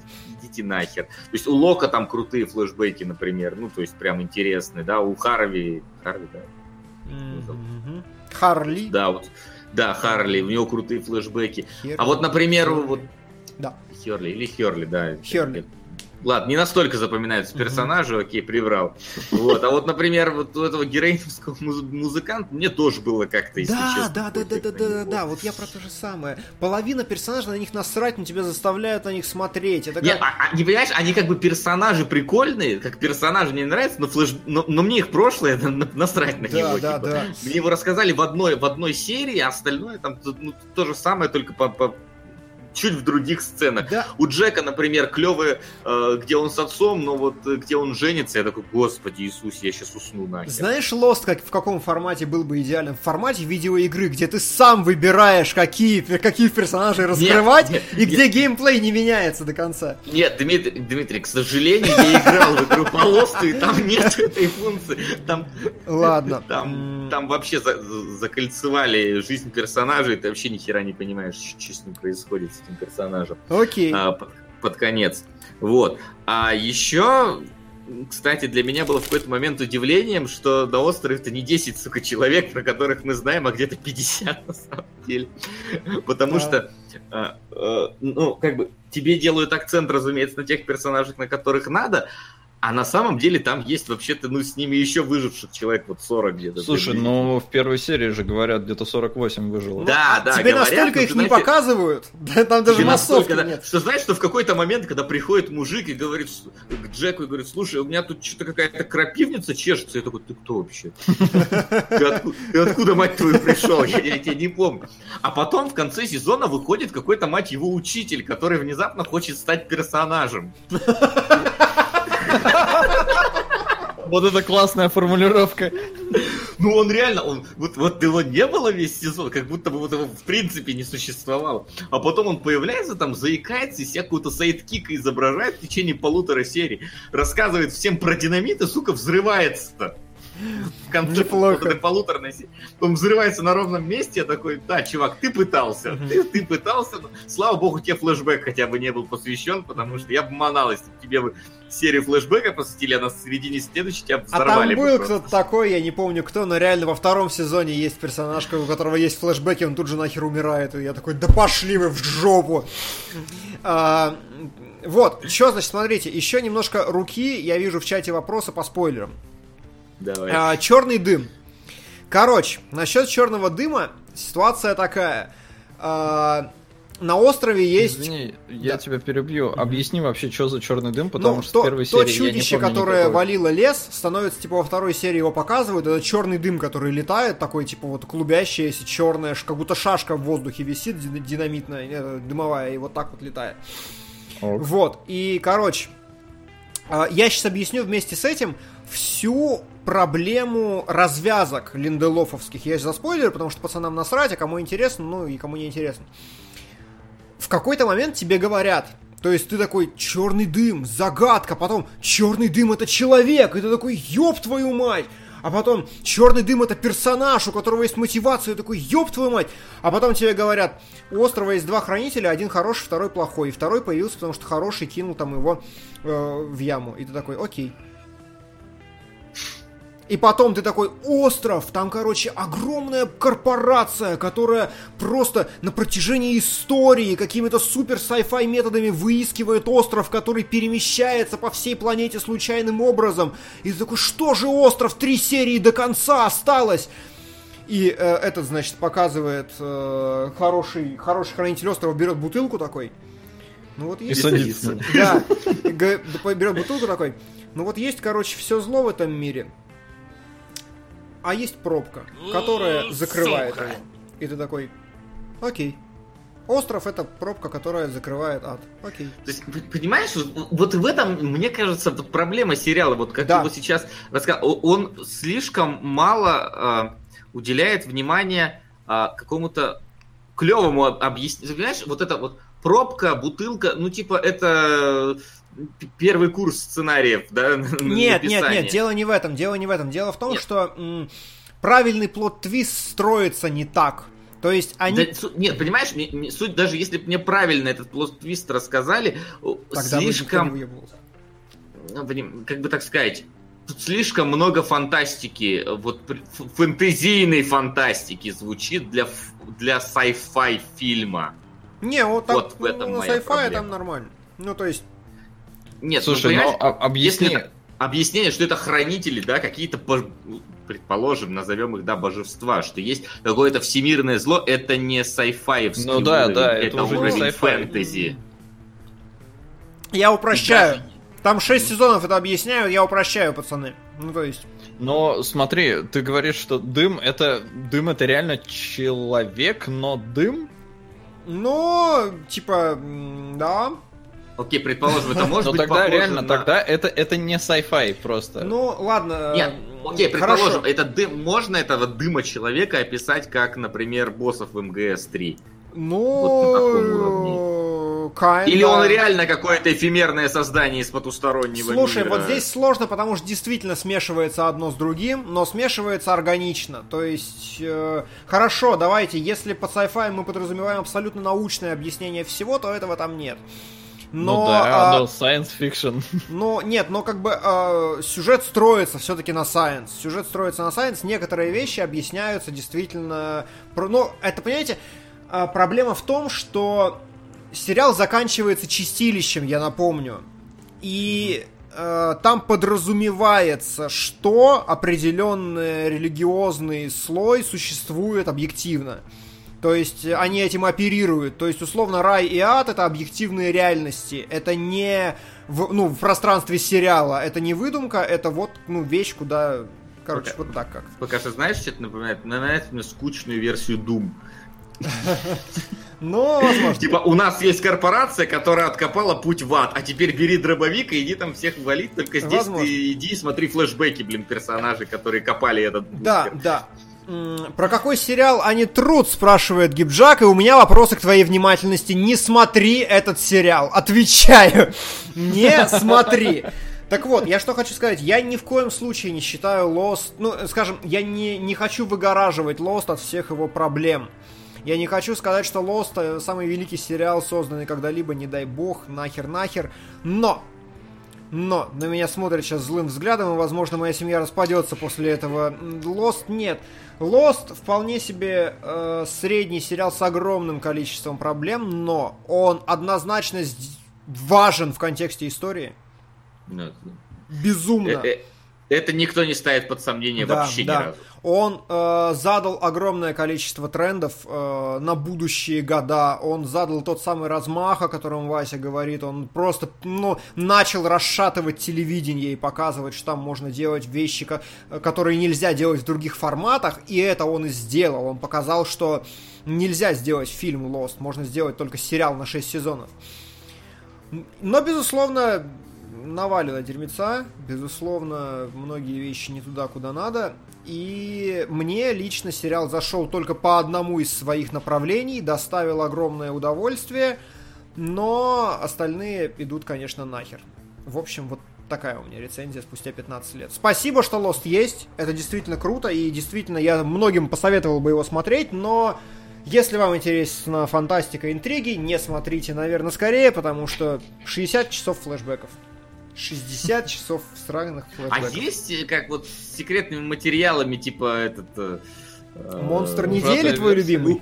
идите нахер. То есть у Лока там крутые флешбеки, например, ну, то есть прям интересные, да, у Харви, Харви, да, Мгм. Харли. да, вот, да, Харли, у него крутые флешбеки. Хер- А вот, например, Херли. вот Да. Херли или Херли, да. Херли. Ладно, не настолько запоминаются персонажи, окей, приврал. Вот, а вот, например, вот у этого героинского муз- музыканта мне тоже было как-то, если Да, честно, да, да, да, да, да, да, да, вот я про то же самое. Половина персонажей на них насрать, но тебя заставляют на них смотреть. Это Не, как- а, а, не понимаешь, они как бы персонажи прикольные, как персонажи мне нравятся, но, флеш... но, но мне их прошлое на- на- насрать на Да, него. да, типа. да. Мне его рассказали в одной, в одной серии, а остальное там ну, то же самое, только по, по- чуть в других сценах. Да, У Джека, например, клевые, э, где он с отцом, но вот э, где он женится, я такой, господи Иисус, я сейчас усну нахер. Знаешь, Lost как, в каком формате был бы идеален? В формате видеоигры, где ты сам выбираешь, какие, каких персонажей раскрывать, нет, и где геймплей не меняется до конца. Нет, Дмитрий, Дмитрий, к сожалению, я играл в игру по Лосту, и там нет этой функции. Там, Ладно. там, там вообще за- за- закольцевали жизнь персонажей, ты вообще ни хера не понимаешь, что с ним происходит, этим персонажем. Окей. а, под, под конец. Вот. А еще, кстати, для меня было в какой-то момент удивлением, что на острове это не 10, сука, человек, про которых мы знаем, а где-то 50 на самом деле. Потому Да. что, а, а, ну, как бы, тебе делают акцент, разумеется, на тех персонажах, на которых надо, а на самом деле там есть вообще-то, ну, с ними еще выживших человек, вот 40 где-то. Слушай, ну в первой серии же говорят, где-то 48 выжило. Да, да, Тебе говорят, настолько но их ты не знаете, показывают? <laughs> Да, Там даже массовки настолько, да, нет. Что знаешь, что в какой-то момент, когда приходит мужик и говорит к Джеку и говорит, слушай, у меня тут что-то какая-то крапивница чешется. Я такой, ты кто вообще? <laughs> Ты откуда, мать твою, пришел? Я, я тебя не помню. А потом в конце сезона выходит какой-то, мать его, учитель, который внезапно хочет стать персонажем. <laughs> Вот это классная формулировка. Ну он реально, он, вот, вот его не было весь сезон, как будто бы вот его в принципе не существовало. А потом он появляется там, заикается и какого-то sidekick а изображает в течение полутора серий. Рассказывает всем про динамит и, сука, взрывается-то. В конце Неплохо. этой полуторной. Он взрывается на ровном месте, я такой, да, чувак, ты пытался, ты, ты пытался, но, слава богу, тебе флешбэк хотя бы не был посвящен, потому что я бы манал, если тебе бы серию флешбэка посвятили, а на середине следующей тебя А там взорвали бы был кто-то такой, я не помню кто, но реально во втором сезоне есть персонаж, у которого есть флешбеки, он тут же нахер умирает. И я такой, да пошли вы в жопу. А, вот, еще, значит, смотрите, еще немножко руки, я вижу в чате вопросы по спойлерам. Давай. черный дым. Короче, насчет черного дыма ситуация такая. А, на острове есть... Извини, я Да. тебя перебью. Объясни вообще, что за черный дым, потому ну, что то, в первой то серии чудище, я не помню которое никакой. валило лес, становится, типа, во второй серии его показывают, это черный дым, который летает, такой, типа, вот клубящаяся черная, как будто шашка в воздухе висит, дин- динамитная, э, дымовая, и вот так вот летает. Ок. Вот, и, короче, а, я сейчас объясню вместе с этим всю проблему развязок линделофовских. Я за спойлер, потому что пацанам насрать, а кому интересно, ну и кому не интересно. В какой-то момент тебе говорят, то есть ты такой, черный дым, загадка, потом черный дым это человек, и ты такой, ёб твою мать! А потом черный дым это персонаж, у которого есть мотивация, и такой, ёб твою мать! А потом тебе говорят, у острова есть два хранителя, один хороший, второй плохой. И второй появился, потому что хороший кинул там его э, в яму. И ты такой, окей. И потом ты такой, остров, там, короче, огромная корпорация, которая просто на протяжении истории какими-то супер sci-fi методами выискивает остров, который перемещается по всей планете случайным образом. И ты такой, что же остров, три серии до конца осталось? И э, этот, значит, показывает э, хороший, хороший хранитель острова, берет бутылку такой, Ну вот И есть... садится. Да, берет бутылку такой. Ну вот есть, короче, все зло в этом мире. А есть пробка, которая закрывает сука. его. И ты такой, окей. Остров это пробка, которая закрывает ад. Окей. То есть, понимаешь, вот, в этом, мне кажется, проблема сериала, вот как Да. его сейчас рассказал, он слишком мало э, уделяет внимания э, какому-то клевому объяснению. Понимаешь, вот это вот пробка, бутылка, ну типа это первый курс сценариев, да? <laughs> Нет, нет, нет, дело не в этом, дело не в этом. Дело в том, Нет. что м, правильный plot twist строится не так. То есть они... Да, су- нет, понимаешь, мне- мне суть, даже если бы мне правильно этот plot twist рассказали, Тогда слишком ну, как бы так сказать, тут слишком много фантастики, вот фэнтезийной фантастики звучит для, для sci-fi фильма. Не, вот там, Вот в этом ну, моя sci-fi проблема. там нормально. Ну, то есть, Нет, Слушай, ну, ну понимаешь, а- объясни. если это объяснение, что это хранители, да, какие-то, ну, предположим, назовем их, да, божества, что есть какое-то всемирное зло, это не sci-fi Ну да, уровень, да, это, это уже не уровень фэнтези. я упрощаю. даже- Там 6 сезонов это объясняют, я упрощаю, пацаны. Ну, то есть... Но смотри, ты говоришь, что дым это дым это реально человек, но дым. Ну, типа, да. Окей, предположим, это может но быть тогда реально, тогда это это не sci-fi просто. Ну, ладно. Нет, э, окей, предположим, это дым, можно этого дыма человека описать как, например, боссов в МГС-3? Вот на таком Ну, kinda. Или он реально какое-то эфемерное создание из потустороннего Слушай, мира? вот здесь сложно, потому что действительно смешивается одно с другим, но смешивается органично. То есть, э, хорошо, давайте, если под sci-fi мы подразумеваем абсолютно научное объяснение всего, то этого там нет. Но, ну да, а, но science fiction. <laughs> но нет, но как бы э, сюжет строится все-таки на science. Сюжет строится на science, некоторые вещи объясняются действительно. про- Ну, это, понимаете, э, проблема в том, что сериал заканчивается чистилищем, я напомню. И э, там подразумевается, что определенный религиозный слой существует объективно. То есть э, они этим оперируют. То есть, условно, рай и ад это объективные реальности. Это не в, ну, в пространстве сериала. Это не выдумка, это вот ну, вещь, куда. Короче, Окей. вот так как. Пока что знаешь, что это напоминает? Напоминает мне скучную версию Doom. Но, возможно. Типа, у нас есть корпорация, которая откопала путь в ад, а теперь бери дробовик и иди там всех валить, только здесь Возможно. ты иди и смотри флешбеки, блин, персонажей, которые копали этот Да, бункер. да. Про какой сериал они труд, спрашивает Гибджак, и у меня вопросы к твоей внимательности. Не смотри этот сериал. Отвечаю. Не смотри. Так вот, я что хочу сказать, я ни в коем случае не считаю Lost, ну, скажем, я не, не хочу выгораживать Lost от всех его проблем. Я не хочу сказать, что Lost самый великий сериал, созданный когда-либо, не дай бог, нахер-нахер, но но на меня смотрят сейчас злым взглядом, и, возможно, моя семья распадется после этого. Lost нет. Lost вполне себе э, средний сериал с огромным количеством проблем, но он однозначно важен в контексте истории. Безумно. Э, э, Это никто не ставит под сомнение Да, вообще да. ни разу. Он э, задал огромное количество трендов э, на будущие года. Он задал тот самый размах, о котором Вася говорит. Он просто ну, начал расшатывать телевидение и показывать, что там можно делать вещи, ко- которые нельзя делать в других форматах. И это он и сделал. Он показал, что нельзя сделать фильм Lost. Можно сделать только сериал на 6 сезонов. Но, безусловно, навалено дерьмеца. Безусловно, многие вещи не туда, куда надо. И мне лично сериал зашел только по одному из своих направлений, доставил огромное удовольствие, но остальные идут, конечно, нахер. В общем, вот такая у меня рецензия спустя 15 лет. Спасибо, что Lost есть. Это действительно круто, и действительно я многим посоветовал бы его смотреть, но если вам интересна фантастика интриги, не смотрите, наверное, скорее, потому что 60 часов флешбеков. 60 <laughs> часов сраных А флешбеков. есть э, как вот с секретными материалами, типа этот... э, э, Монстр недели твой любимый?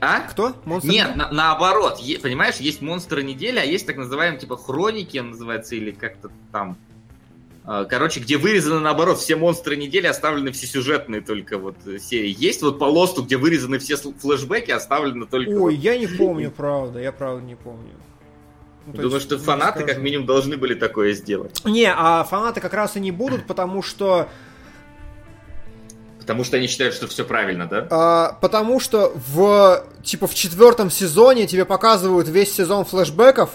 А? Кто? Монстр Нет, на- наоборот, е- понимаешь, есть монстры недели, а есть так называемые типа хроники, он называется, или как-то там. Э, Короче, где вырезаны наоборот все монстры недели, оставлены все сюжетные только вот э, серии. Есть вот по лосту, где вырезаны все флешбеки, оставлены только. Ой, вот- я не помню, <laughs> правда, я правда не помню. Ну, Думаю, есть, что не фанаты скажу. как минимум должны были такое сделать. Не, а фанаты как раз и не будут, потому что Потому что они считают, что все правильно, да? А, потому что в типа в четвертом сезоне тебе показывают весь сезон флешбеков,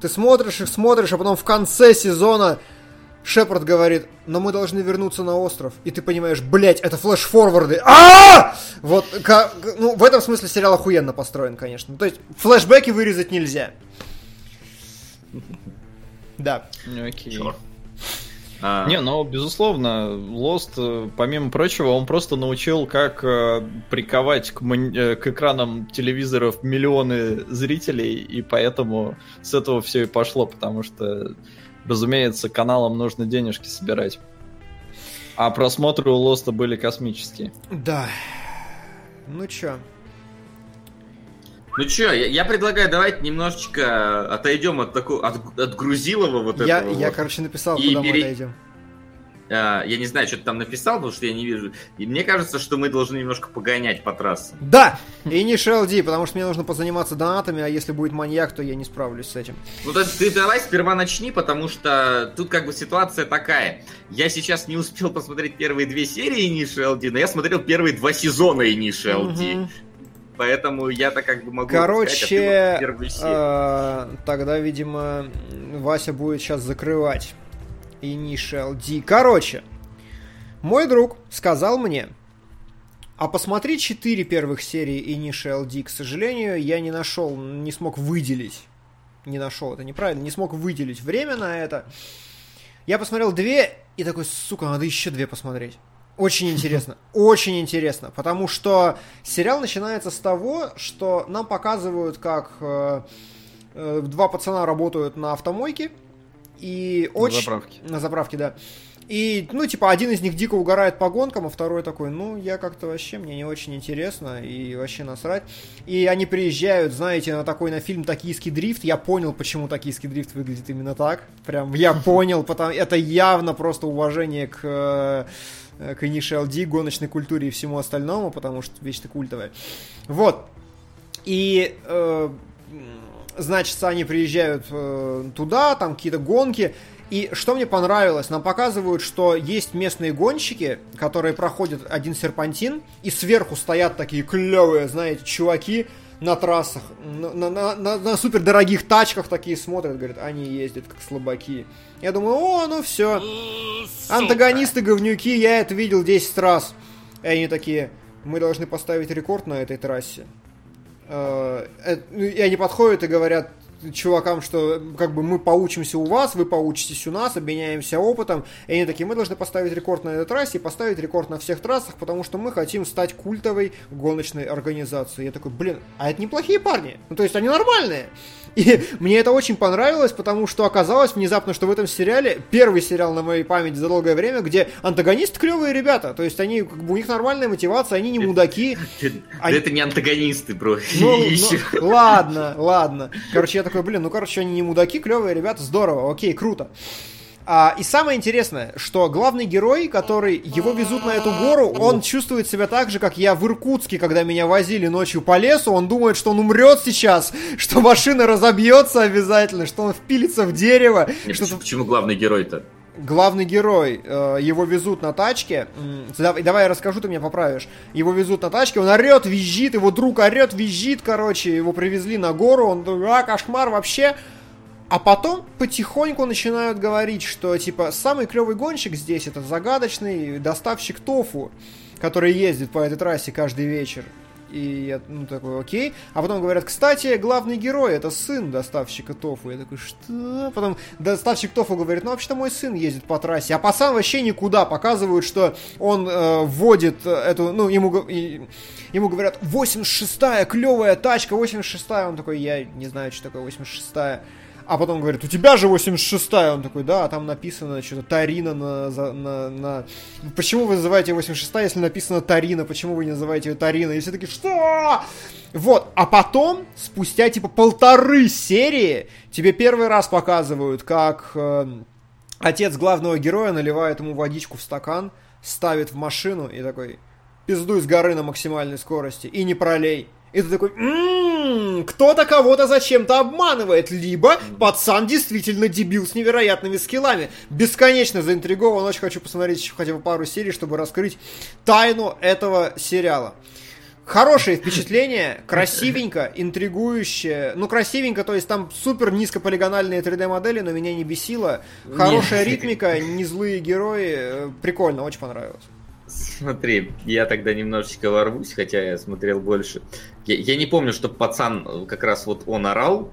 ты смотришь их, смотришь, а потом в конце сезона Шепард говорит, но мы должны вернуться на остров. И ты понимаешь, блять, это флеш-форварды. а Вот, ну, в этом смысле сериал охуенно построен, конечно. То есть, флешбеки вырезать нельзя. <laughs> Да. Окей. Чёрт. А, Не, ну, безусловно, Lost, э, помимо прочего, он просто научил, как э, приковать к, мон- э, к экранам телевизоров миллионы зрителей, и поэтому с этого все и пошло, потому что, разумеется, каналам нужно денежки собирать. А просмотры у Лоста были космические. Да. Ну чё? Ну чё, я, я предлагаю, давайте немножечко отойдем от такого, от, от грузилова вот Я, этого. я, вот. короче, написал, И куда мы бери- отойдем. А, я не знаю, что ты там написал, потому что я не вижу. И мне кажется, что мы должны немножко погонять по трассам. Да! И не LD, потому что мне нужно позаниматься донатами, а если будет маньяк, то я не справлюсь с этим. Ну, то есть ты давай сперва начни, потому что тут как бы ситуация такая. Я сейчас не успел посмотреть первые две серии Initial D, но я смотрел первые два сезона Initial D. Мгм. Поэтому я-то как бы могу Короче, а серию. э, тогда, видимо, Вася будет сейчас закрывать Initial D. Короче, мой друг сказал мне, а посмотри четыре первых серии Initial D. К сожалению, я не нашел, не смог выделить. Не нашел, это неправильно, не смог выделить время на это. Я посмотрел две и такой, сука, надо еще две посмотреть. Очень интересно, очень интересно, потому что сериал начинается с того, что нам показывают, как э, э, два пацана работают на автомойке и На очень заправке. на заправке, да. И, ну, типа, один из них дико угорает по гонкам, а второй такой, ну, я как-то вообще, мне не очень интересно, и вообще насрать. И они приезжают, знаете, на такой, на фильм «Токийский дрифт». Я понял, почему «Токийский дрифт» выглядит именно так. Прям, я <laughs> понял, потому это явно просто уважение к, э, к Initial гоночной культуре и всему остальному, потому что вещь-то культовая. Вот. И, э, значит, они приезжают э, туда, там какие-то гонки. И что мне понравилось, нам показывают, что есть местные гонщики, которые проходят один серпантин, и сверху стоят такие клевые, знаете, чуваки на трассах, на, на, на, на- супердорогих тачках такие смотрят, говорят, они ездят как слабаки. Я думаю, о, ну все, антагонисты говнюки, я это видел 10 раз. И они такие, мы должны поставить рекорд на этой трассе. Э, э, И они подходят и говорят чувакам, что как бы мы поучимся у вас, вы поучитесь у нас, обменяемся опытом. И они такие, мы должны поставить рекорд на этой трассе и поставить рекорд на всех трассах, потому что мы хотим стать культовой гоночной организацией. Я такой, блин, а это неплохие парни. Ну, то есть они нормальные. И <laughs> мне это очень понравилось, потому что оказалось внезапно, что в этом сериале, первый сериал на моей памяти за долгое время, где антагонисты клевые ребята. То есть они, как бы, у них нормальная мотивация, они не мудаки. <laughs> Да они- Это не антагонисты, бро. Ну, <laughs> ну, ладно, ладно. Короче, я такой, блин, ну, короче, они не мудаки, клевые ребята, здорово, окей, круто. А, и самое интересное, что главный герой, который его везут на эту гору, он чувствует себя так же, как я в Иркутске, когда меня возили ночью по лесу. Он думает, что он умрет сейчас, что машина разобьется обязательно, что он впилится в дерево, Нет, что почему- Почему главный герой-то? Главный герой, э, его везут на тачке, м, давай, я расскажу, ты меня поправишь, его везут на тачке, он орет, визжит, его друг орет, визжит, короче, его привезли на гору, он, а, кошмар вообще, а потом потихоньку начинают говорить, что, типа, самый клевый гонщик здесь это загадочный доставщик тофу, который ездит по этой трассе каждый вечер. И я, ну, такой, окей. А потом говорят, кстати, главный герой, это сын доставщика тофу. Я такой, что? Потом доставщик тофу говорит, ну, вообще-то мой сын ездит по трассе. А пацан вообще никуда. Показывают, что он э, вводит э, эту, ну, ему, и- ему говорят, 86-я, клевая тачка, 86-я. Он такой, я не знаю, что такое 86-я. А потом говорит, у тебя же 86-я. Он такой, да, а там написано что-то Тарина на, на, на... Почему вы называете 86-я, если написано Тарина? Почему вы не называете ее Тарина? И все такие, что? Вот, а потом, спустя типа полторы серии, тебе первый раз показывают, как э, отец главного героя наливает ему водичку в стакан, ставит в машину и такой, пиздуй с горы на максимальной скорости и не пролей. И ты такой, «М-м-м, М-м, кто-то кого-то зачем-то обманывает, либо пацан действительно дебил с невероятными скиллами. Бесконечно заинтригован, очень хочу посмотреть еще хотя бы пару серий, чтобы раскрыть тайну этого сериала. Хорошее впечатление, <laughs> красивенько, интригующе. Ну, красивенько, то есть там супер низкополигональные 3D-модели, но меня не бесило. Хорошая ритмика, не злые герои. э, Прикольно, очень понравилось. Смотри, я тогда немножечко ворвусь, хотя я смотрел больше. Я, я не помню, что пацан э, как раз вот он орал.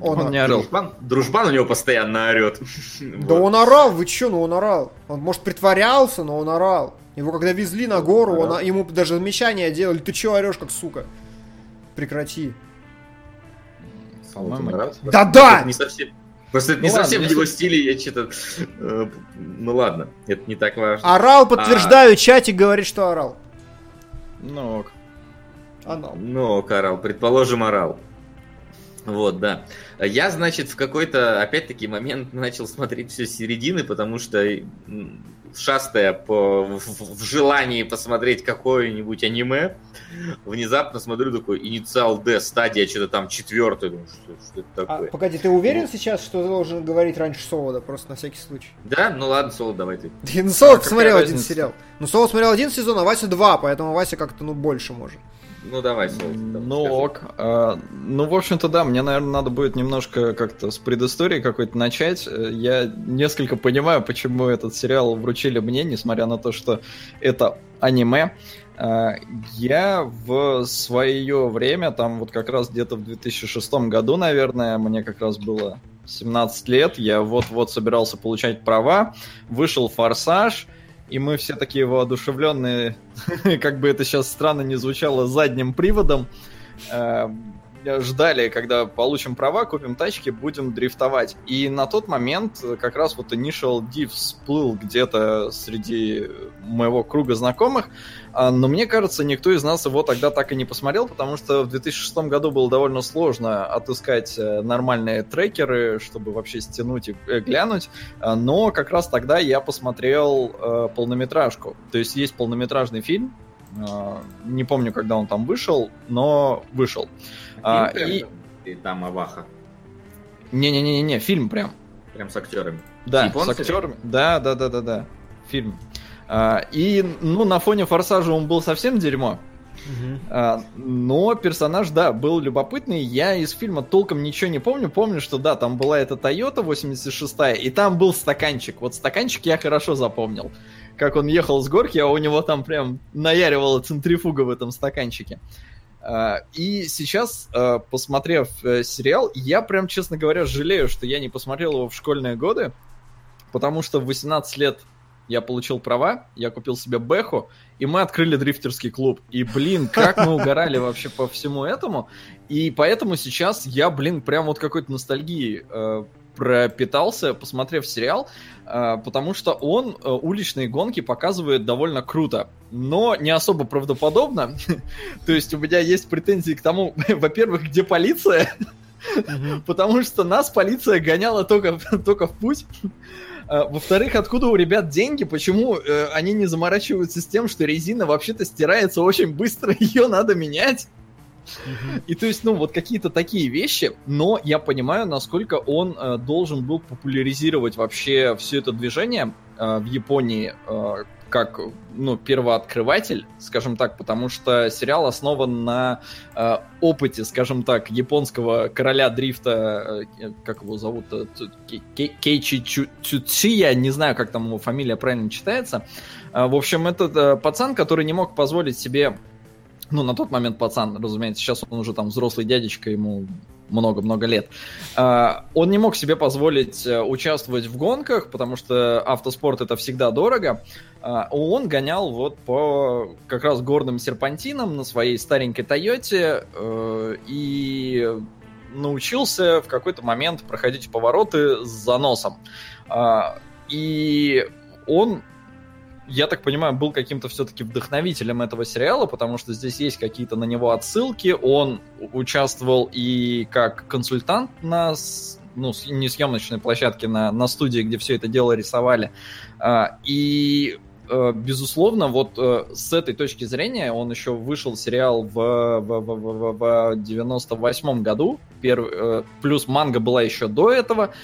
Он, Он не орал. Дружбан, дружбан у него постоянно орет. <laughs> Да он орал, вы чё, ну он орал. Он, может, притворялся, но он орал. Его когда везли на гору, он, орал. ему даже замечания делали. Ты чё орешь, как сука? Прекрати. Да-да! Не совсем. Просто это не Ну ладно, совсем в его стиле, я что-то... э, Ну ладно, это не так важно. Орал, подтверждаю, чатик говорит, что орал. Ну, ок. Орал. Ну, орал, предположим, орал. Вот, да. Я, значит, в какой-то, опять-таки, момент начал смотреть все с середины, потому что, шастая по, в, в- желании посмотреть какое-нибудь аниме, внезапно смотрю такой инициал D, стадия что-то там четвертая, думаю, что, что это А, такое. погоди, ты уверен сейчас, что ты должен говорить раньше Солода, просто на всякий случай? Да? Ну ладно, Соло, давай ты. <laughs> Ну, Солод А какая посмотрел один сериал. Ну, Солод смотрел один сезон, а Вася два, поэтому Вася как-то, ну, больше может. Ну давай, там, Ну скажи. ок. А, ну, в общем-то, да, мне, наверное, надо будет немножко как-то с предыстории какой-то начать. Э, Я несколько понимаю, почему этот сериал вручили мне, несмотря на то, что это аниме. А, Я в свое время, там вот как раз где-то в 2006 году, наверное, мне как раз было 17 лет, я вот-вот собирался получать права, вышел «Форсаж», и мы все такие воодушевленные, <laughs> как бы это сейчас странно не звучало, задним приводом, э, ждали, когда получим права, купим тачки, будем дрифтовать. И на тот момент как раз вот Initial D всплыл где-то среди моего круга знакомых, а, но мне кажется, никто из нас его тогда так и не посмотрел, потому что в 2006 году было довольно сложно отыскать э, нормальные трекеры, чтобы вообще стянуть и э, глянуть. А, Но как раз тогда я посмотрел э, полнометражку. То есть есть полнометражный фильм. э, не помню, когда он там вышел, но вышел. А, и- И там Аваха. Не-не-не-не, фильм прям. Прям с актерами. Да, С японцами? с актерами. Да, да, да, да, да. Фильм. А, и, ну, на фоне Форсажа он был совсем дерьмо. А, но персонаж, да, был любопытный. Я из фильма толком ничего не помню. Помню, что да, там была эта Toyota 86 и там был стаканчик. Вот стаканчик я хорошо запомнил. Как он ехал с горки, а у него там прям наяривала центрифуга в этом стаканчике. А, И сейчас, а, посмотрев э, сериал, я прям, честно говоря, жалею, что я не посмотрел его в школьные годы, потому что в 18 лет я получил права, я купил себе Бэху, и мы открыли дрифтерский клуб. И, блин, как мы угорали вообще по всему этому. И поэтому сейчас я, блин, прям вот какой-то ностальгии э, пропитался, посмотрев сериал, э, потому что он э, уличные гонки показывает довольно круто, но не особо правдоподобно. <laughs> То есть у меня есть претензии к тому, <laughs> во-первых, где полиция, <laughs> потому что нас полиция гоняла только, только в путь. А, Во-вторых, откуда у ребят деньги? Почему э, они не заморачиваются с тем, что резина вообще-то стирается очень быстро, ее надо менять? И то есть, ну, вот какие-то такие вещи, но я понимаю, насколько он э, должен был популяризировать вообще все это движение э, в Японии э, как, ну, первооткрыватель, скажем так, потому что сериал основан на опыте, скажем так, японского короля дрифта, как его зовут, Кейчи Цуция, не знаю, как там его фамилия правильно читается. В общем, этот пацан, который не мог позволить себе ну, на тот момент пацан, разумеется, сейчас он уже там взрослый дядечка, ему много-много лет. А, Он не мог себе позволить э, участвовать в гонках, потому что автоспорт это всегда дорого. А, Он гонял вот по как раз горным серпантинам на своей старенькой Тойоте э, и научился в какой-то момент проходить повороты с заносом. А, И он я так понимаю, был каким-то все-таки вдохновителем этого сериала, потому что здесь есть какие-то на него отсылки. Он участвовал и как консультант на ну, не съемочной площадке, на, на студии, где все это дело рисовали. А, И э, безусловно, вот э, с этой точки зрения он еще вышел сериал в, в, в, в, в 98 году, перв, э, плюс манга была еще до этого,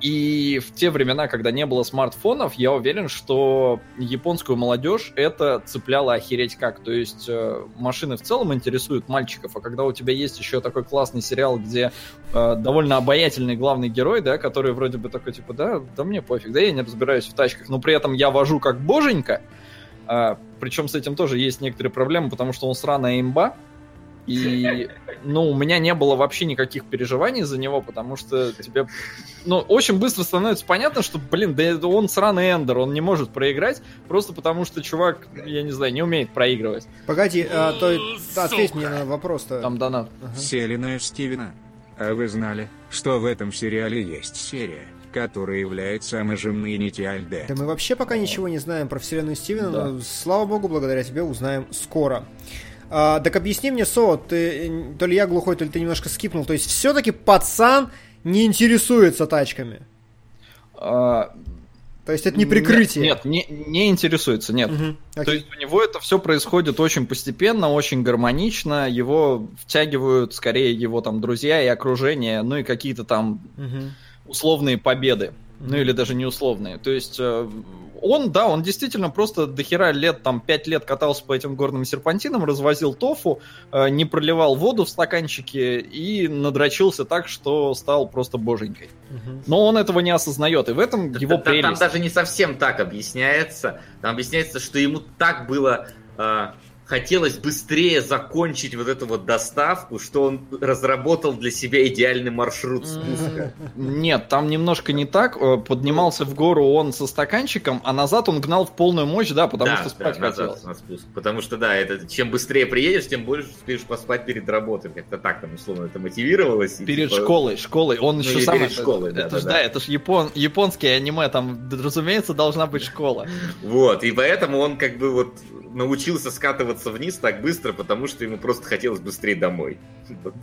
и в те времена, когда не было смартфонов, я уверен, что японскую молодежь это цепляло охереть как. То есть э, машины в целом интересуют мальчиков, а когда у тебя есть еще такой классный сериал, где э, довольно обаятельный главный герой, да, который вроде бы такой, типа, да, да мне пофиг, да я не разбираюсь в тачках, но при этом я вожу как боженька, а, причем с этим тоже есть некоторые проблемы, потому что он сраная имба, и, ну, у меня не было вообще никаких переживаний за него, потому что тебе, ну, очень быстро становится понятно, что, блин, да он сраный эндер, он не может проиграть, просто потому что чувак, я не знаю, не умеет проигрывать. Погоди, а, то, ответь мне на вопрос-то. Там донат. Ага. Селина Стивена. А вы знали, что в этом сериале есть серия, которая является омажем на Альде? Да мы вообще пока ничего не знаем про вселенную Стивена, Да. но, слава богу, благодаря тебе узнаем скоро. А, так объясни мне, Со, ты, то ли я глухой, то ли ты немножко скипнул. То есть все-таки пацан не интересуется тачками. А, То есть это не прикрытие. Нет, нет, не, не интересуется, нет. Мгм, То есть у него это все происходит очень постепенно, очень гармонично, его втягивают скорее его там друзья и окружение, ну и какие-то там Мгм. условные победы. Ну или даже не условные. То есть э, он, да, он действительно просто до хера лет, там, пять лет катался по этим горным серпантинам, развозил тофу, э, не проливал воду в стаканчике и надрочился так, что стал просто боженькой. Мгм. Но он этого не осознает, и в этом Да- его да- там, прелесть. даже не совсем так объясняется. Там объясняется, что ему так было а, хотелось быстрее закончить вот эту вот доставку, что он разработал для себя идеальный маршрут спуска. Нет, там немножко не так. Э, Поднимался в гору он со стаканчиком, а назад он гнал в полную мощь, да, потому да, что спать да, хотелось. назад на спуск. Потому что, да, это чем быстрее приедешь, тем больше успеешь поспать перед работой. Как-то так там условно это мотивировалось. Перед типа, школой, школой. Он Ну, еще сам. перед это- школой, это, да, ж да, да, да. это ж япон, японское аниме, там, разумеется, должна быть школа. Вот, и поэтому он как бы вот научился скатываться вниз так быстро, потому что ему просто хотелось быстрее домой.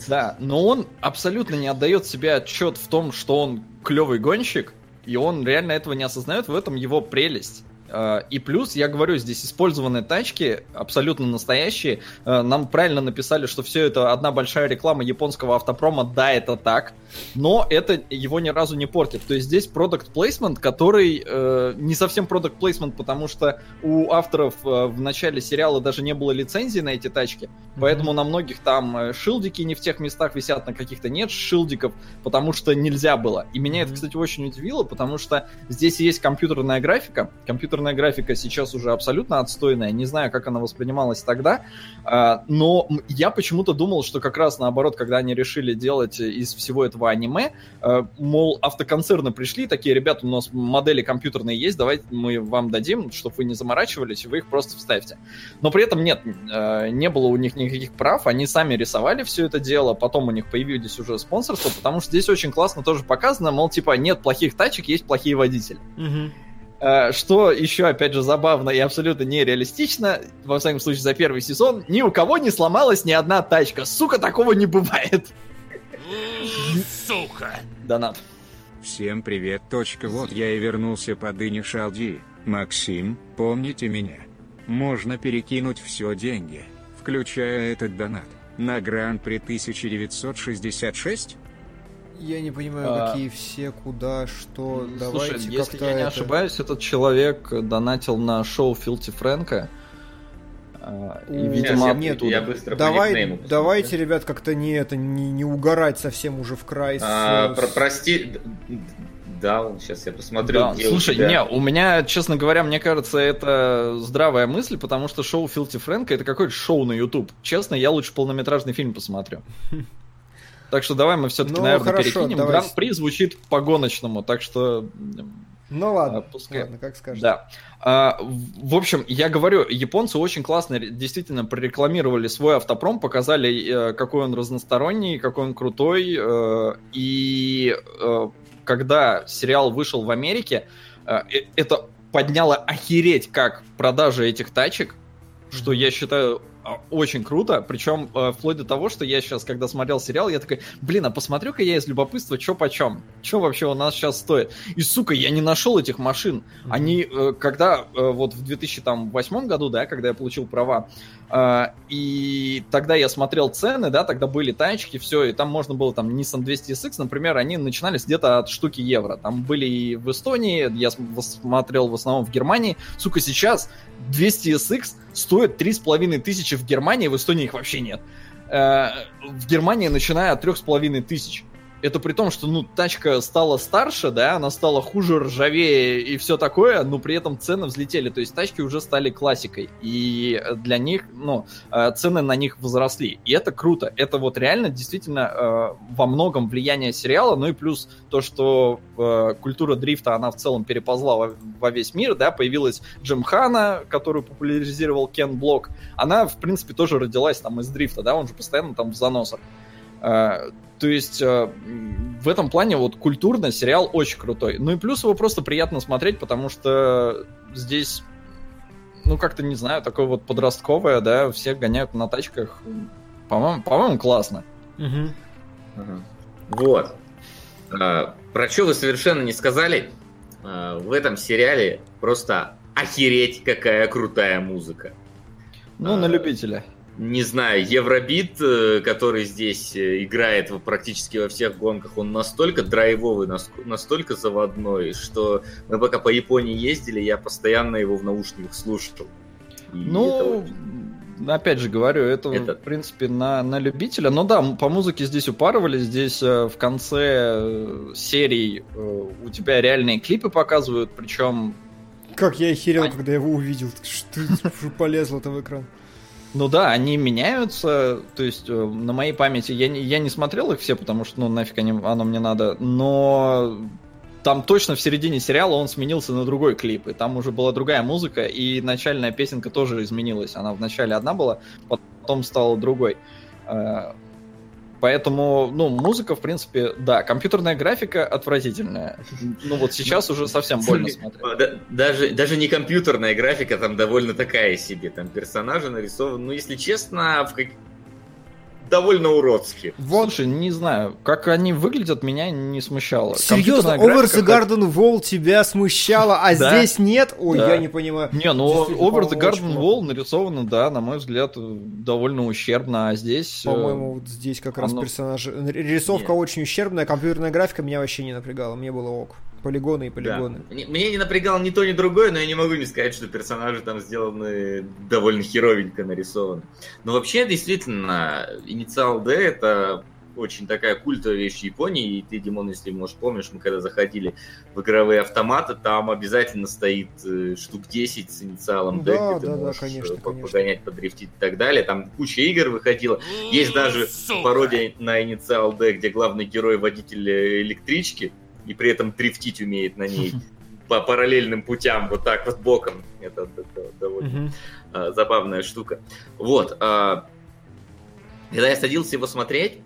Да, но он абсолютно не отдает себе отчет в том, что он клевый гонщик, и он реально этого не осознает, в этом его прелесть. Э, И плюс, я говорю, здесь использованные тачки, абсолютно настоящие. Э, Нам правильно написали, что все это одна большая реклама японского автопрома. Да, это так. Но это его ни разу не портит. То есть здесь продукт плейсмент, который э, не совсем продукт плейсмент, потому что у авторов э, в начале сериала даже не было лицензии на эти тачки. Поэтому на многих там э, шилдики не в тех местах висят, на каких-то нет шилдиков, потому что нельзя было. И меня это, Мгм. кстати, очень удивило, потому что здесь есть компьютерная графика. Компьютерная графика сейчас уже абсолютно отстойная. Не знаю, как она воспринималась тогда, а, но я почему-то думал, что как раз наоборот, когда они решили делать из всего этого аниме, э, мол, автоконцерны пришли, такие, ребята, у нас модели компьютерные есть, давайте мы вам дадим, чтобы вы не заморачивались, вы их просто вставьте. Но при этом нет, э, не было у них никаких прав, они сами рисовали все это дело, потом у них появились уже спонсорства, потому что здесь очень классно тоже показано, мол, типа, нет плохих тачек, есть плохие водители. Мгм. Э, Что еще, опять же, забавно и абсолютно нереалистично, во всяком случае, за первый сезон, ни у кого не сломалась ни одна тачка. Сука, такого не бывает. Сука! Донат. Всем привет. Точка. Вот я и вернулся по дыне Шалди. Максим, помните меня? Можно перекинуть все деньги, включая этот донат, на Гран-при 1966? Я не понимаю, А. какие все, куда, что. Давайте Слушай, если как-то я не это- ошибаюсь, этот человек донатил на шоу Филти Фрэнка. А, И, О, видимо, я- нет, оттуда. я быстро Давай, давайте, ребят, как-то не это не, не угорать совсем уже в край. А, с- про- прости, да, сейчас я посмотрю. Да, где у слушай, тебя. не, у меня, честно говоря, мне кажется, это здравая мысль, потому что шоу Филти Фрэнка это какое-то шоу на YouTube. Честно, я лучше полнометражный фильм посмотрю. <laughs> Так что давай мы все-таки, Ну, наверное, хорошо, перекинем. давай. Гран-при звучит по-гоночному, так что Ну ладно, а, пускай. ладно, как скажешь. Да. А, в общем, я говорю, японцы очень классно действительно прорекламировали свой автопром, показали, э, какой он разносторонний, какой он крутой. э, И э, когда сериал вышел в Америке, это подняло охереть как продажи этих тачек, что я считаю очень круто, причем э, вплоть до того, что я сейчас, когда смотрел сериал, я такой, блин, а посмотрю-ка я из любопытства, что почем, что вообще у нас сейчас стоит. И, сука, я не нашел этих машин. Они, э, когда, э, вот в 2008 году, да, когда я получил права, э, и тогда я смотрел цены, да, тогда были тачки, все, и там можно было, там, Nissan 200SX, например, они начинались где-то от штуки евро. Там были и в Эстонии, я смотрел в основном в Германии. Сука, сейчас 200SX стоит 3,5 тысячи в Германии, в Эстонии их вообще нет. Э, в Германии начиная от 3,5 тысяч. Это при том, что, ну, тачка стала старше, да, она стала хуже, ржавее и все такое, но при этом цены взлетели, то есть тачки уже стали классикой, и для них, ну, э, цены на них возросли, и это круто, это вот реально действительно э, во многом влияние сериала, ну и плюс то, что э, культура дрифта, она в целом переползла во, весь мир, да, появилась Джимхана, которую популяризировал Кен Блок, она, в принципе, тоже родилась там из дрифта, да, он же постоянно там в заносах. То есть э, в этом плане вот культурно сериал очень крутой. Ну и плюс его просто приятно смотреть, потому что здесь, ну как-то не знаю, такое вот подростковое, да, все гоняют на тачках. По-моему, по-моему, классно. Угу. Вот. А, про что вы совершенно не сказали? А, в этом сериале просто охереть, какая крутая музыка. Ну, а, на любителя не знаю, Евробит, э, который здесь э, играет практически во всех гонках, он настолько драйвовый, настолько заводной, что мы пока по Японии ездили, я постоянно его в наушниках слушал. И ну, это... опять же говорю, это, это... в принципе, на, на любителя. Но да, по музыке здесь упарывали, здесь э, в конце серий у тебя реальные клипы показывают, причем... Как я охерел, а... когда его увидел, что <laughs> полезло-то в экран. Ну да, они меняются, то есть э, на моей памяти я не, я не смотрел их все, потому что, ну, нафиг они, оно мне надо, но там точно в середине сериала он сменился на другой клип, и там уже была другая музыка, и начальная песенка тоже изменилась. Она вначале одна была, потом стала другой. Поэтому, ну, музыка, в принципе, да, компьютерная графика отвратительная. Ну вот сейчас уже совсем больно <laughs> смотреть. Даже, даже не компьютерная графика там довольно такая себе. Там персонажи нарисованы, ну, если честно, в, довольно уродски. Слушай, не знаю, как они выглядят, меня не смущало. Серьезно, Over the Garden Wall тебя смущало, а <laughs> здесь нет? Ой, я не понимаю. Не, ну Over the Garden Wall нарисовано, да, на мой взгляд, довольно ущербно, а здесь... Э, По-моему, вот здесь как раз персонажи... Рисовка очень ущербная, компьютерная графика меня вообще не напрягала, мне было ок. Полигоны и полигоны. Да. Мне не напрягало ни то, ни другое, но я не могу не сказать, что персонажи там сделаны довольно херовенько нарисованы. Но вообще, действительно, инициал D это очень такая культовая вещь в Японии, и ты, Димон, если, может, помнишь, мы когда заходили в игровые автоматы, там обязательно стоит э, штук 10 с инициалом D, да, где да, ты можешь да, конечно, конечно. погонять, подрифтить и так далее. Там куча игр выходила. Есть даже Сука. пародия на инициал D, где главный герой водитель электрички, и при этом дрифтить умеет на ней по параллельным путям, вот так вот боком. Это, это довольно uh-huh. забавная штука. Вот. А, когда я садился его смотреть,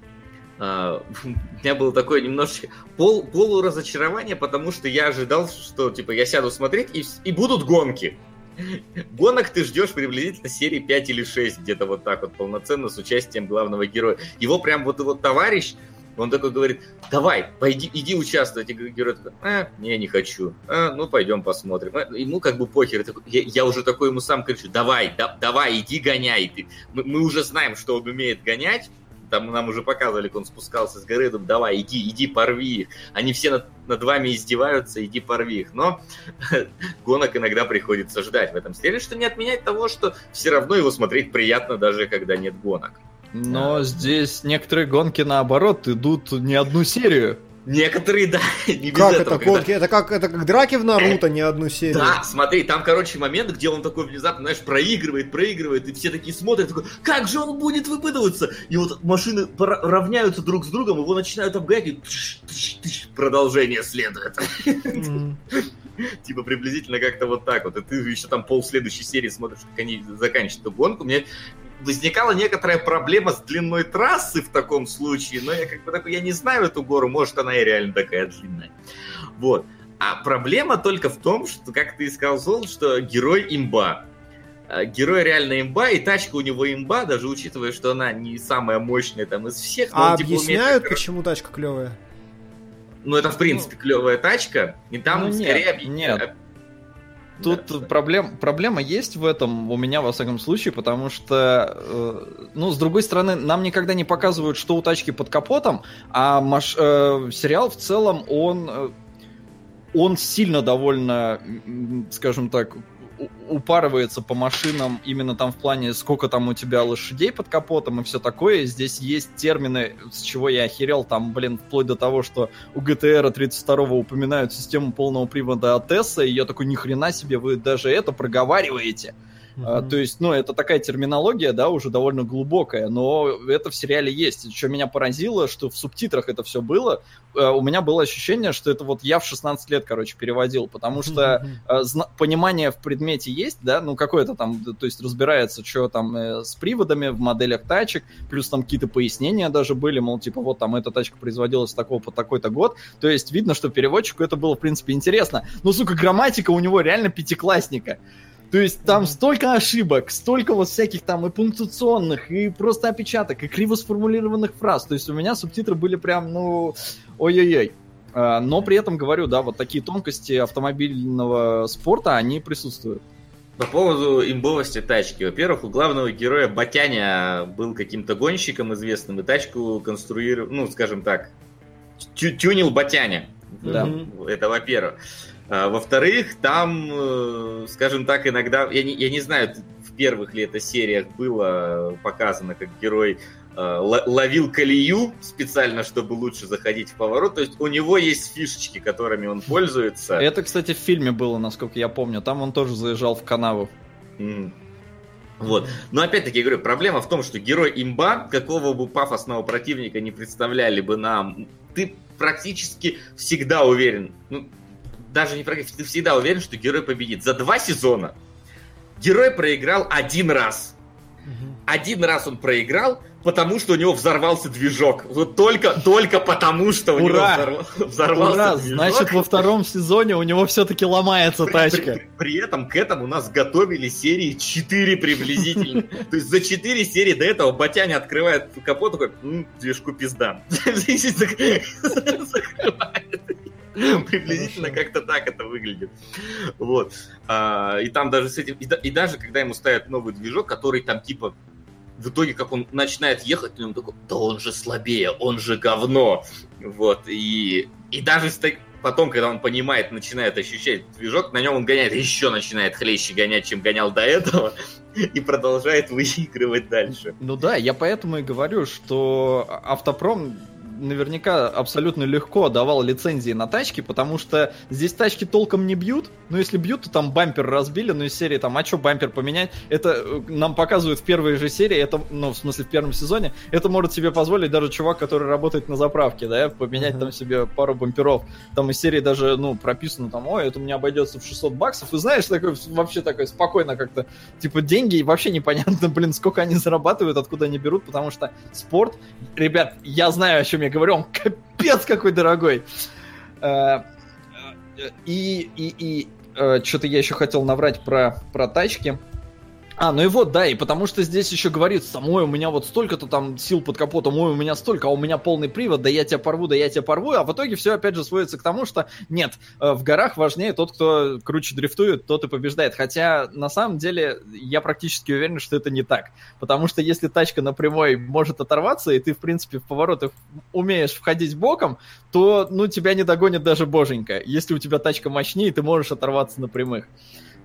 Uh, <laughs> у меня было такое немножечко пол, полуразочарование, потому что я ожидал, что типа я сяду смотреть и, и будут гонки. <laughs> Гонок ты ждешь приблизительно серии 5 или 6, где-то вот так вот полноценно с участием главного героя. Его прям вот его товарищ, он такой говорит, давай, пойди, иди участвовать. И герой такой, а, не, не хочу. А, ну, пойдем посмотрим. А, ему как бы похер. Я, я уже такой ему сам кричу, давай, да, давай, иди гоняй. Ты. Мы, мы уже знаем, что он умеет гонять. Там нам уже показывали, как он спускался с горы, думаю, давай, иди, иди, порви их. Они все над, над вами издеваются, иди, порви их. Но <laughs> гонок иногда приходится ждать в этом сериале, что не отменяет того, что все равно его смотреть приятно, даже когда нет гонок. Но здесь некоторые гонки наоборот идут не одну серию. Некоторые, да, <laughs> не без Как этого, это гонки? Это как, это как драки в Наруто, не одну серию. Да, смотри, там, короче, момент, где он такой внезапно, знаешь, проигрывает, проигрывает, и все такие смотрят, такой, как же он будет выпытываться? И вот машины равняются друг с другом, его начинают обгонять, и тш, тш, тш, продолжение следует. <laughs> Типа приблизительно как-то вот так вот. И ты еще там пол следующей серии смотришь, как они заканчивают эту гонку. Мне возникала некоторая проблема с длиной трассы в таком случае, но я как бы такой, я не знаю эту гору, может она и реально такая длинная. Вот. А проблема только в том, что, как ты и сказал, что герой имба. э, герой реально имба, и тачка у него имба, даже учитывая, что она не самая мощная там из всех. но А он, типа, умеет объясняют, так- почему тачка клевая? Ну, это, в принципе, клевая тачка, и там Ну, нет, скорее объ- нет. Тут да, проблем, проблема есть в этом у меня, во всяком случае, потому что, э, ну, с другой стороны, нам никогда не показывают, что у тачки под капотом, а маш- э, сериал в целом, он, э, он сильно довольно, скажем так, упарывается по машинам именно там в плане, сколько там у тебя лошадей под капотом и все такое. Здесь есть термины, с чего я охерел, там, блин, вплоть до того, что у GTR 32 упоминают систему полного привода от Tesla, и я такой, ни хрена себе, вы даже это проговариваете. А, то есть, ну, это такая терминология, да, уже довольно глубокая, но это в сериале есть. Что меня поразило, что в субтитрах это все было, э, у меня было ощущение, что это вот я в 16 лет, короче, переводил, потому что зна- понимание в предмете есть, да, ну какое-то там, то есть разбирается, что там э, с приводами в моделях тачек, плюс там какие-то пояснения даже были, мол, типа вот там эта тачка производилась такого по такой-то год, то есть видно, что переводчику это было в принципе интересно, но, сука, грамматика у него реально пятиклассника. То есть там столько ошибок, столько вот всяких там и пунктуационных, и просто опечаток, и криво сформулированных фраз. То есть у меня субтитры были прям, ну, ой-ой-ой. А, Но при этом говорю, да, вот такие тонкости автомобильного спорта, они присутствуют. По поводу имбовости тачки. Во-первых, у главного героя Батяня был каким-то гонщиком известным, и тачку конструировал, ну, скажем так, тю- тюнил Батяня. Да. Это во-первых. А, во-вторых, там, э, скажем так, иногда, я не, я не знаю, в первых ли это сериях было показано, как герой э, ловил колею специально, чтобы лучше заходить в поворот. То есть у него есть фишечки, которыми он пользуется. Это, кстати, в фильме было, насколько я помню. Там он тоже заезжал в канаву. М. Вот. Но опять-таки, я говорю, проблема в том, что герой имба, какого бы пафосного противника не представляли бы нам, ты практически всегда уверен, ну, даже не практически, ты всегда уверен, что герой победит. За два сезона герой проиграл один раз. Один раз он проиграл, потому что у него взорвался движок. Вот только, только потому, что у Ура! него взорв- взорвался Ура, движок. значит, во втором сезоне у него все-таки ломается При- тачка. При, при этом к этому нас готовили серии 4 приблизительно. <laughs> То есть за 4 серии до этого Батяня открывает капот, такой, «М, движку пизда. <laughs> <laughs> Закрывает. <laughs> Приблизительно как-то так это выглядит. Вот. А, И там даже с этим... И да- и даже когда ему ставят новый движок, который там типа в итоге, как он начинает ехать, он такой, да он же слабее, он же говно. Вот, и, и даже потом, когда он понимает, начинает ощущать движок, на нем он гоняет, еще начинает хлеще гонять, чем гонял до этого, <laughs> и продолжает <laughs> выигрывать дальше. Ну да, я поэтому и говорю, что автопром наверняка абсолютно легко давал лицензии на тачки, потому что здесь тачки толком не бьют, но если бьют, то там бампер разбили, ну из серии там, а что бампер поменять? Это э, нам показывают в первой же серии, это, ну в смысле в первом сезоне, это может себе позволить даже чувак, который работает на заправке, да, поменять Мгм. там себе пару бамперов. Там из серии даже, ну, прописано там, ой, это меня обойдется в 600 баксов, и знаешь, такой, вообще такой спокойно как-то, типа, деньги, и вообще непонятно, <laughs> блин, сколько они зарабатывают, откуда они берут, потому что спорт, ребят, я знаю, о чем я говорю, он капец какой дорогой. Э, э, И, и, и что-то я еще хотел наврать про, про тачки. А, ну и вот, да, и потому что здесь еще говорится, ой, у меня вот столько-то там сил под капотом, ой, у меня столько, а у меня полный привод, да я тебя порву, да я тебя порву, а в итоге все опять же сводится к тому, что нет, э, в горах важнее тот, кто круче дрифтует, тот и побеждает. Хотя на самом деле я практически уверен, что это не так. Потому что если тачка на прямой может оторваться, и ты, в принципе, в повороты умеешь входить боком, то, ну, тебя не догонит даже боженька. Если у тебя тачка мощнее, ты можешь оторваться на прямых.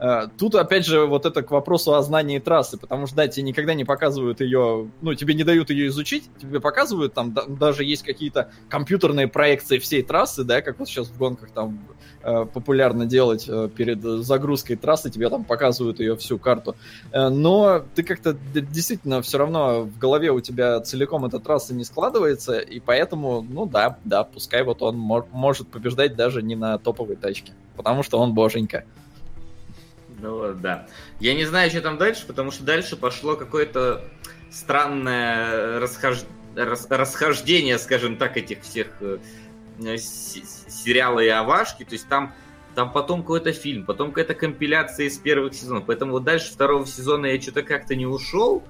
Э, Тут, опять же, вот это к вопросу о знании трассы, потому что, да, тебе никогда не показывают ее, ну, тебе не дают ее изучить, тебе показывают, там да- даже есть какие-то компьютерные проекции всей трассы, да, как вот сейчас в гонках там э, популярно делать э, перед загрузкой трассы, тебе там показывают ее всю карту. Но ты как-то действительно все равно в голове у тебя целиком эта трасса не складывается, и поэтому, ну да, да, пускай вот он мо- может побеждать даже не на топовой тачке, потому что он боженька. Ну вот, да. Я не знаю, что там дальше, потому что дальше пошло какое-то странное расхож- рас- расхождение, скажем так, этих всех э, э, сериала и овашки. То есть там там потом какой-то фильм, потом какая-то компиляция из первых сезонов. Поэтому вот дальше второго сезона я что-то как-то не ушел.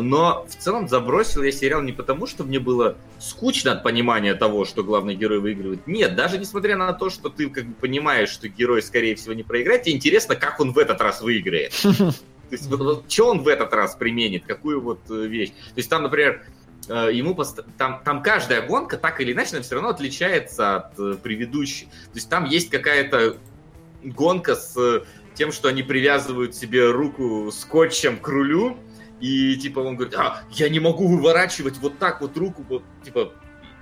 Но в целом забросил я сериал не потому, что мне было скучно от понимания того, что главный герой выигрывает. Нет, даже несмотря на то, что ты как бы понимаешь, что герой, скорее всего, не проиграет, тебе интересно, как он в этот раз выиграет. <laughs> То есть, что он в этот раз применит, какую вот э, вещь. То есть там, например, э, ему пост... там, там каждая гонка так или иначе, она все равно отличается от э, предыдущей. То есть там есть какая-то гонка с тем, что они привязывают себе руку скотчем к рулю, и типа он говорит, а, я не могу выворачивать вот так вот руку, вот, типа,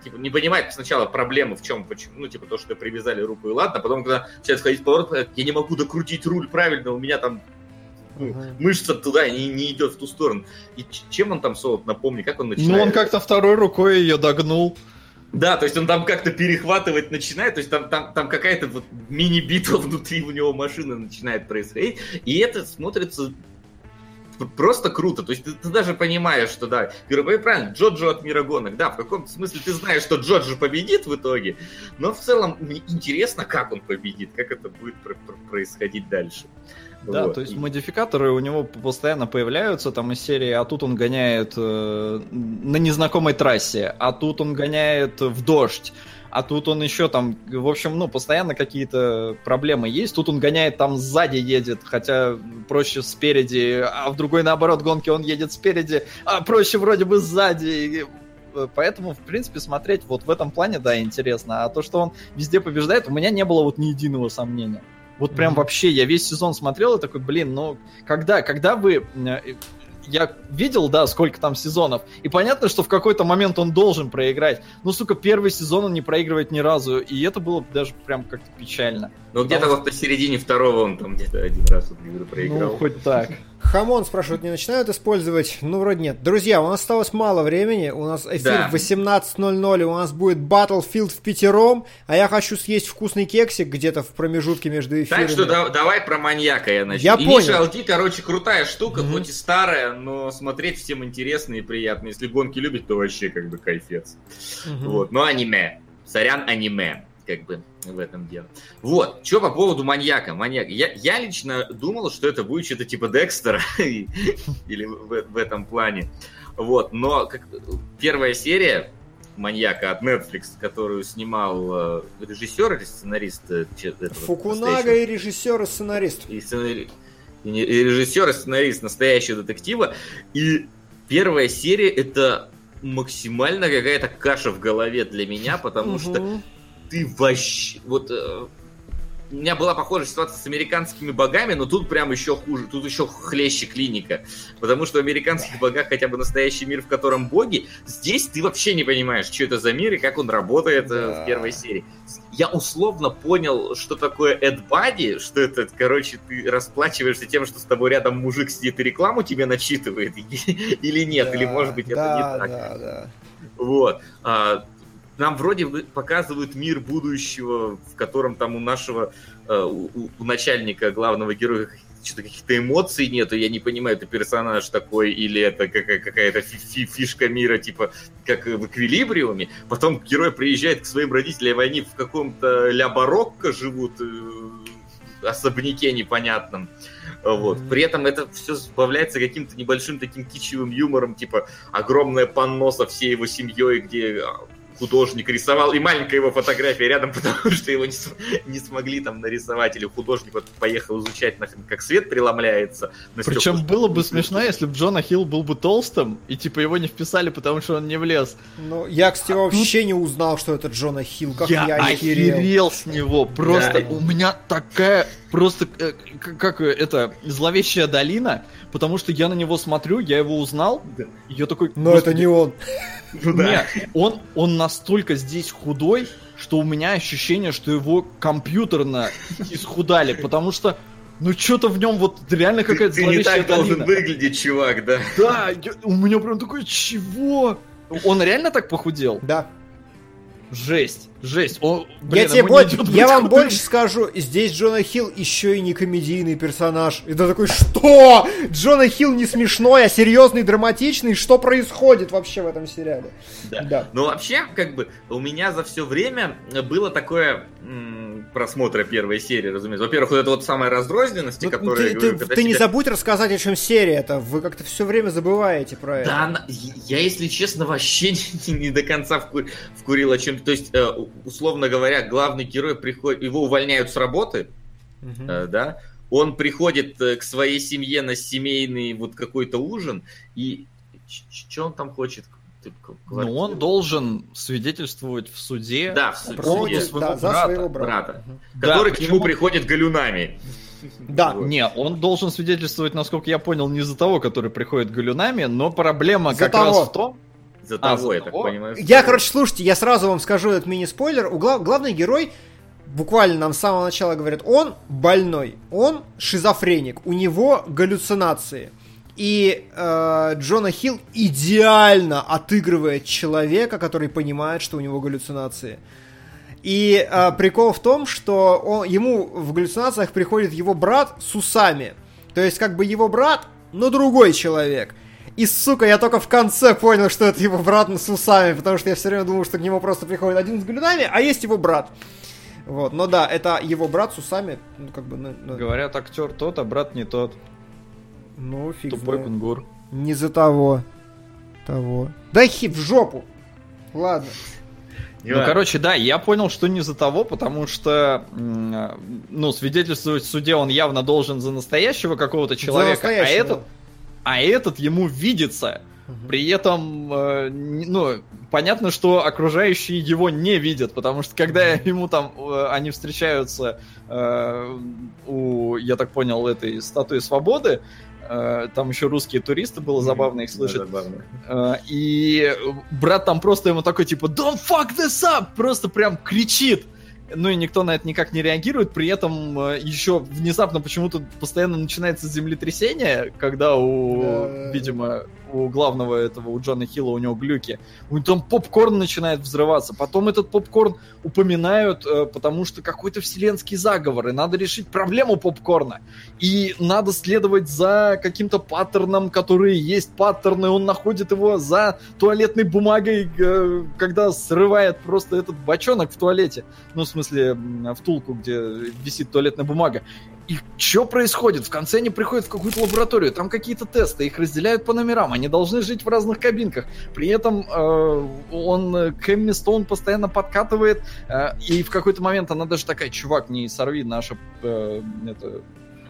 типа, не понимает сначала проблемы в чем, почему, ну, типа, то, что привязали руку, и ладно, потом, когда начинает ходить в поворот, я не могу докрутить руль правильно, у меня там ну, Мгм. мышца туда не, не идет в ту сторону. И чем он там солод, напомни, как он начинает? Ну, он как-то второй рукой ее догнул. Да, то есть он там как-то перехватывать начинает, то есть там, там, там какая-то вот мини-битва <laughs> внутри у него машины начинает происходить, и это смотрится просто круто. То есть ты, ты даже понимаешь, что да, говорю, правильно, Джоджо от мира гонок, да, в каком-то смысле ты знаешь, что Джоджо победит в итоге, но в целом мне интересно, как он победит, как это будет пр- пр- происходить дальше. Да, Вот. то есть модификаторы у него постоянно появляются там из серии, а тут он гоняет э, на незнакомой трассе, а тут он гоняет в дождь, а тут он еще там, в общем, ну, постоянно какие-то проблемы есть. Тут он гоняет там сзади едет, хотя проще спереди, а в другой, наоборот, гонке он едет спереди, а проще вроде бы сзади. Э, Поэтому, в принципе, смотреть вот в этом плане, да, интересно. А то, что он везде побеждает, у меня не было вот ни единого сомнения. Вот прям Мгм. вообще, я весь сезон смотрел и такой, блин, ну, когда, когда вы... Я видел, да, сколько там сезонов, и понятно, что в какой-то момент он должен проиграть. Ну, сука, первый сезон он не проигрывает ни разу, и это было даже прям как-то печально. Ну, где-то вот посередине второго он там где-то один раз вот, говорю, проиграл. Ну, хоть так. Хамон спрашивает, не начинают использовать? Ну, вроде нет. Друзья, у нас осталось мало времени. У нас эфир Да. в 18.00, и у нас будет Battlefield в пятером, а я хочу съесть вкусный кексик где-то в промежутке между эфирами. Так что да- давай про маньяка я начну. Я и понял. LD, короче, крутая штука, Мгм. хоть и старая, но смотреть всем интересно и приятно. Если гонки любит, то вообще как бы кайфец. Мгм. Вот, но аниме. Сорян, аниме. Как бы в этом дело. Вот, что по поводу маньяка. Маньяк. Я, я лично думал, что это будет что-то типа Декстера <laughs> или в, в этом плане. Вот, но как, первая серия маньяка от Netflix, которую снимал э, режиссер или сценарист э, этого Фукунага и режиссер и сценарист. и, сценари- и режиссер, и сценарист настоящего детектива. И первая серия это максимально какая-то каша в голове для меня, потому что Мгм. Ты вообще... Вот э, у меня была похожая ситуация с американскими богами, но тут прям еще хуже, тут еще хлеще клиника. Потому что в американских богах хотя бы настоящий мир, в котором боги, здесь ты вообще не понимаешь, что это за мир и как он работает э, Да. в первой серии. Я условно понял, что такое Эд Бади, что это, короче, ты расплачиваешься тем, что с тобой рядом мужик сидит и рекламу тебе начитывает, <laughs> или нет, или Да, может быть это да, не так. Да, да. Вот. А, нам вроде бы показывают мир будущего, в котором там у нашего, э, у, у- начальника главного героя что-то каких-то эмоций нету, я не понимаю, это персонаж такой или это какая- какая-то фи- фи- фишка мира, типа, как в эквилибриуме. Потом герой приезжает к своим родителям, и они в каком-то ля-барокко живут, э, особняке непонятном. Вот. При этом это все сбавляется каким-то небольшим таким кичевым юмором, типа огромное панно со всей его семьей, где а, художник рисовал, и маленькая его фотография рядом, <laughs> потому что его не, не смогли там нарисовать, или художник вот поехал изучать, нахрен, как свет преломляется. Причем стеклах. было бы смешно, если бы Джона Хилл был бы толстым, и типа его не вписали, потому что он не влез. Ну, я, кстати, А вообще не узнал, что это Джона Хилл. Как я, я охерел. охерел с него. Просто Да. у меня такая просто э, как это зловещая долина, потому что я на него смотрю, я его узнал, Да. и я такой. Но это не он. <laughs> Ну. Нет, он, он настолько здесь худой, что у меня ощущение, что его компьютерно исхудали, потому что, ну что-то в нем вот реально какая-то ты не зловещая так должен долина. выглядеть, чувак, да. Да, я- у меня прям такой, чего? Он реально так похудел? Да. Жесть, жесть. Он, блин, я тебе больше, я вам больше скажу, здесь Джона Хилл еще и не комедийный персонаж. И ты такой, что? Джона Хилл не смешной, а серьезный, драматичный? Что происходит вообще в этом сериале? Да. Да. Но вообще, как бы, у меня за все время было такое м, просмотра первой серии, разумеется. Во-первых, вот это вот самая разрозненность, Ну, которая... ты говорю, ты- ты не забудь рассказать, о чем серия это. Вы как-то все время забываете про это. Да, я, если честно, вообще не, не до конца вку- вкурил о чем-то. То есть, э, условно говоря, главный герой приходит, его увольняют с работы, э, да, он приходит э, к своей семье на семейный вот какой-то ужин, и что он там хочет? Ты к- квартиру? он должен свидетельствовать в суде. Да, в суде. Против- своего да, за брата, своего брата. брата. Да, который к почему? нему приходит галюнами. Да. Вот. Не, он должен свидетельствовать, насколько я понял, не за того, который приходит галюнами, но проблема За как того. раз в том... За А, того, за я так того? понимаю. Я, что- короче, слушайте, я сразу вам скажу этот мини-спойлер. У гла- главный герой, буквально нам с самого начала говорят, он больной, он шизофреник, у него галлюцинации. И э, Джона Хилл идеально отыгрывает человека, который понимает, что у него галлюцинации. И э, прикол в том, что он, ему в галлюцинациях приходит его брат с усами. То есть, как бы его брат, но другой человек. И, сука, я только в конце понял, что это его брат с усами, потому что я все время думал, что к нему просто приходит один с галюнами, а есть его брат. Вот, но да, это его брат с усами, ну, как бы, ну, ну, Говорят, актер тот, а брат не тот. Ну, фиг Тупой знает. кунгур. Не за того. Того. Дай хип в жопу. Ладно. Ну, короче, да, я понял, что не за того, потому что, м, ну, свидетельствовать в суде он явно должен за настоящего какого-то человека, а настоящего. этот, а этот ему видится. При этом, э, ну, понятно, что окружающие его не видят, потому что когда ему там, э, они встречаются э, у, я так понял, этой статуи свободы, э, там еще русские туристы, было забавно их слышать, Да, забавно. Э, И брат там просто ему такой, типа, don't fuck this up! Просто прям кричит. Ну и никто на это никак не реагирует, при этом э, еще внезапно почему-то постоянно начинается землетрясение, когда у, Да. видимо, у главного этого, у Джона Хилла, у него глюки. У него там попкорн начинает взрываться, потом этот попкорн упоминают, э, потому что какой-то вселенский заговор, и надо решить проблему попкорна. И надо следовать за каким-то паттерном, которые есть паттерны, он находит его за туалетной бумагой, э, когда срывает просто этот бочонок в туалете. Ну, в смысле, втулку, где висит туалетная бумага. И что происходит? В конце они приходят в какую-то лабораторию, там какие-то тесты, их разделяют по номерам, они должны жить в разных кабинках. При этом э, он э, к Эмми Стоун постоянно подкатывает, э, и в какой-то момент она даже такая, чувак, не сорви наше э, это,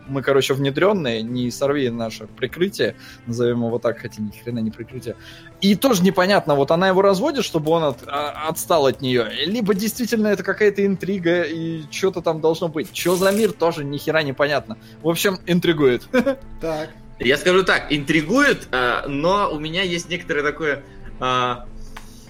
мы, короче, внедренные, не сорви наше прикрытие, назовем его так, хотя ни хрена не прикрытие. И тоже непонятно, вот она его разводит, чтобы он от- а- отстал от нее, либо действительно это какая-то интрига, и что-то там должно быть. Что за мир, тоже ни хера непонятно. В общем, интригует. <laughs> Так. Я скажу так, интригует, а, но у меня есть некоторое такое... а,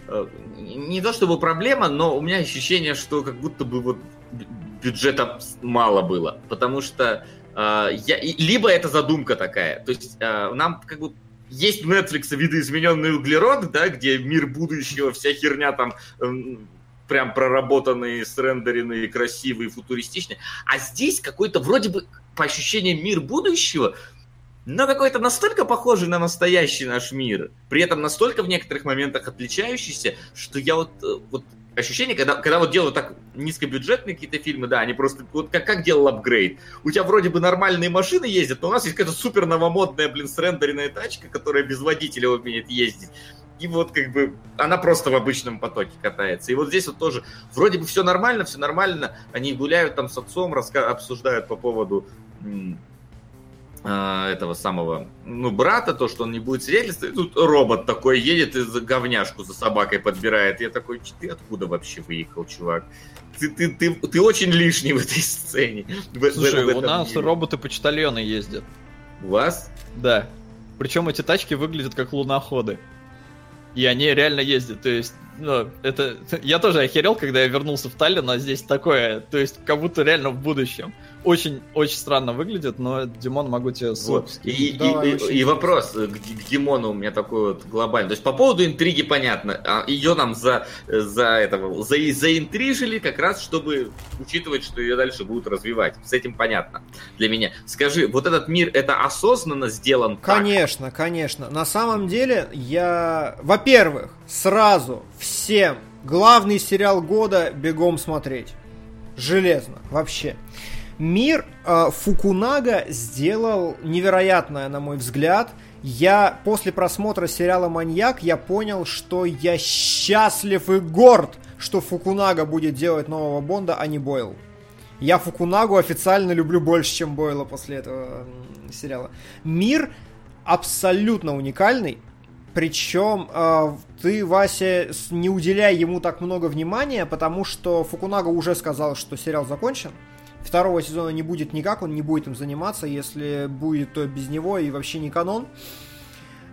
а, Не то чтобы проблема, но у меня ощущение, что как будто бы вот бю- бюджета мало было. Потому что я, и- либо это задумка такая. То есть а, нам как бы есть у Netflix видоизмененный углерод, да, где мир будущего, вся херня там м, прям проработанный, срендеренный, красивый, футуристичный. А здесь какой-то вроде бы по ощущениям мир будущего, но какой-то настолько похожий на настоящий наш мир, при этом настолько в некоторых моментах отличающийся, что я вот, э, вот ощущение, когда, когда вот делают так низкобюджетные какие-то фильмы, да, они просто, вот как, как делал апгрейд. У тебя вроде бы нормальные машины ездят, но у нас есть какая-то супер новомодная, блин, срендеренная тачка, которая без водителя умеет ездить. И вот как бы она просто в обычном потоке катается. И вот здесь вот тоже вроде бы все нормально, все нормально. Они гуляют там с отцом, раска- обсуждают по поводу этого самого, ну, брата, то, что он не будет свидетельствовать. Тут робот такой едет и за говняшку за собакой подбирает. Я такой, «Ч- ты откуда вообще выехал, чувак? Ты, ты, ты, ты очень лишний в этой сцене. В- в- Слушай, в у нас роботы-почтальоны ездят. У вас? Да. Причем эти тачки выглядят как луноходы. И они реально ездят. То есть, ну, это... Я тоже охерел, когда я вернулся в Таллин, а здесь такое. То есть, как будто реально в будущем. Очень-очень странно выглядит, но, Димон, могу тебе ссылку Вот. И, и- и- и вопрос к, к Димону у меня такой вот глобальный. То есть по поводу интриги понятно. А Ее нам за, за этого за, заинтрижили как раз, чтобы учитывать, что ее дальше будут развивать. С этим понятно для меня. Скажи, вот этот мир, это осознанно сделан так? Конечно, конечно. На самом деле, я... Во-первых, сразу всем главный сериал года бегом смотреть. Железно, вообще. Мир э, Фукунага сделал невероятное, на мой взгляд. Я после просмотра сериала «Маньяк» я понял, что я счастлив и горд, что Фукунага будет делать нового Бонда, а не Бойл. Я Фукунагу официально люблю больше, чем Бойла после этого сериала. Мир абсолютно уникальный. Причем э, ты, Вася, не уделяй ему так много внимания, потому что Фукунага уже сказал, что сериал закончен. Второго сезона не будет никак, он не будет им заниматься. Если будет, то без него и вообще не канон.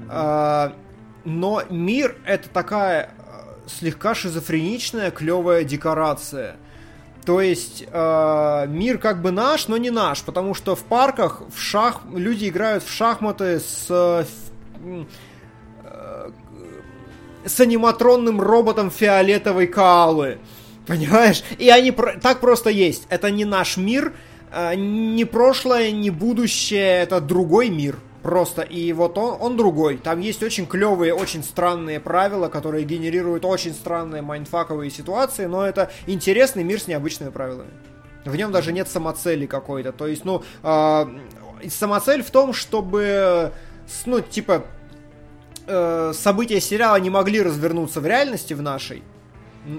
А, но мир это такая э, слегка шизофреничная, клевая декорация. То есть э, мир как бы наш, но не наш, потому что в парках в шах люди играют в шахматы с э, э, с аниматронным роботом фиолетовой каалы. Понимаешь? И они про- так просто есть. Это не наш мир, э, не прошлое, не будущее, это другой мир. Просто. И вот он, он другой. Там есть очень клевые, очень странные правила, которые генерируют очень странные майндфаковые ситуации, но это интересный мир с необычными правилами. В нем даже нет самоцели какой-то. То есть, ну, э, самоцель в том, чтобы, ну, типа, э, события сериала не могли развернуться в реальности в нашей.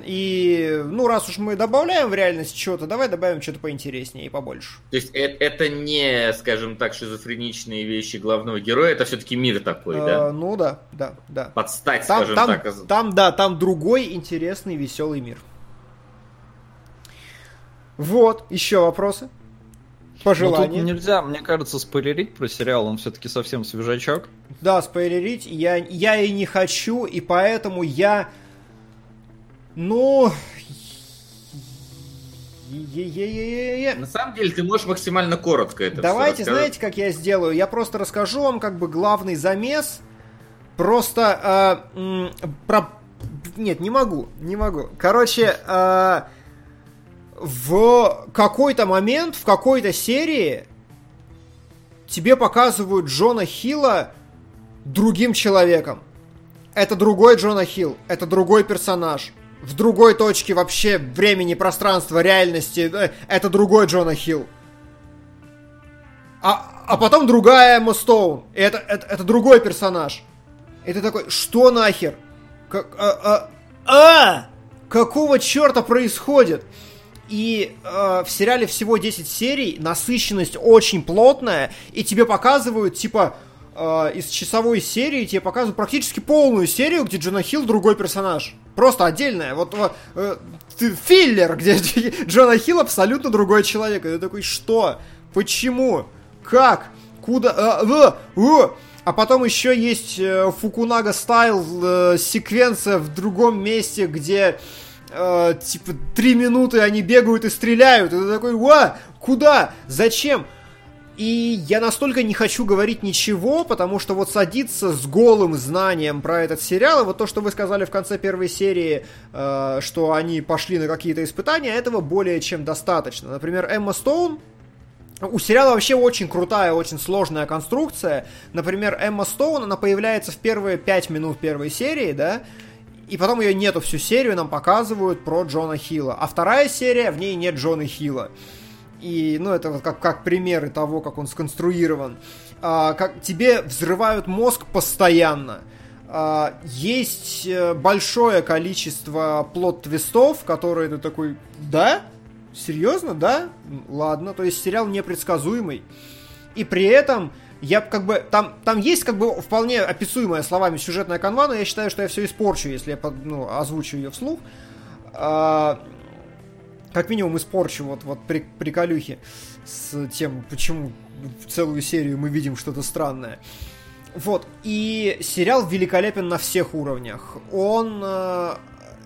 И, ну, раз уж мы добавляем в реальность что-то, давай добавим что-то поинтереснее и побольше. То есть э- это не, скажем так, шизофреничные вещи главного героя, это все-таки мир такой, Э, да? Ну да, да, да. Подстать, Там, скажем там, так. там, да, там другой интересный, веселый мир. Вот, еще вопросы? Ну, тут Пожелания? нельзя, мне кажется, спойлерить про сериал, он все-таки совсем свежачок. Да, спойлерить я, я и не хочу, и поэтому я... Ну... е-е-е-е-е. На самом деле ты можешь максимально коротко это Давайте, знаете, как я сделаю? Я просто расскажу вам как бы главный замес. Просто э, м, про... Нет, не могу, не могу. Короче, э, в какой-то момент, в какой-то серии тебе показывают Джона Хилла другим человеком. Это другой Джона Хилл, это другой персонаж. В другой точке вообще времени, пространства, реальности. э, Это другой Джона Хилл. А, а потом другая Эмма Стоун. И это, это, это другой персонаж. И ты такой, что нахер? Как, а, а, а! Какого черта происходит? И э, в сериале всего 10 серий, насыщенность очень плотная, и тебе показывают, типа, э, из часовой серии тебе показывают практически полную серию, где Джона Хилл другой персонаж. Просто отдельная. Вот, э, филлер, где <laughs> Джона Хилл абсолютно другой человек. И такой, что? Почему? Как? Куда? А, а, а? А потом еще есть э, Фукунага стайл э, секвенция в другом месте, где э, типа три минуты они бегают и стреляют. Ты такой, ва, куда? Зачем? И я настолько не хочу говорить ничего, потому что вот садиться с голым знанием про этот сериал, и вот то, что вы сказали в конце первой серии, э, что они пошли на какие-то испытания, этого более чем достаточно. Например, Эмма Стоун, у сериала вообще очень крутая, очень сложная конструкция. Например, Эмма Стоун, она появляется в первые пять минут первой серии, да, и потом ее нету всю серию, нам показывают про Джона Хилла. А вторая серия, в ней нет Джона Хилла. И, ну, это вот как, как примеры того, как он сконструирован. А, как тебе взрывают мозг постоянно. А, есть э, большое количество плод-твистов, которые ты такой, да? Серьезно, да? Ладно, то есть сериал непредсказуемый. И при этом я как бы там там есть как бы вполне описуемая словами сюжетная канва, но я считаю, что я все испорчу, если я ну, озвучу ее вслух. А, как минимум испорчу вот вот при, приколюхи с тем, почему целую серию мы видим что-то странное. Вот, и сериал великолепен на всех уровнях. Он, э,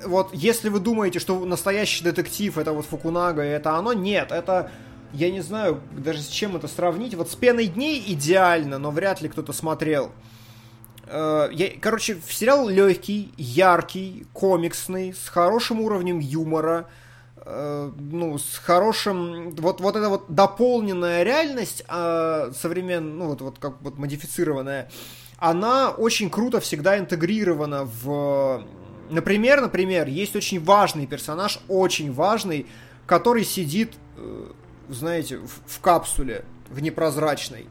вот, если вы думаете, что настоящий детектив это вот Фукунага и это оно, нет, это, я не знаю даже с чем это сравнить. Вот с «Пеной дней» идеально, но вряд ли кто-то смотрел. Э, я, короче, сериал легкий, яркий, комиксный, с хорошим уровнем юмора, ну, с хорошим, вот, вот эта вот дополненная реальность, э, современная, ну, вот, вот как вот модифицированная, она очень круто всегда интегрирована в... Например, например, есть очень важный персонаж, очень важный, который сидит, э, знаете, в, в капсуле, в непрозрачной.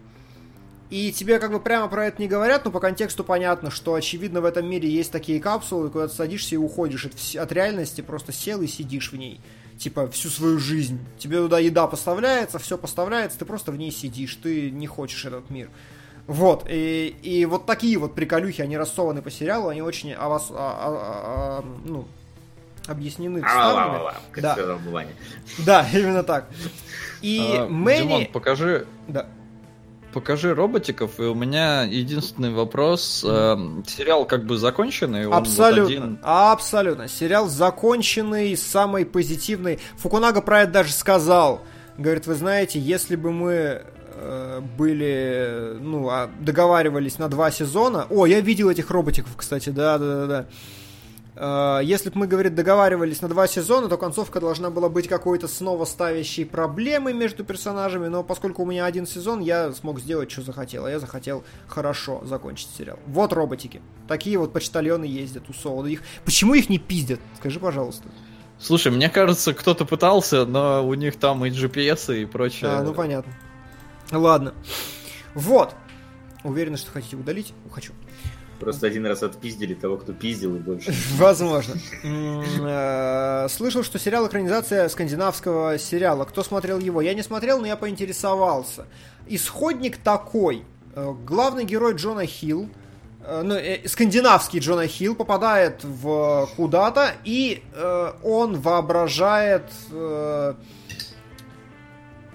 И тебе как бы прямо про это не говорят, но по контексту понятно, что очевидно в этом мире есть такие капсулы, куда ты садишься и уходишь от, от реальности, просто сел и сидишь в ней. Типа всю свою жизнь. Тебе туда еда поставляется, все поставляется, ты просто в ней сидишь, ты не хочешь этот мир. Вот, и, и вот такие вот приколюхи, они рассованы по сериалу, они очень о вас, а- а- а- ну, объяснены, вставлены. Ала-ла-ла, как Да. сказал бы Ваня. Да, <laughs> именно так. И А, Мэнни... Димон, покажи, Да. Покажи роботиков, и у меня единственный вопрос. э, сериал как бы законченный? он вот Абсолютно, один- абсолютно. Сериал законченный, самый позитивный. Фукунага про это даже сказал. Говорит, вы знаете, если бы мы э, были, ну, а, договаривались на два сезона... О, я видел этих роботиков, кстати, да-да-да. Э, Если бы мы, говорит, договаривались на два сезона, то концовка должна была быть какой-то снова ставящей проблемы между персонажами, но поскольку у меня один сезон, я смог сделать, что захотел, а я захотел хорошо закончить сериал. Вот роботики. Такие вот почтальоны ездят у Солода. Их... Почему их не пиздят? Скажи, пожалуйста. Слушай, мне кажется, кто-то пытался, но у них там и GPS и прочее. А, ну понятно. Ладно. Вот. Уверены, что хотите удалить? Хочу. Просто один раз отпиздили того, кто пиздил, и больше. <laughs> Возможно. Э, Слышал, что сериал экранизация скандинавского сериала. Кто смотрел его? Я не смотрел, но я поинтересовался. Исходник такой. Э, Главный герой Джона Хилл, э, ну, э, скандинавский Джона Хилл попадает в куда-то, и э, он воображает, э,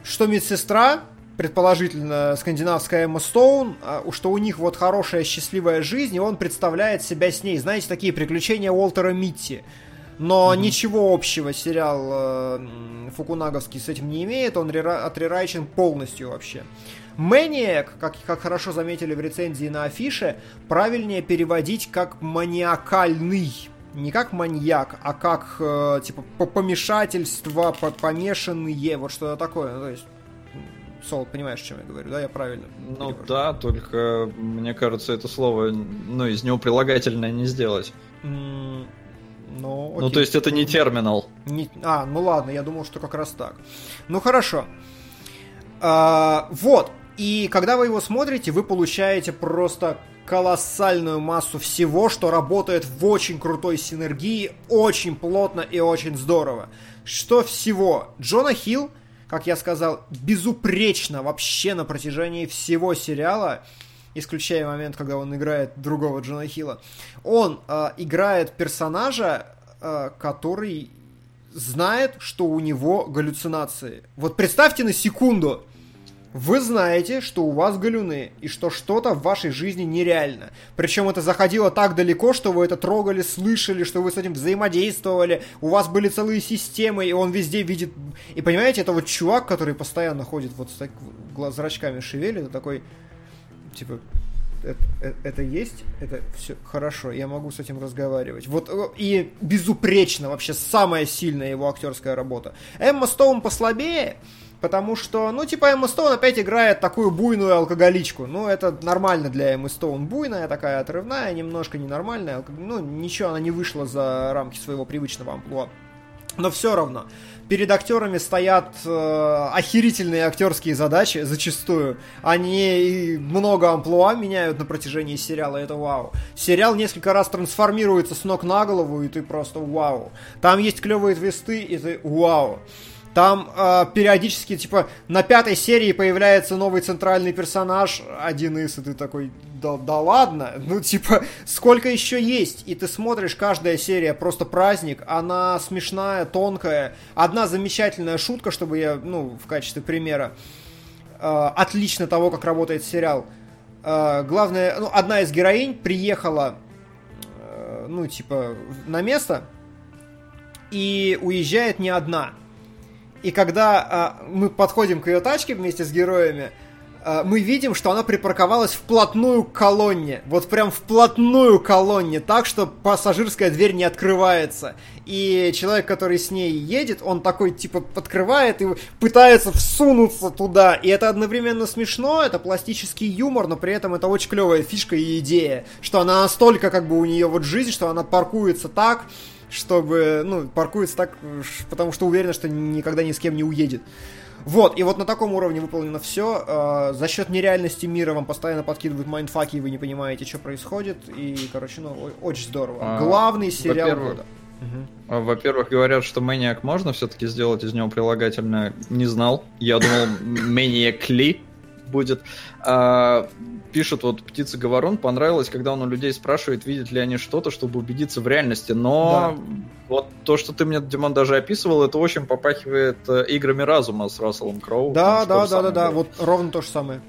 что медсестра, предположительно скандинавская Эмма Стоун, а, что у них вот хорошая счастливая жизнь, и он представляет себя с ней. Знаете, такие приключения Уолтера Митти. Но ничего общего сериал э, Фукунаговский с этим не имеет, он рера- отрерайчен полностью вообще. Мэниак, как, как хорошо заметили в рецензии на афише, правильнее переводить как маниакальный. Не как маньяк, а как э, типа по- помешательство, по- помешанные, вот что-то такое. Ну, то есть, Сол, понимаешь, о чем я говорю, да? Я правильно. Ну перевожу. да, только мне кажется, это слово, ну, из него прилагательное не сделать. М, Ну, Ну, окей. то есть это не терминал. Не- А, ну ладно, я думал, что как раз так. Ну хорошо. А, вот. И когда вы его смотрите, вы получаете просто колоссальную массу всего, что работает в очень крутой синергии, очень плотно и очень здорово. Что всего? Джона Хилл, как я сказал, безупречно вообще на протяжении всего сериала, исключая момент, когда он играет другого Джона Хилла, он э, играет персонажа, э, который знает, что у него галлюцинации. Вот представьте на секунду, вы знаете, что у вас галюны, и что что-то в вашей жизни нереально. Причем это заходило так далеко, что вы это трогали, слышали, что вы с этим взаимодействовали, у вас были целые системы, и он везде видит... И понимаете, это вот чувак, который постоянно ходит вот с так глаз зрачками шевелит, такой, типа, это, это- это есть, это все хорошо, я могу с этим разговаривать. Вот э, и безупречно вообще самая сильная его актерская работа. Эмма Стоун послабее, потому что, ну, типа, Эмма Стоун опять играет такую буйную алкоголичку. Ну, это нормально для Эммы Стоун. Буйная, такая отрывная, немножко ненормальная. Ну, ничего, она не вышла за рамки своего привычного амплуа. Но все равно, перед актерами стоят э, охерительные актерские задачи, зачастую. Они много амплуа меняют на протяжении сериала, это вау. Сериал несколько раз трансформируется с ног на голову, и ты просто вау. Там есть клевые твисты, и ты вау. Там э, периодически, типа, на пятой серии появляется новый центральный персонаж, один из, и ты такой, да, да ладно, <laughs> ну, типа, сколько еще есть? И ты смотришь, каждая серия просто праздник, она смешная, тонкая. Одна замечательная шутка, чтобы я, ну, в качестве примера, э, отлично того, как работает сериал. Э, главное, ну, одна из героинь приехала, э, ну, типа, на место и уезжает не одна. И когда а, мы подходим к ее тачке вместе с героями, а, мы видим, что она припарковалась вплотную к колонне. Вот прям вплотную к колонне, так что пассажирская дверь не открывается. И человек, который с ней едет, он такой, типа, открывает и пытается всунуться туда. И это одновременно смешно, это пластический юмор, но при этом это очень клевая фишка и идея. Что она настолько, как бы, у нее вот жизнь, что она паркуется так, чтобы, ну, паркуется так, потому что уверена, что никогда ни с кем не уедет. Вот, и вот на таком уровне выполнено все. за счет нереальности мира вам постоянно подкидывают майндфаки, и вы не понимаете, что происходит. И, короче, ну, очень здорово. А, Главный сериал года. А, Во-первых, говорят, что Maniac можно все-таки сделать из него прилагательное. Не знал. Я думал, Maniacly будет. А, пишет вот птица Говорон, понравилось, когда он у людей спрашивает, видят ли они что-то, чтобы убедиться в реальности. Но вот то, что ты мне, Димон, даже описывал, это очень попахивает э, играми разума с Расселом Кроу. Да, да, да, да, да, вот ровно то же самое.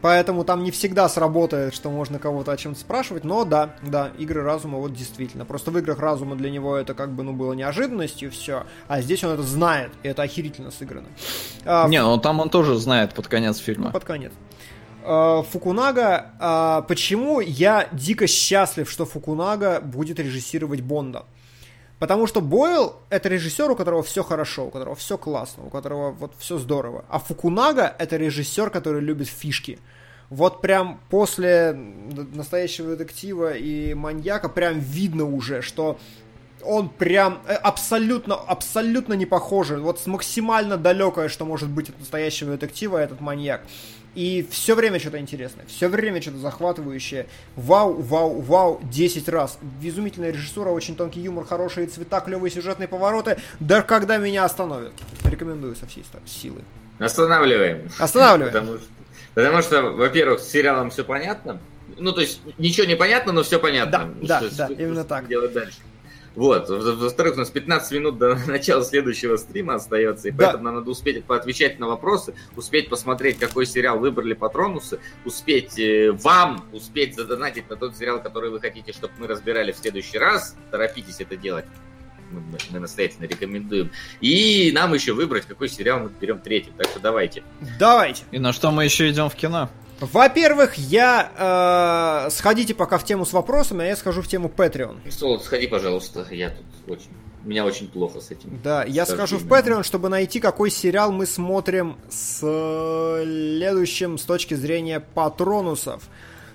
Поэтому там не всегда сработает, что можно кого-то о чем-то спрашивать, но да, да, игры разума вот действительно. Просто в играх разума для него это как бы, ну, было неожиданностью все, а здесь он это знает, и это охерительно сыграно. А, Не, ну там он тоже знает под конец ну, фильма. под конец. А, Фукунага, а, почему я дико счастлив, что Фукунага будет режиссировать Бонда? Потому что Бойл это режиссер, у которого все хорошо, у которого все классно, у которого вот все здорово. А Фукунага это режиссер, который любит фишки. Вот прям после настоящего детектива и маньяка прям видно уже, что он прям э, абсолютно, абсолютно не похожий. Вот максимально далекое, что может быть от настоящего детектива, этот маньяк. И все время что-то интересное, все время что-то захватывающее. Вау, вау, вау, 10 раз. Изумительная режиссура, очень тонкий юмор, хорошие цвета, клевые сюжетные повороты. Да когда меня остановят. Рекомендую со всей силы. Останавливаем. Останавливаем. Потому что, потому что, во-первых, с сериалом все понятно. Ну, то есть, ничего не понятно, но все понятно. Да, да, Что- да, что- именно что так. Делать дальше. Вот. Во- Во-вторых, у нас 15 минут до <laughs> начала следующего стрима остается, и Да. поэтому нам надо успеть поотвечать на вопросы, успеть посмотреть, какой сериал выбрали патронусы, успеть э, вам, успеть задонатить на тот сериал, который вы хотите, чтобы мы разбирали в следующий раз. Торопитесь это делать. Мы, мы- мы настоятельно рекомендуем. И нам еще выбрать, какой сериал мы берем третьим. Так что давайте. Давайте. И на что мы еще идем в кино? Во-первых, я... э, сходите пока в тему с вопросами, а я схожу в тему Patreon. Солод, сходи, пожалуйста. Я тут очень... У меня очень плохо с этим. Да, я схожу в. Patreon, чтобы найти, какой сериал мы смотрим с следующим с точки зрения патронусов.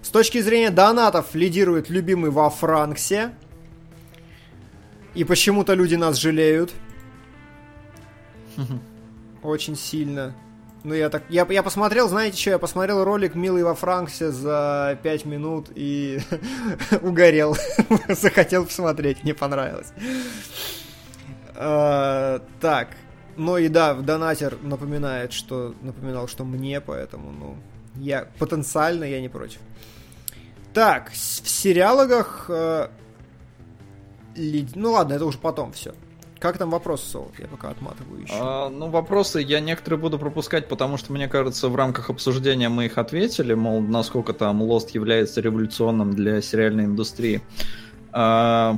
С точки зрения донатов лидирует любимый во Франксе. И почему-то люди нас жалеют. <laughs> Очень сильно. Ну, я так... Я, я посмотрел, знаете что, я посмотрел ролик «Милый во Франксе» за 5 минут и <laughs> угорел. <laughs> Захотел посмотреть, мне понравилось. А, Так. Ну и да, донатер напоминает, что... Напоминал, что мне, поэтому, ну... Я потенциально я не против. Так, в сериалогах... э, Ну ладно, это уже потом все. Как там вопрос, Солод? Я пока отматываю еще. А, ну, вопросы я некоторые буду пропускать, потому что, мне кажется, в рамках обсуждения мы их ответили, мол, насколько там Lost является революционным для сериальной индустрии. А,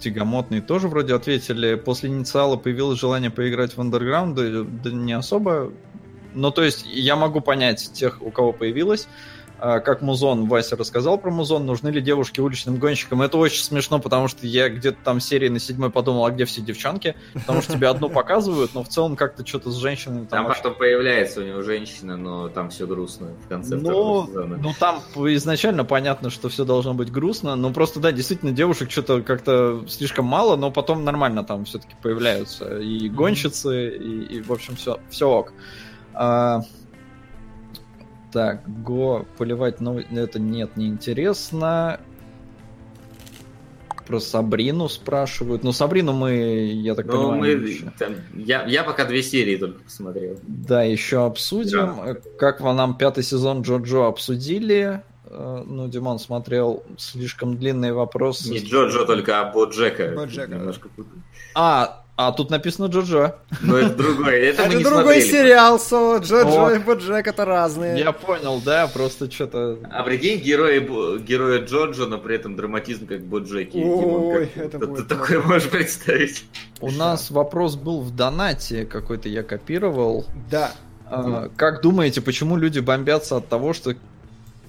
Тягомотные тоже вроде ответили. После инициала появилось желание поиграть в Underground, да, да не особо. Ну, то есть, я могу понять тех, у кого появилось. А, Как Музон, Вася рассказал про Музон, нужны ли девушки уличным гонщикам. Это очень смешно, потому что я где-то там серии на седьмой подумал, а где все девчонки? Потому что тебе одну показывают, но в целом как-то что-то с женщинами там... Там вообще- потом появляется у него женщина, но там все грустно в конце Ну, сезона. ну, там изначально понятно, что все должно быть грустно, но просто, да, действительно, девушек что-то как-то слишком мало, но потом нормально там все-таки появляются и гонщицы, и, и, в общем, все, все ок. А, так, Го, поливать новости, это нет, неинтересно. Про Сабрину спрашивают. Ну, Сабрину мы, я так Ну, понимаю, мы, еще- там, я, я пока две серии только посмотрел. да, еще обсудим. Да. Как вам нам пятый сезон Джо-Джо обсудили? Э, Ну, Димон смотрел слишком длинные вопросы. Не Джо-Джо, только а Боджека. Боджека, Немножко. А, а тут написано Джо-Джо. Но это другое. Это, мы Это не другой смотрели. сериал, Со, Джо Джо О. и Боджек это разные. Я понял, да, просто что-то... А прикинь, герои, героя Джоджо, но при этом драматизм как Боджеки. Ой, как это ты будет такое можешь представить? У нас вопрос был в донате, какой-то я копировал. Да. А, Как думаете, почему люди бомбятся от того, что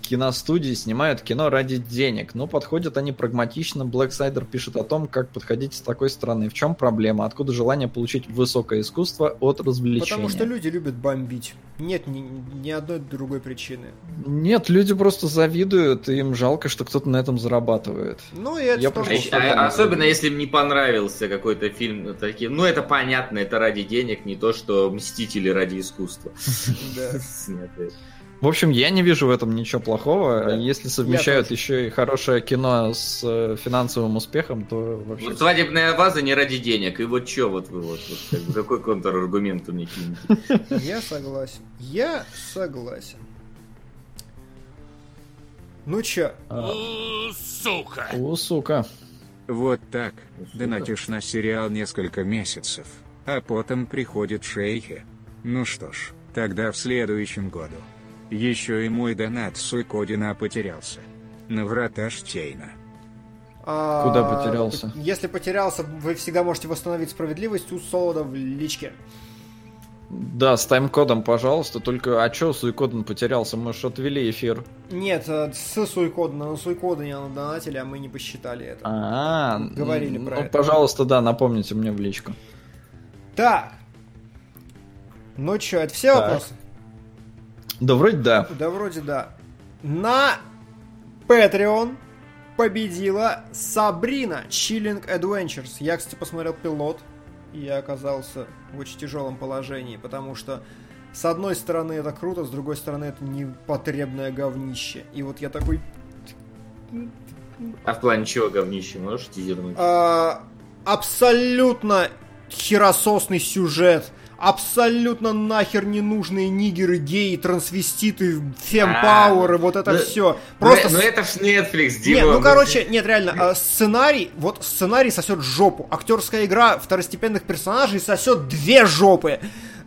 киностудии снимают кино ради денег, но подходят они прагматично. Блэксайдер пишет о том, как подходить с такой стороны. В чем проблема? Откуда желание получить высокое искусство от развлечения? Потому что люди любят бомбить. Нет ни, ни одной другой причины. Нет, люди просто завидуют, и им жалко, что кто-то на этом зарабатывает. Ну и это Я тоже... А- Просто а- там- особенно если им не понравился какой-то фильм, ну, такие, ну это понятно, это ради денег, не то что Мстители ради искусства. Да. <laughs> В общем, я не вижу в этом ничего плохого. Да. Если совмещают еще и хорошее кино с э, финансовым успехом, то вообще... Вот свадебная база не ради денег, и вот что вот вы вот, вот как какой контраргумент вы мне кинете? Я согласен. Я согласен. Ну чё, У, сука. О, сука. Вот так. Донатишь на сериал несколько месяцев, а потом приходят шейхи. Ну что ж, тогда в следующем году. Еще и мой донат Суйкодина потерялся. На врата Штейна. а, Куда потерялся? Если потерялся, вы всегда можете восстановить справедливость у Солода в личке. Да, с тайм-кодом, пожалуйста. Только, а чё Суикоден потерялся? Мы же отвели эфир. Нет, э, с Суйкодена, на Суйкодене надонатили, а мы не посчитали это. А, Говорили ну, про ну, это. пожалуйста, да, напомните мне в личку. Так. Ну чё, это все Так. вопросы? Да, вроде да. Да, вроде да. На Patreon победила Сабрина Chilling Adventures. Я, кстати, посмотрел пилот, и я оказался в очень тяжелом положении, потому что с одной стороны это круто, с другой стороны это непотребное говнище. И вот я такой... А в плане чего говнище, можешь тизернуть? а, абсолютно херососный сюжет. Абсолютно нахер ненужные нигеры, геи, трансвеститы, фемпауэры, вот это ну, все. Ну, Просто ну это ж Netflix, Нет, Дима. ну короче, нет, реально, а, сценарий, вот сценарий сосет жопу. Актерская игра второстепенных персонажей сосет две жопы.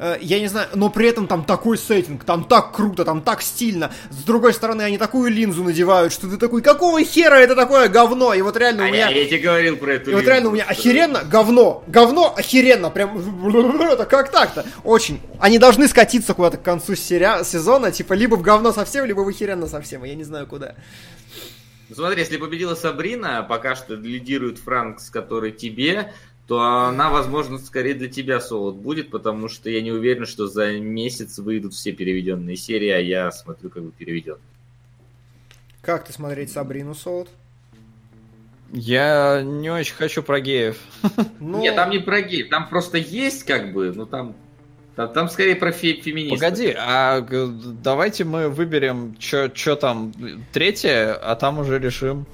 Э, Я не знаю, но при этом там такой сеттинг, там так круто, там так стильно. С другой стороны, они такую линзу надевают, что ты такой, какого хера это такое говно? И вот реально А у меня... я, я тебе говорил про эту И вот линзу. реально у меня охеренно, говно, говно, охеренно, прям, <laughs> это как так-то? Очень. Они должны скатиться куда-то к концу серия- сезона, типа, либо в говно совсем, либо в охеренно совсем, я не знаю куда. Ну, смотри, если победила Сабрина, пока что лидирует Франкс, который тебе, то она, возможно, скорее для тебя солод будет, потому что я не уверен, что за месяц выйдут все переведенные серии, а я смотрю, как бы переведен. Как ты смотреть Сабрину Солод? Я не очень хочу про геев. <laughs> Ну, Нет, там не про гей, там просто есть как бы, ну там, там, там скорее про фе- феминистов. Погоди, а давайте мы выберем, что там, третье, а там уже решим.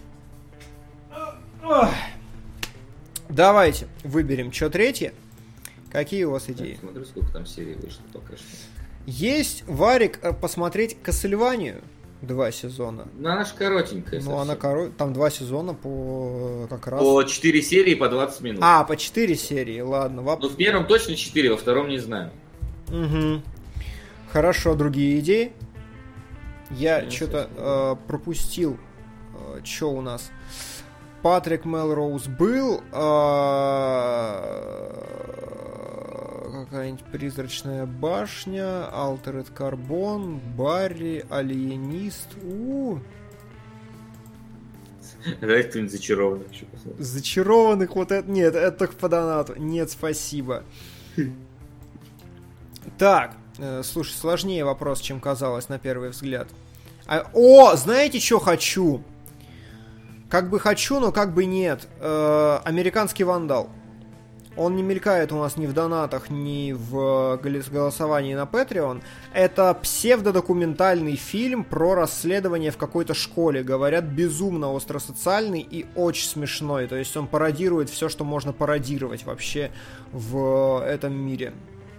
Давайте выберем, что третье. Какие у вас идеи? Смотрю, сколько там серий вышло пока что. Есть, Варик, э, посмотреть Кассельванию. Два сезона. Ну, она же коротенькая. Ну, она совсем. коро... Там два сезона по э, как раз... По 4 серии по 20 минут. А, по четыре серии, ладно. Воп- Ну, в первом точно 4, во втором не знаю. Мгм. Хорошо, другие идеи? Я Я что-то совсем пропустил. что у нас? Патрик Мелроуз был. э, Какая-нибудь призрачная башня, Altered Carbon, Барри, Алиенист. У, Давай кто-нибудь зачарованный еще посмотрим. зачарованных вот это... Нет, это только по донату. Нет, спасибо. Так, э, слушай, сложнее вопрос, чем казалось на первый взгляд. А- о, знаете, что хочу? Как бы хочу, но как бы нет. Э, американский вандал. Он не мелькает у нас ни в донатах, ни в голос- голосовании на Patreon. Это псевдодокументальный фильм про расследование в какой-то школе. Говорят, безумно остросоциальный и очень смешной. То есть он пародирует все, что можно пародировать вообще в этом мире.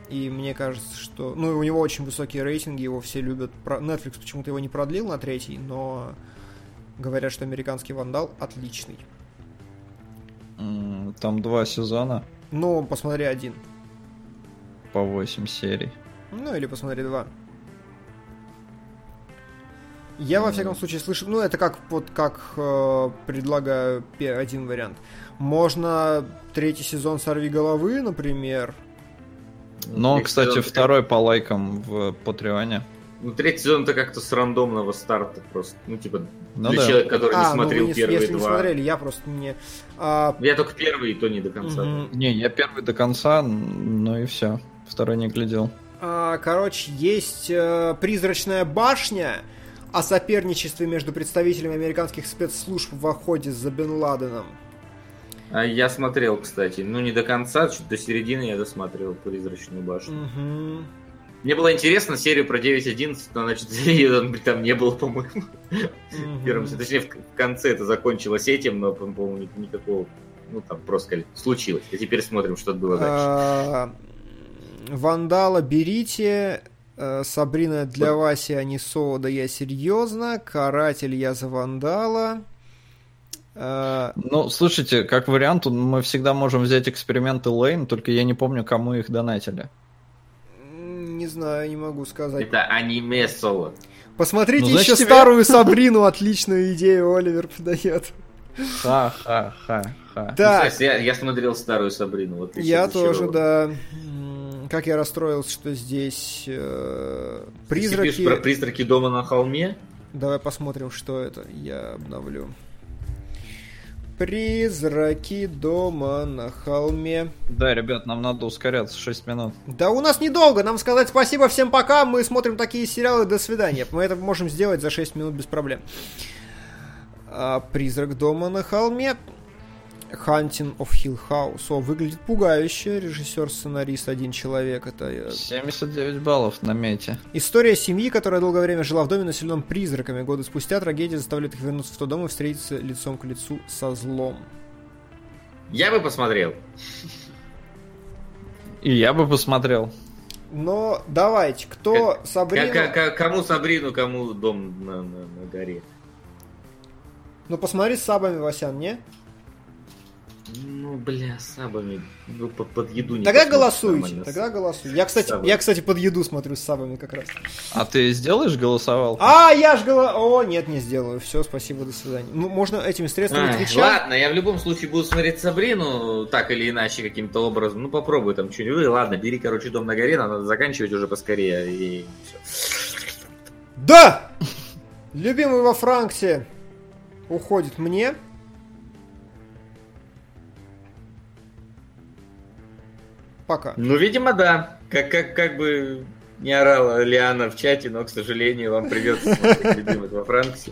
И мне кажется, что... Ну, у него очень высокие рейтинги, его все любят. Netflix почему-то его не продлил на третий, но говорят, что американский вандал отличный. Там два сезона Ну, посмотри один. по 8 серий. Ну, или посмотри два. Я, во всяком случае, слышал... Ну, это как, вот, как э, предлагаю один вариант. Можно третий сезон «Сорви головы», например. Но, кстати, сезон второй по лайкам в Патреоне. Ну, третий сезон это как-то с рандомного старта просто. Ну, типа, Ну для да. человека, который а, не ну смотрел вы не, первые если не два. смотрели, я просто не... а, Я только первый, и то не до конца. мгм. Не, я первый до конца, ну и все. Второй не глядел. А, Короче, есть э, призрачная башня о соперничестве между представителями американских спецслужб в охоте за Бен Ладеном. А я смотрел, кстати. Ну, не до конца, чуть до середины я досмотрел «Призрачную башню». Мгм. Мне было интересно серию про 9.11, но, значит, <laughs> её там, там не было, по-моему. В первом. Точнее, в конце это закончилось этим, но, по- по-моему, ни- никакого... Ну, там просто сказали, случилось. И теперь смотрим, что было дальше. А, Вандала берите. э, Сабрина для Васи, а не Со, да я серьезно. Каратель я за Вандала. А, Ну, слушайте, как вариант, мы всегда можем взять эксперименты Лейн, только я не помню, кому их донатили. Не знаю, не могу сказать. Это аниме соло. Посмотрите Ну, значит, еще тебе- старую Сабрину, отличную идею Оливер подает. Ха-ха-ха-ха. Так. Ну, я, я смотрел старую Сабрину. Вот Я тоже, да. Как я расстроился, что здесь э, Призраки... призраки. про призраки дома на холме? Давай посмотрим, что это. Я обновлю. Призраки дома на холме. Да, ребят, нам надо ускоряться 6 минут. Да у нас недолго, нам сказать спасибо всем пока, мы смотрим такие сериалы, до свидания. Мы это можем сделать за 6 минут без проблем. А, Призрак дома на холме. Hunting of Hill House. О, выглядит пугающе. Режиссер, сценарист, один человек. Это э, 79 баллов на мете. История семьи, которая долгое время жила в доме, населенном призраками. Годы спустя трагедия заставляет их вернуться в тот дом и встретиться лицом к лицу со злом. Я бы посмотрел. И я бы посмотрел. Но давайте, кто Как- Сабрину... К- к- кому Сабрину, кому дом на, на- на горе. Ну посмотри с сабами, Васян, не? Ну, бля, с сабами. Ну, под, под еду не Тогда голосуйте, тогда голосуйте. Я, кстати, Сабы. я, кстати, под еду смотрю с сабами как раз. А ты сделаешь голосовал? А, я ж голо... О, нет, не сделаю. Все, спасибо, до свидания. Ну, можно этими средствами Твича. ладно, я в любом случае буду смотреть Сабрину, так или иначе, каким-то образом. Ну, попробуй там что-нибудь. Ладно, бери, короче, дом на горе, надо заканчивать уже поскорее. И. Да! Любимый во Франксе уходит мне. Пока. Ну, видимо, да. Как, как, как бы не орала Лиана в чате, но, к сожалению, вам придется смотреть любимый во Франксе.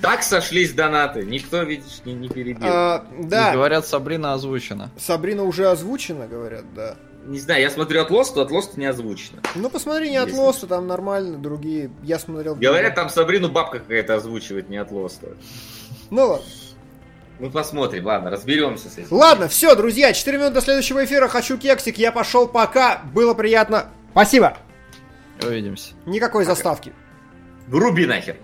Так сошлись донаты. Никто, видишь, не, не перебил. А, И да, Говорят, Сабрина озвучена. Сабрина уже озвучена, говорят, да. Не знаю, я смотрю от Лоста, от Лоста не озвучено. Ну, посмотри, не от Лоста, там нормально, другие. Я смотрел... Говорят, там Сабрину бабка какая-то озвучивает, не от Лоста. Ну ладно. Ну, посмотрим, ладно, разберемся с этим. Ладно, все, друзья, 4 минуты до следующего эфира. Хочу кексик, я пошел пока. Было приятно. Спасибо. Увидимся. Никакой заставки. Руби нахер.